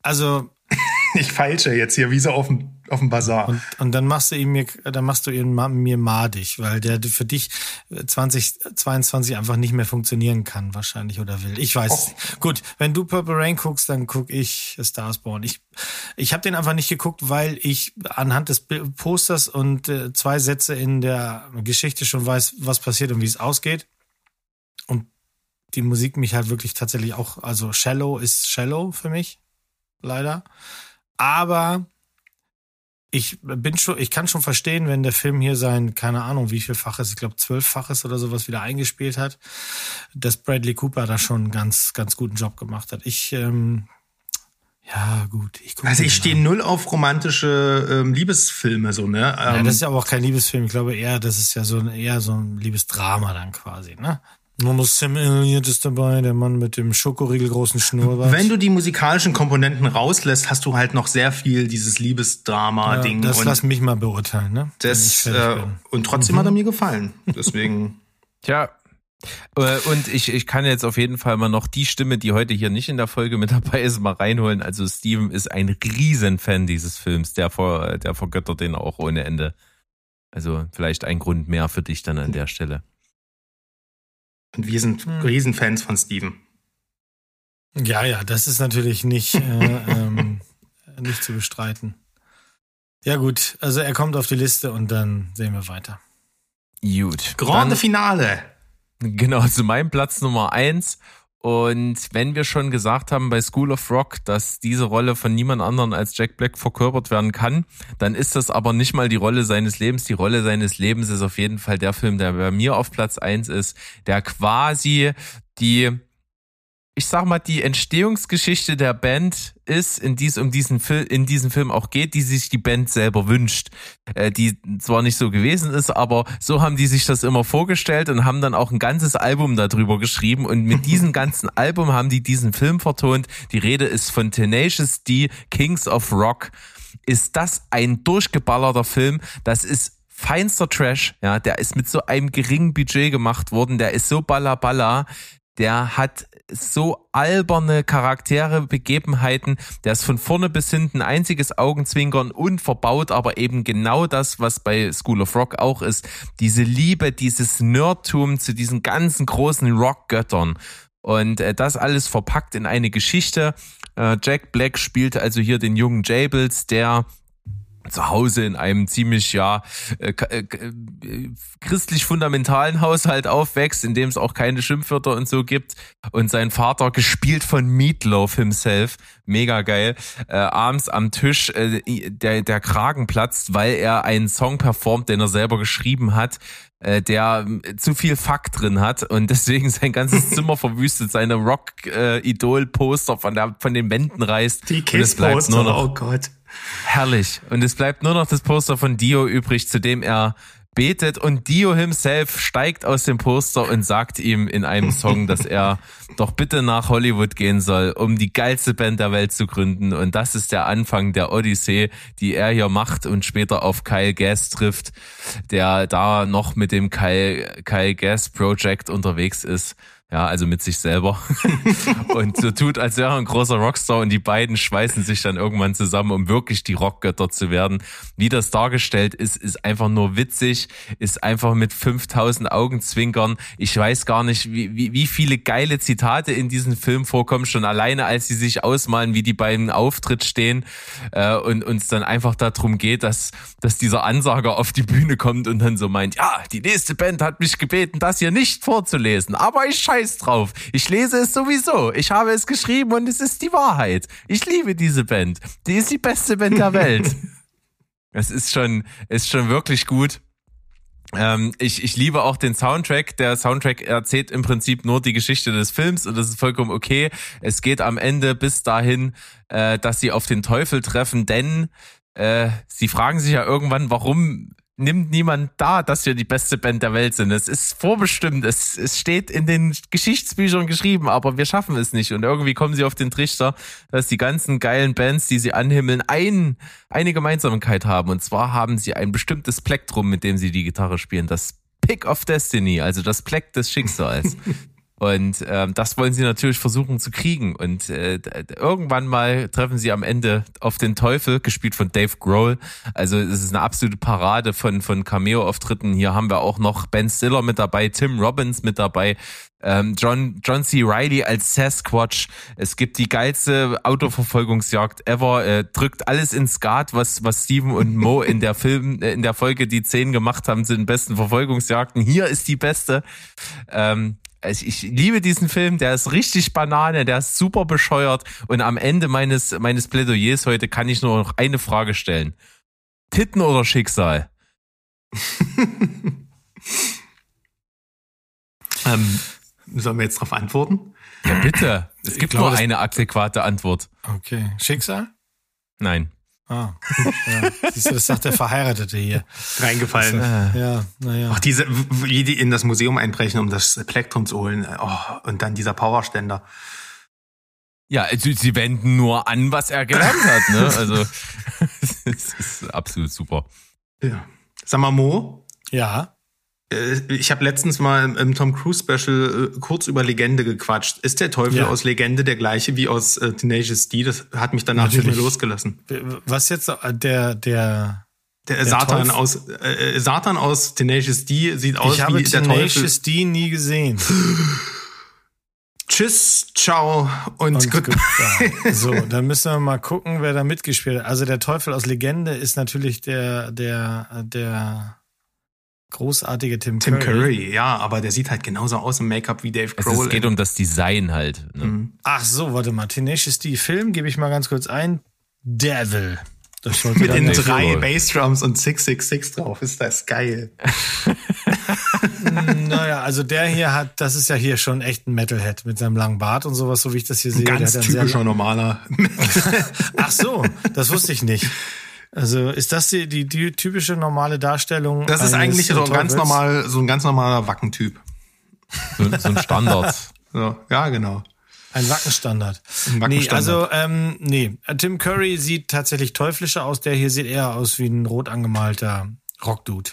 also *laughs* ich feilsche jetzt hier wie so auf dem, auf dem Bazar. Und, und dann machst du ihn mir, dann machst du ihn mir madig, weil der für dich 2022 einfach nicht mehr funktionieren kann, wahrscheinlich oder will. Ich weiß. Oh. Gut, wenn du Purple Rain guckst, dann guck ich Stars Born. Ich, ich habe den einfach nicht geguckt, weil ich anhand des Posters und äh, zwei Sätze in der Geschichte schon weiß, was passiert und wie es ausgeht. Und die Musik mich halt wirklich tatsächlich auch, also Shallow ist Shallow für mich, leider. Aber ich bin schon, ich kann schon verstehen, wenn der Film hier sein, keine Ahnung, wie vielfaches, ich glaube zwölffaches oder sowas wieder eingespielt hat, dass Bradley Cooper da schon einen ganz, ganz guten Job gemacht hat. Ich, ähm, ja, gut. Ich also ich stehe null auf romantische ähm, Liebesfilme, so, ne? Ähm, ja, das ist ja aber auch kein Liebesfilm. Ich glaube eher, das ist ja so ein, eher so ein Liebesdrama dann quasi, ne? Nur Sam Elliott ist dabei, der Mann mit dem schokoriegelgroßen Schnurrbart. Wenn du die musikalischen Komponenten rauslässt, hast du halt noch sehr viel dieses Liebesdrama-Ding. Ja, das lass mich mal beurteilen, ne? Das, äh, und trotzdem mhm. hat er mir gefallen. Deswegen. *laughs* Tja. Äh, und ich, ich kann jetzt auf jeden Fall mal noch die Stimme, die heute hier nicht in der Folge mit dabei ist, mal reinholen. Also Steven ist ein Riesenfan dieses Films. Der, ver, der vergöttert den auch ohne Ende. Also vielleicht ein Grund mehr für dich dann an der Stelle. Und wir sind hm. Riesenfans von Steven. Ja, ja, das ist natürlich nicht, äh, *laughs* ähm, nicht zu bestreiten. Ja, gut, also er kommt auf die Liste und dann sehen wir weiter. Gut. Grande Finale. Genau, zu meinem Platz Nummer eins und wenn wir schon gesagt haben bei School of Rock, dass diese Rolle von niemand anderen als Jack Black verkörpert werden kann, dann ist das aber nicht mal die Rolle seines Lebens. Die Rolle seines Lebens ist auf jeden Fall der Film, der bei mir auf Platz eins ist, der quasi die ich sag mal, die Entstehungsgeschichte der Band ist, in dies, um diesen Film, in diesem Film auch geht, die sich die Band selber wünscht. Äh, die zwar nicht so gewesen ist, aber so haben die sich das immer vorgestellt und haben dann auch ein ganzes Album darüber geschrieben und mit *laughs* diesem ganzen Album haben die diesen Film vertont. Die Rede ist von Tenacious D, Kings of Rock. Ist das ein durchgeballerter Film? Das ist feinster Trash, ja, der ist mit so einem geringen Budget gemacht worden, der ist so balla balla, der hat so alberne Charaktere, Begebenheiten. Der ist von vorne bis hinten einziges Augenzwinkern und verbaut aber eben genau das, was bei School of Rock auch ist. Diese Liebe, dieses Nerdtum zu diesen ganzen großen Rockgöttern. Und äh, das alles verpackt in eine Geschichte. Äh, Jack Black spielt also hier den jungen Jables, der zu Hause in einem ziemlich ja äh, äh, christlich fundamentalen Haushalt aufwächst, in dem es auch keine Schimpfwörter und so gibt und sein Vater gespielt von Meatloaf himself, mega geil, äh, abends am Tisch äh, der der Kragen platzt, weil er einen Song performt, den er selber geschrieben hat, äh, der äh, zu viel Fakt drin hat und *laughs* deswegen sein ganzes *laughs* Zimmer verwüstet, seine Rock-Idol-Poster von, der, von den Wänden reißt. Die Kiss-Poster, oh Gott. Herrlich. Und es bleibt nur noch das Poster von Dio übrig, zu dem er betet und Dio himself steigt aus dem Poster und sagt ihm in einem Song, dass er *laughs* doch bitte nach Hollywood gehen soll, um die geilste Band der Welt zu gründen. Und das ist der Anfang der Odyssee, die er hier macht und später auf Kyle Gass trifft, der da noch mit dem Kyle, Kyle Gass Project unterwegs ist. Ja, also mit sich selber. *laughs* und so tut, als wäre er ein großer Rockstar und die beiden schweißen sich dann irgendwann zusammen, um wirklich die Rockgötter zu werden. Wie das dargestellt ist, ist einfach nur witzig, ist einfach mit 5000 Augenzwinkern. Ich weiß gar nicht, wie, wie, wie viele geile Zitate in diesem Film vorkommen, schon alleine als sie sich ausmalen, wie die beiden Auftritt stehen äh, und uns dann einfach darum geht, dass, dass dieser Ansager auf die Bühne kommt und dann so meint, ja, die nächste Band hat mich gebeten, das hier nicht vorzulesen, aber ich scheiße scheiß drauf. Ich lese es sowieso. Ich habe es geschrieben und es ist die Wahrheit. Ich liebe diese Band. Die ist die beste Band der Welt. *laughs* Es ist schon, ist schon wirklich gut. Ähm, ich, ich liebe auch den Soundtrack. Der Soundtrack erzählt im Prinzip nur die Geschichte des Films und das ist vollkommen okay. Es geht am Ende bis dahin, äh, dass sie auf den Teufel treffen, denn äh, sie fragen sich ja irgendwann, warum nimmt niemand da, dass wir die beste Band der Welt sind. Es ist vorbestimmt, es, es steht in den Geschichtsbüchern geschrieben, aber wir schaffen es nicht. Und irgendwie kommen sie auf den Trichter, dass die ganzen geilen Bands, die sie anhimmeln, ein, eine Gemeinsamkeit haben. Und zwar haben sie ein bestimmtes Plektrum, mit dem sie die Gitarre spielen. Das Pick of Destiny, also das Pleck des Schicksals. *laughs* Und ähm, das wollen sie natürlich versuchen zu kriegen. Und äh, irgendwann mal treffen sie am Ende auf den Teufel, gespielt von Dave Grohl. Also es ist eine absolute Parade von, von Cameo-Auftritten. Hier haben wir auch noch Ben Stiller mit dabei, Tim Robbins mit dabei, ähm, John, John C. Riley als Sasquatch. Es gibt die geilste Autoverfolgungsjagd ever. Äh, drückt alles ins Skat, was, was Steven und Mo in der Film, äh, in der Folge die zehn gemacht haben, sind besten Verfolgungsjagden. Hier ist die beste. Ähm, also ich liebe diesen Film, der ist richtig Banane, der ist super bescheuert und am Ende meines, meines Plädoyers heute kann ich nur noch eine Frage stellen. Titten oder Schicksal? *laughs* ähm, sollen wir jetzt darauf antworten? Ja, bitte. Es gibt glaube, nur eine adäquate Antwort. Okay. Schicksal? Nein. Ah, ja. Siehst du, das sagt der Verheiratete hier. Reingefallen. Das, ja, naja. Auch diese, wie die in das Museum einbrechen, um das Plektrum zu holen. Oh, und dann dieser Powerständer. Ja, sie, sie wenden nur an, was er gelernt hat, ne? *laughs* Also, *laughs* es ist absolut super. Ja. Sag mal, Mo. Ja. Äh, ich habe letztens mal im Tom Cruise Special äh, kurz über Legende gequatscht. Ist der Teufel ja. aus Legende der gleiche wie aus äh, Tenacious D? Das hat mich danach Natürlich. nicht mehr losgelassen. Was jetzt der der der, der Satan Teufel? aus äh, Satan aus Tenacious D sieht aus ich wie der Teufel. Ich habe Tenacious D nie gesehen. Tschüss, ciao und, und goodbye. *laughs* So, dann müssen wir mal gucken, wer da mitgespielt hat. Also der Teufel aus Legende ist natürlich der der der großartige Tim, Tim Curry. Tim Curry, ja, aber der sieht halt genauso aus im Make-up wie Dave Grohl. Also es geht um das Design halt. Ne? Mhm. Ach so, warte mal. Tenacious D Film gebe ich mal ganz kurz ein. Devil. Das Mit den drei Bassdrums und 666 drauf. Ist das geil. *laughs* naja, also der hier hat, das ist ja hier schon echt ein Metalhead mit seinem langen Bart und sowas, so wie ich das hier sehe. Ein ganz typischer normaler. *laughs* Ach so, das wusste ich nicht. Also ist das die, die, die typische normale Darstellung? Das ist eigentlich so ein ganz normal, so ein ganz normaler Wackentyp. So, so ein Standard. *laughs* so, ja, genau. Ein Wackenstandard. Ein Wackenstandard. Nee, also ähm, nee, Tim Curry sieht tatsächlich teuflischer aus. Der hier sieht eher aus wie ein rot angemalter Rockdude.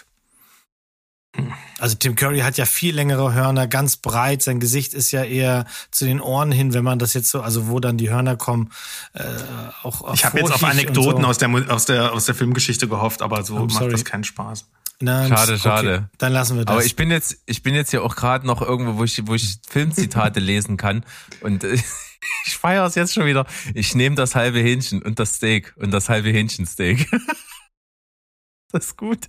Also Tim Curry hat ja viel längere Hörner, ganz breit. Sein Gesicht ist ja eher zu den Ohren hin, wenn man das jetzt so, also wo dann die Hörner kommen, äh, auch, auch Ich habe jetzt auf Anekdoten so. aus der aus der aus der Filmgeschichte gehofft, aber so macht das keinen Spaß. Nein, schade, okay. schade. Dann lassen wir das. Aber ich bin jetzt, ich bin jetzt ja auch gerade noch irgendwo, wo ich, wo ich Filmzitate *laughs* lesen kann und äh, *laughs* ich feiere es jetzt schon wieder. Ich nehme das halbe Hähnchen und das Steak und das halbe Hähnchensteak. *laughs* *laughs* Das ist gut.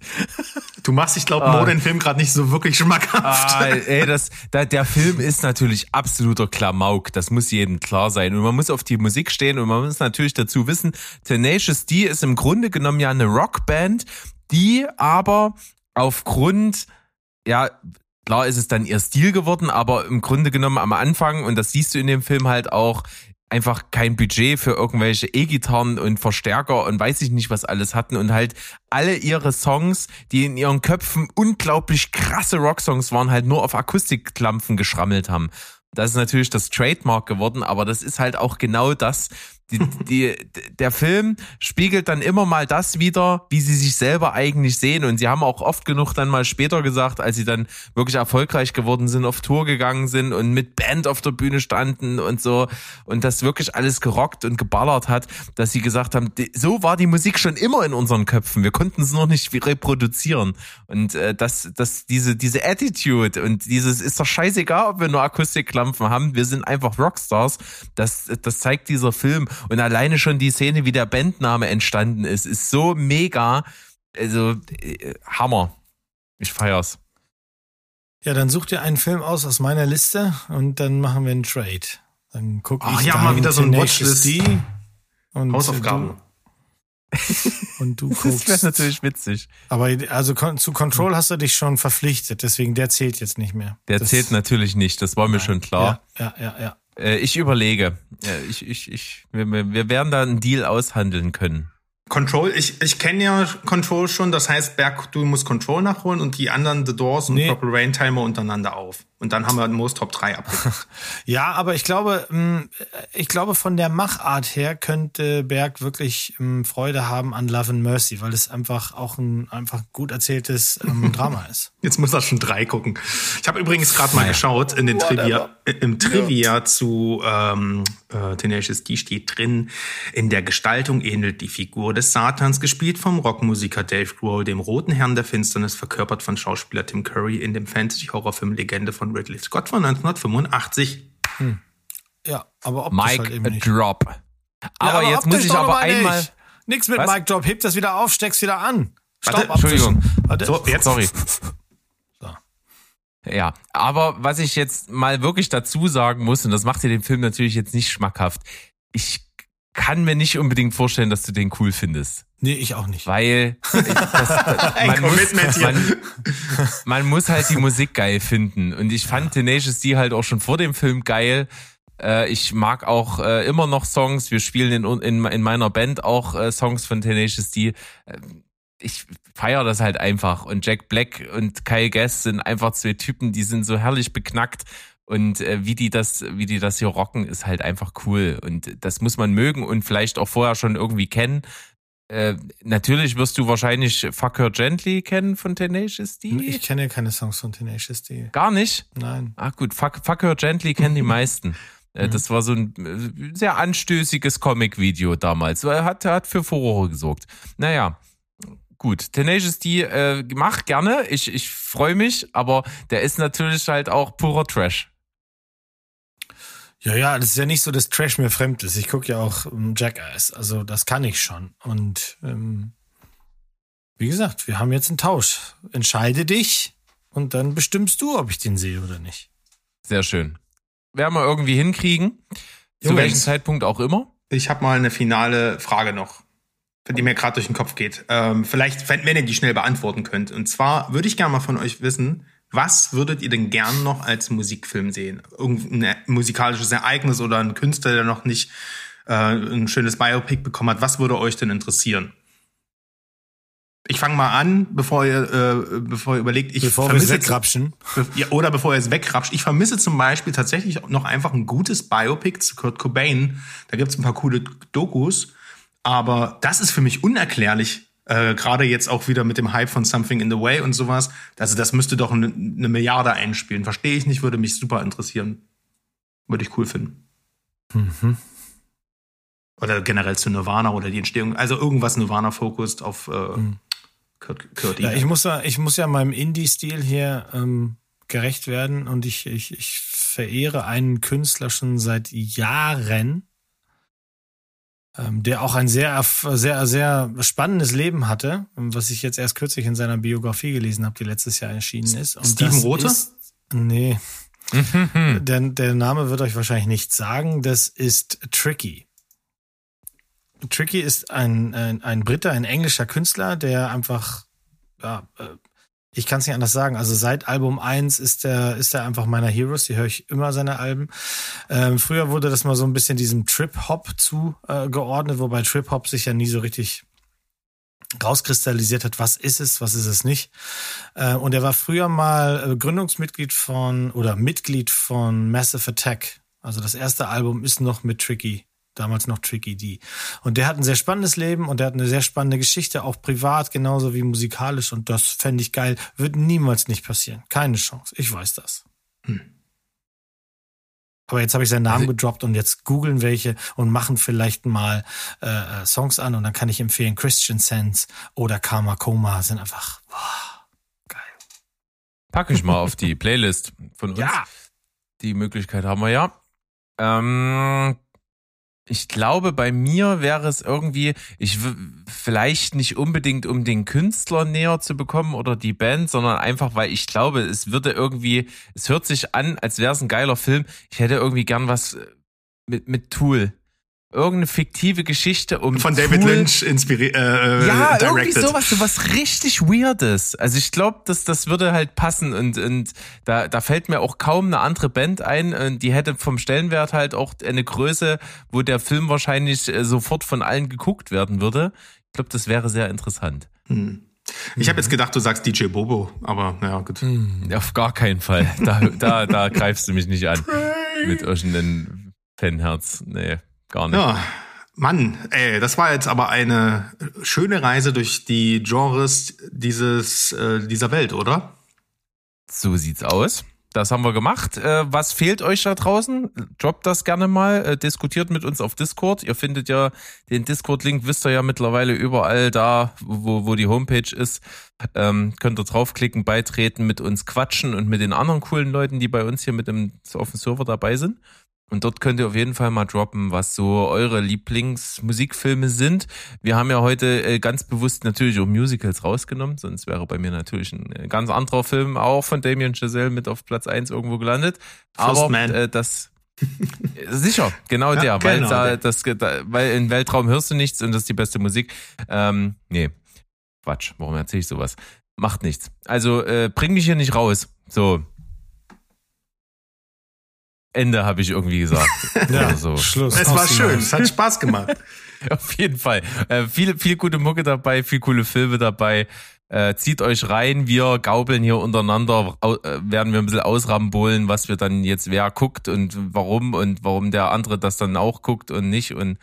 Du machst, ich glaube, Mo ah. den Film gerade nicht so wirklich schmackhaft. Ah, ey, das, da, der Film *laughs* ist natürlich absoluter Klamauk. Das muss jedem klar sein. Und man muss auf die Musik stehen und man muss natürlich dazu wissen, Tenacious D ist im Grunde genommen ja eine Rockband, die aber aufgrund, ja, klar ist es dann ihr Stil geworden, aber im Grunde genommen am Anfang, und das siehst du in dem Film halt auch, einfach kein Budget für irgendwelche E-Gitarren und Verstärker und weiß ich nicht was alles hatten und halt alle ihre Songs, die in ihren Köpfen unglaublich krasse Rocksongs waren, halt nur auf Akustikklampfen geschrammelt haben. Das ist natürlich das Trademark geworden, aber das ist halt auch genau das, die, die, der Film spiegelt dann immer mal das wieder, wie sie sich selber eigentlich sehen. Und sie haben auch oft genug dann mal später gesagt, als sie dann wirklich erfolgreich geworden sind, auf Tour gegangen sind und mit Band auf der Bühne standen und so und das wirklich alles gerockt und geballert hat, dass sie gesagt haben, so war die Musik schon immer in unseren Köpfen. Wir konnten es noch nicht reproduzieren. Und äh, das, das, diese, diese Attitude und dieses ist doch scheißegal, ob wir nur Akustikklampfen haben. Wir sind einfach Rockstars. Das, das zeigt dieser Film. Und alleine schon die Szene, wie der Bandname entstanden ist, ist so mega. Also, äh, Hammer. Ich feier's. Ja, dann such dir einen Film aus aus meiner Liste und dann machen wir einen Trade. Dann guck Ach, ich ja, mal wieder so ein Watchlist. Und Hausaufgaben. Du, und du *laughs* guckst. Das wäre natürlich witzig. Aber also zu Control hast du dich schon verpflichtet, deswegen der zählt jetzt nicht mehr. Der das, zählt natürlich nicht, das war mir schon klar. Ja, ja, ja. ja. Äh, ich überlege. Ich, ich, ich, wir, wir werden da einen Deal aushandeln können. Control, ich, ich kenne ja Control schon, das heißt, Berg, du musst Control nachholen und die anderen The Doors und nee. Purple Rain Timer untereinander auf. Und dann haben wir Most Top 3 ab. *laughs* ja, aber ich glaube, hm, ich glaube, von der Machart her könnte Berg wirklich hm, Freude haben an Love and Mercy, weil es einfach auch ein einfach gut erzähltes ähm, *laughs* Drama ist. Jetzt muss er schon drei gucken. Ich habe übrigens gerade mal geschaut in den Trivia, im Trivia ja. zu ähm, äh, Tenacious D steht drin, in der Gestaltung ähnelt die Figur des Satans, gespielt vom Rockmusiker Dave Grohl, dem roten Herrn der Finsternis, verkörpert von Schauspieler Tim Curry in dem Fantasy-Horrorfilm Legende von Ridley Scott von 1985. Hm. Ja, aber ob Mike halt eben nicht. Drop. Aber, ja, aber jetzt muss ich aber einmal. Nix mit Was? Mike Drop, heb das wieder auf, steck's wieder an. Warte, Entschuldigung. Warte. So, jetzt. Sorry. Ja, aber was ich jetzt mal wirklich dazu sagen muss, und das macht dir den Film natürlich jetzt nicht schmackhaft, ich kann mir nicht unbedingt vorstellen, dass du den cool findest. Nee, ich auch nicht. Weil das, *laughs* das, man, muss, man, man, muss halt die Musik geil finden. Und ich fand ja. Tenacious D halt auch schon vor dem Film geil. Äh, ich mag auch äh, immer noch Songs. Wir spielen in, in, in meiner Band auch äh, Songs von Tenacious D. Ich feiere das halt einfach. Und Jack Black und Kyle Gass sind einfach zwei Typen, die sind so herrlich beknackt. Und äh, wie die das, wie die das hier rocken, ist halt einfach cool. Und das muss man mögen und vielleicht auch vorher schon irgendwie kennen. Äh, natürlich wirst du wahrscheinlich Fuck Her Gently kennen von Tenacious D. Ich kenne keine Songs von Tenacious D. Gar nicht? Nein. Ach gut, Fuck, Fuck Her Gently kennen die *laughs* meisten. Äh, mhm. Das war so ein äh, sehr anstößiges Comic-Video damals. Er hat, hat für Furore gesorgt. Naja, gut. Tenacious D äh, mach gerne. Ich, ich freue mich, aber der ist natürlich halt auch purer Trash. Ja, ja, das ist ja nicht so, dass Trash mir fremd ist. Ich gucke ja auch um, ähm, Jackass, also das kann ich schon. Und ähm, wie gesagt, wir haben jetzt einen Tausch. Entscheide dich und dann bestimmst du, ob ich den sehe oder nicht. Sehr schön. Werden wir irgendwie hinkriegen. Zu welchem Zeitpunkt auch immer. Ich habe mal eine finale Frage noch, die mir gerade durch den Kopf geht. Ähm, vielleicht, wenn ihr die schnell beantworten könnt. Und zwar würde ich gerne mal von euch wissen, was würdet ihr denn gern noch als Musikfilm sehen? Irgendein musikalisches Ereignis oder ein Künstler, der noch nicht äh, ein schönes Biopic bekommen hat. Was würde euch denn interessieren? Ich fange mal an, bevor ihr, äh, bevor ihr überlegt. Ich bevor wir es wegrapschen. Ja, oder bevor ihr es wegrapscht. Ich vermisse zum Beispiel tatsächlich noch einfach ein gutes Biopic zu Kurt Cobain. Da gibt's ein paar coole Dokus. Aber das ist für mich unerklärlich, Äh, Gerade jetzt auch wieder mit dem Hype von Something in the Way und sowas. Also das müsste doch eine, eine Milliarde einspielen. Verstehe ich nicht, würde mich super interessieren. Würde ich cool finden. Mhm. Oder generell zu Nirvana oder die Entstehung. Also irgendwas Nirvana-fokussed auf äh, mhm. Kurt, Kurt ja, ich muss ja, ich muss ja meinem Indie-Stil hier ähm, gerecht werden und ich, ich, ich verehre einen Künstler schon seit Jahren, der auch ein sehr, sehr, sehr spannendes Leben hatte, was ich jetzt erst kürzlich in seiner Biografie gelesen habe, die letztes Jahr erschienen ist. Und Steven Rote? Ist, nee. der, der Name wird euch wahrscheinlich nichts sagen. Das ist Tricky. Tricky ist ein, ein, ein Brite, ein englischer Künstler, der einfach, ja, äh, ich kann es nicht anders sagen. Also seit Album 1 ist er ist er einfach meiner Heroes. Die höre ich immer seine Alben. Ähm, früher wurde das mal so ein bisschen diesem Trip-Hop zugeordnet, äh, wobei Trip-Hop sich ja nie so richtig rauskristallisiert hat, was ist es, was ist es nicht. Äh, und er war früher mal äh, Gründungsmitglied von oder Mitglied von Massive Attack. Also das erste Album ist noch mit Tricky damals noch Tricky D. Und der hat ein sehr spannendes Leben und der hat eine sehr spannende Geschichte, auch privat genauso wie musikalisch. Und das fände ich geil. Wird niemals nicht passieren. Keine Chance. Ich weiß das. Hm. Aber jetzt habe ich seinen Namen also, gedroppt und jetzt googeln welche und machen vielleicht mal äh, äh, Songs an und dann kann ich empfehlen Christian Sense oder Karma Koma sind einfach boah, geil. Packe ich mal auf die Playlist von uns. Ja. Die Möglichkeit haben wir ja. Ähm, ich glaube, bei mir wäre es irgendwie, ich vielleicht nicht unbedingt, um den Künstler näher zu bekommen oder die Band, sondern einfach, weil ich glaube, es würde irgendwie, es hört sich an, als wäre es ein geiler Film. Ich hätte irgendwie gern was mit, mit Tool irgendeine fiktive Geschichte um von David cool, Lynch inspiriert äh, ja directed. irgendwie sowas sowas richtig weirdes also ich glaube dass das würde halt passen und und da da fällt mir auch kaum eine andere Band ein und die hätte vom Stellenwert halt auch eine Größe wo der Film wahrscheinlich äh, sofort von allen geguckt werden würde ich glaube das wäre sehr interessant hm. Ich habe jetzt gedacht, du sagst DJ Bobo, aber naja, gut. Hm, auf gar keinen Fall. Da, da, da greifst du mich nicht an. *laughs* Mit irgendeinem Fanherz. Nee gar nicht. Ja. Mann, ey, das war jetzt aber eine schöne Reise durch die Genres dieses, äh, dieser Welt, oder? So sieht's aus. Das haben wir gemacht. Äh, was fehlt euch da draußen? Droppt das gerne mal, äh, diskutiert mit uns auf Discord. Ihr findet ja den Discord-Link, wisst ihr ja mittlerweile überall da, wo, wo die Homepage ist. Ähm, könnt ihr draufklicken, beitreten, mit uns quatschen und mit den anderen coolen Leuten, die bei uns hier mit dem, auf dem Server dabei sind. Und dort könnt ihr auf jeden Fall mal droppen, was so eure Lieblingsmusikfilme sind. Wir haben ja heute äh, ganz bewusst natürlich auch Musicals rausgenommen, sonst wäre bei mir natürlich ein äh, ganz anderer Film auch von Damien Chazelle mit auf Platz eins irgendwo gelandet. First Aber Man. Äh, das *laughs* sicher, genau *laughs* ja, der, weil genau da, das, da, weil in Weltraum hörst du nichts und das ist die beste Musik. Ähm, nee, Quatsch, warum erzähle ich sowas? Macht nichts. Also äh, bring mich hier nicht raus. So, Ende habe ich irgendwie gesagt. *laughs* ja, also so. Schluss. Es war schön, es hat Spaß gemacht. *laughs* *laughs* Auf jeden Fall. Äh, viel, viel gute Mucke dabei, viel coole Filme dabei. Äh, zieht euch rein, wir gaubeln hier untereinander, äh, werden wir ein bisschen ausrambolen, was wir dann jetzt wer guckt und warum und warum der andere das dann auch guckt und nicht und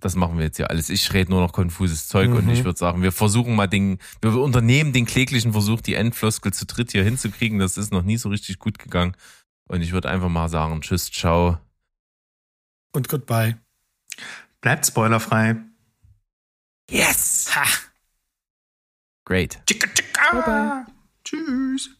das machen wir jetzt hier alles. Ich rede nur noch konfuses Zeug mhm. und ich würde sagen, wir versuchen mal den, wir unternehmen den kläglichen Versuch, die Endfloskel zu dritt hier hinzukriegen. Das ist noch nie so richtig gut gegangen. Und ich würde einfach mal sagen, tschüss, ciao. Und goodbye. Bleibt spoilerfrei. Yes! Ha! Great. Chicka, chicka. Bye bye. Tschüss.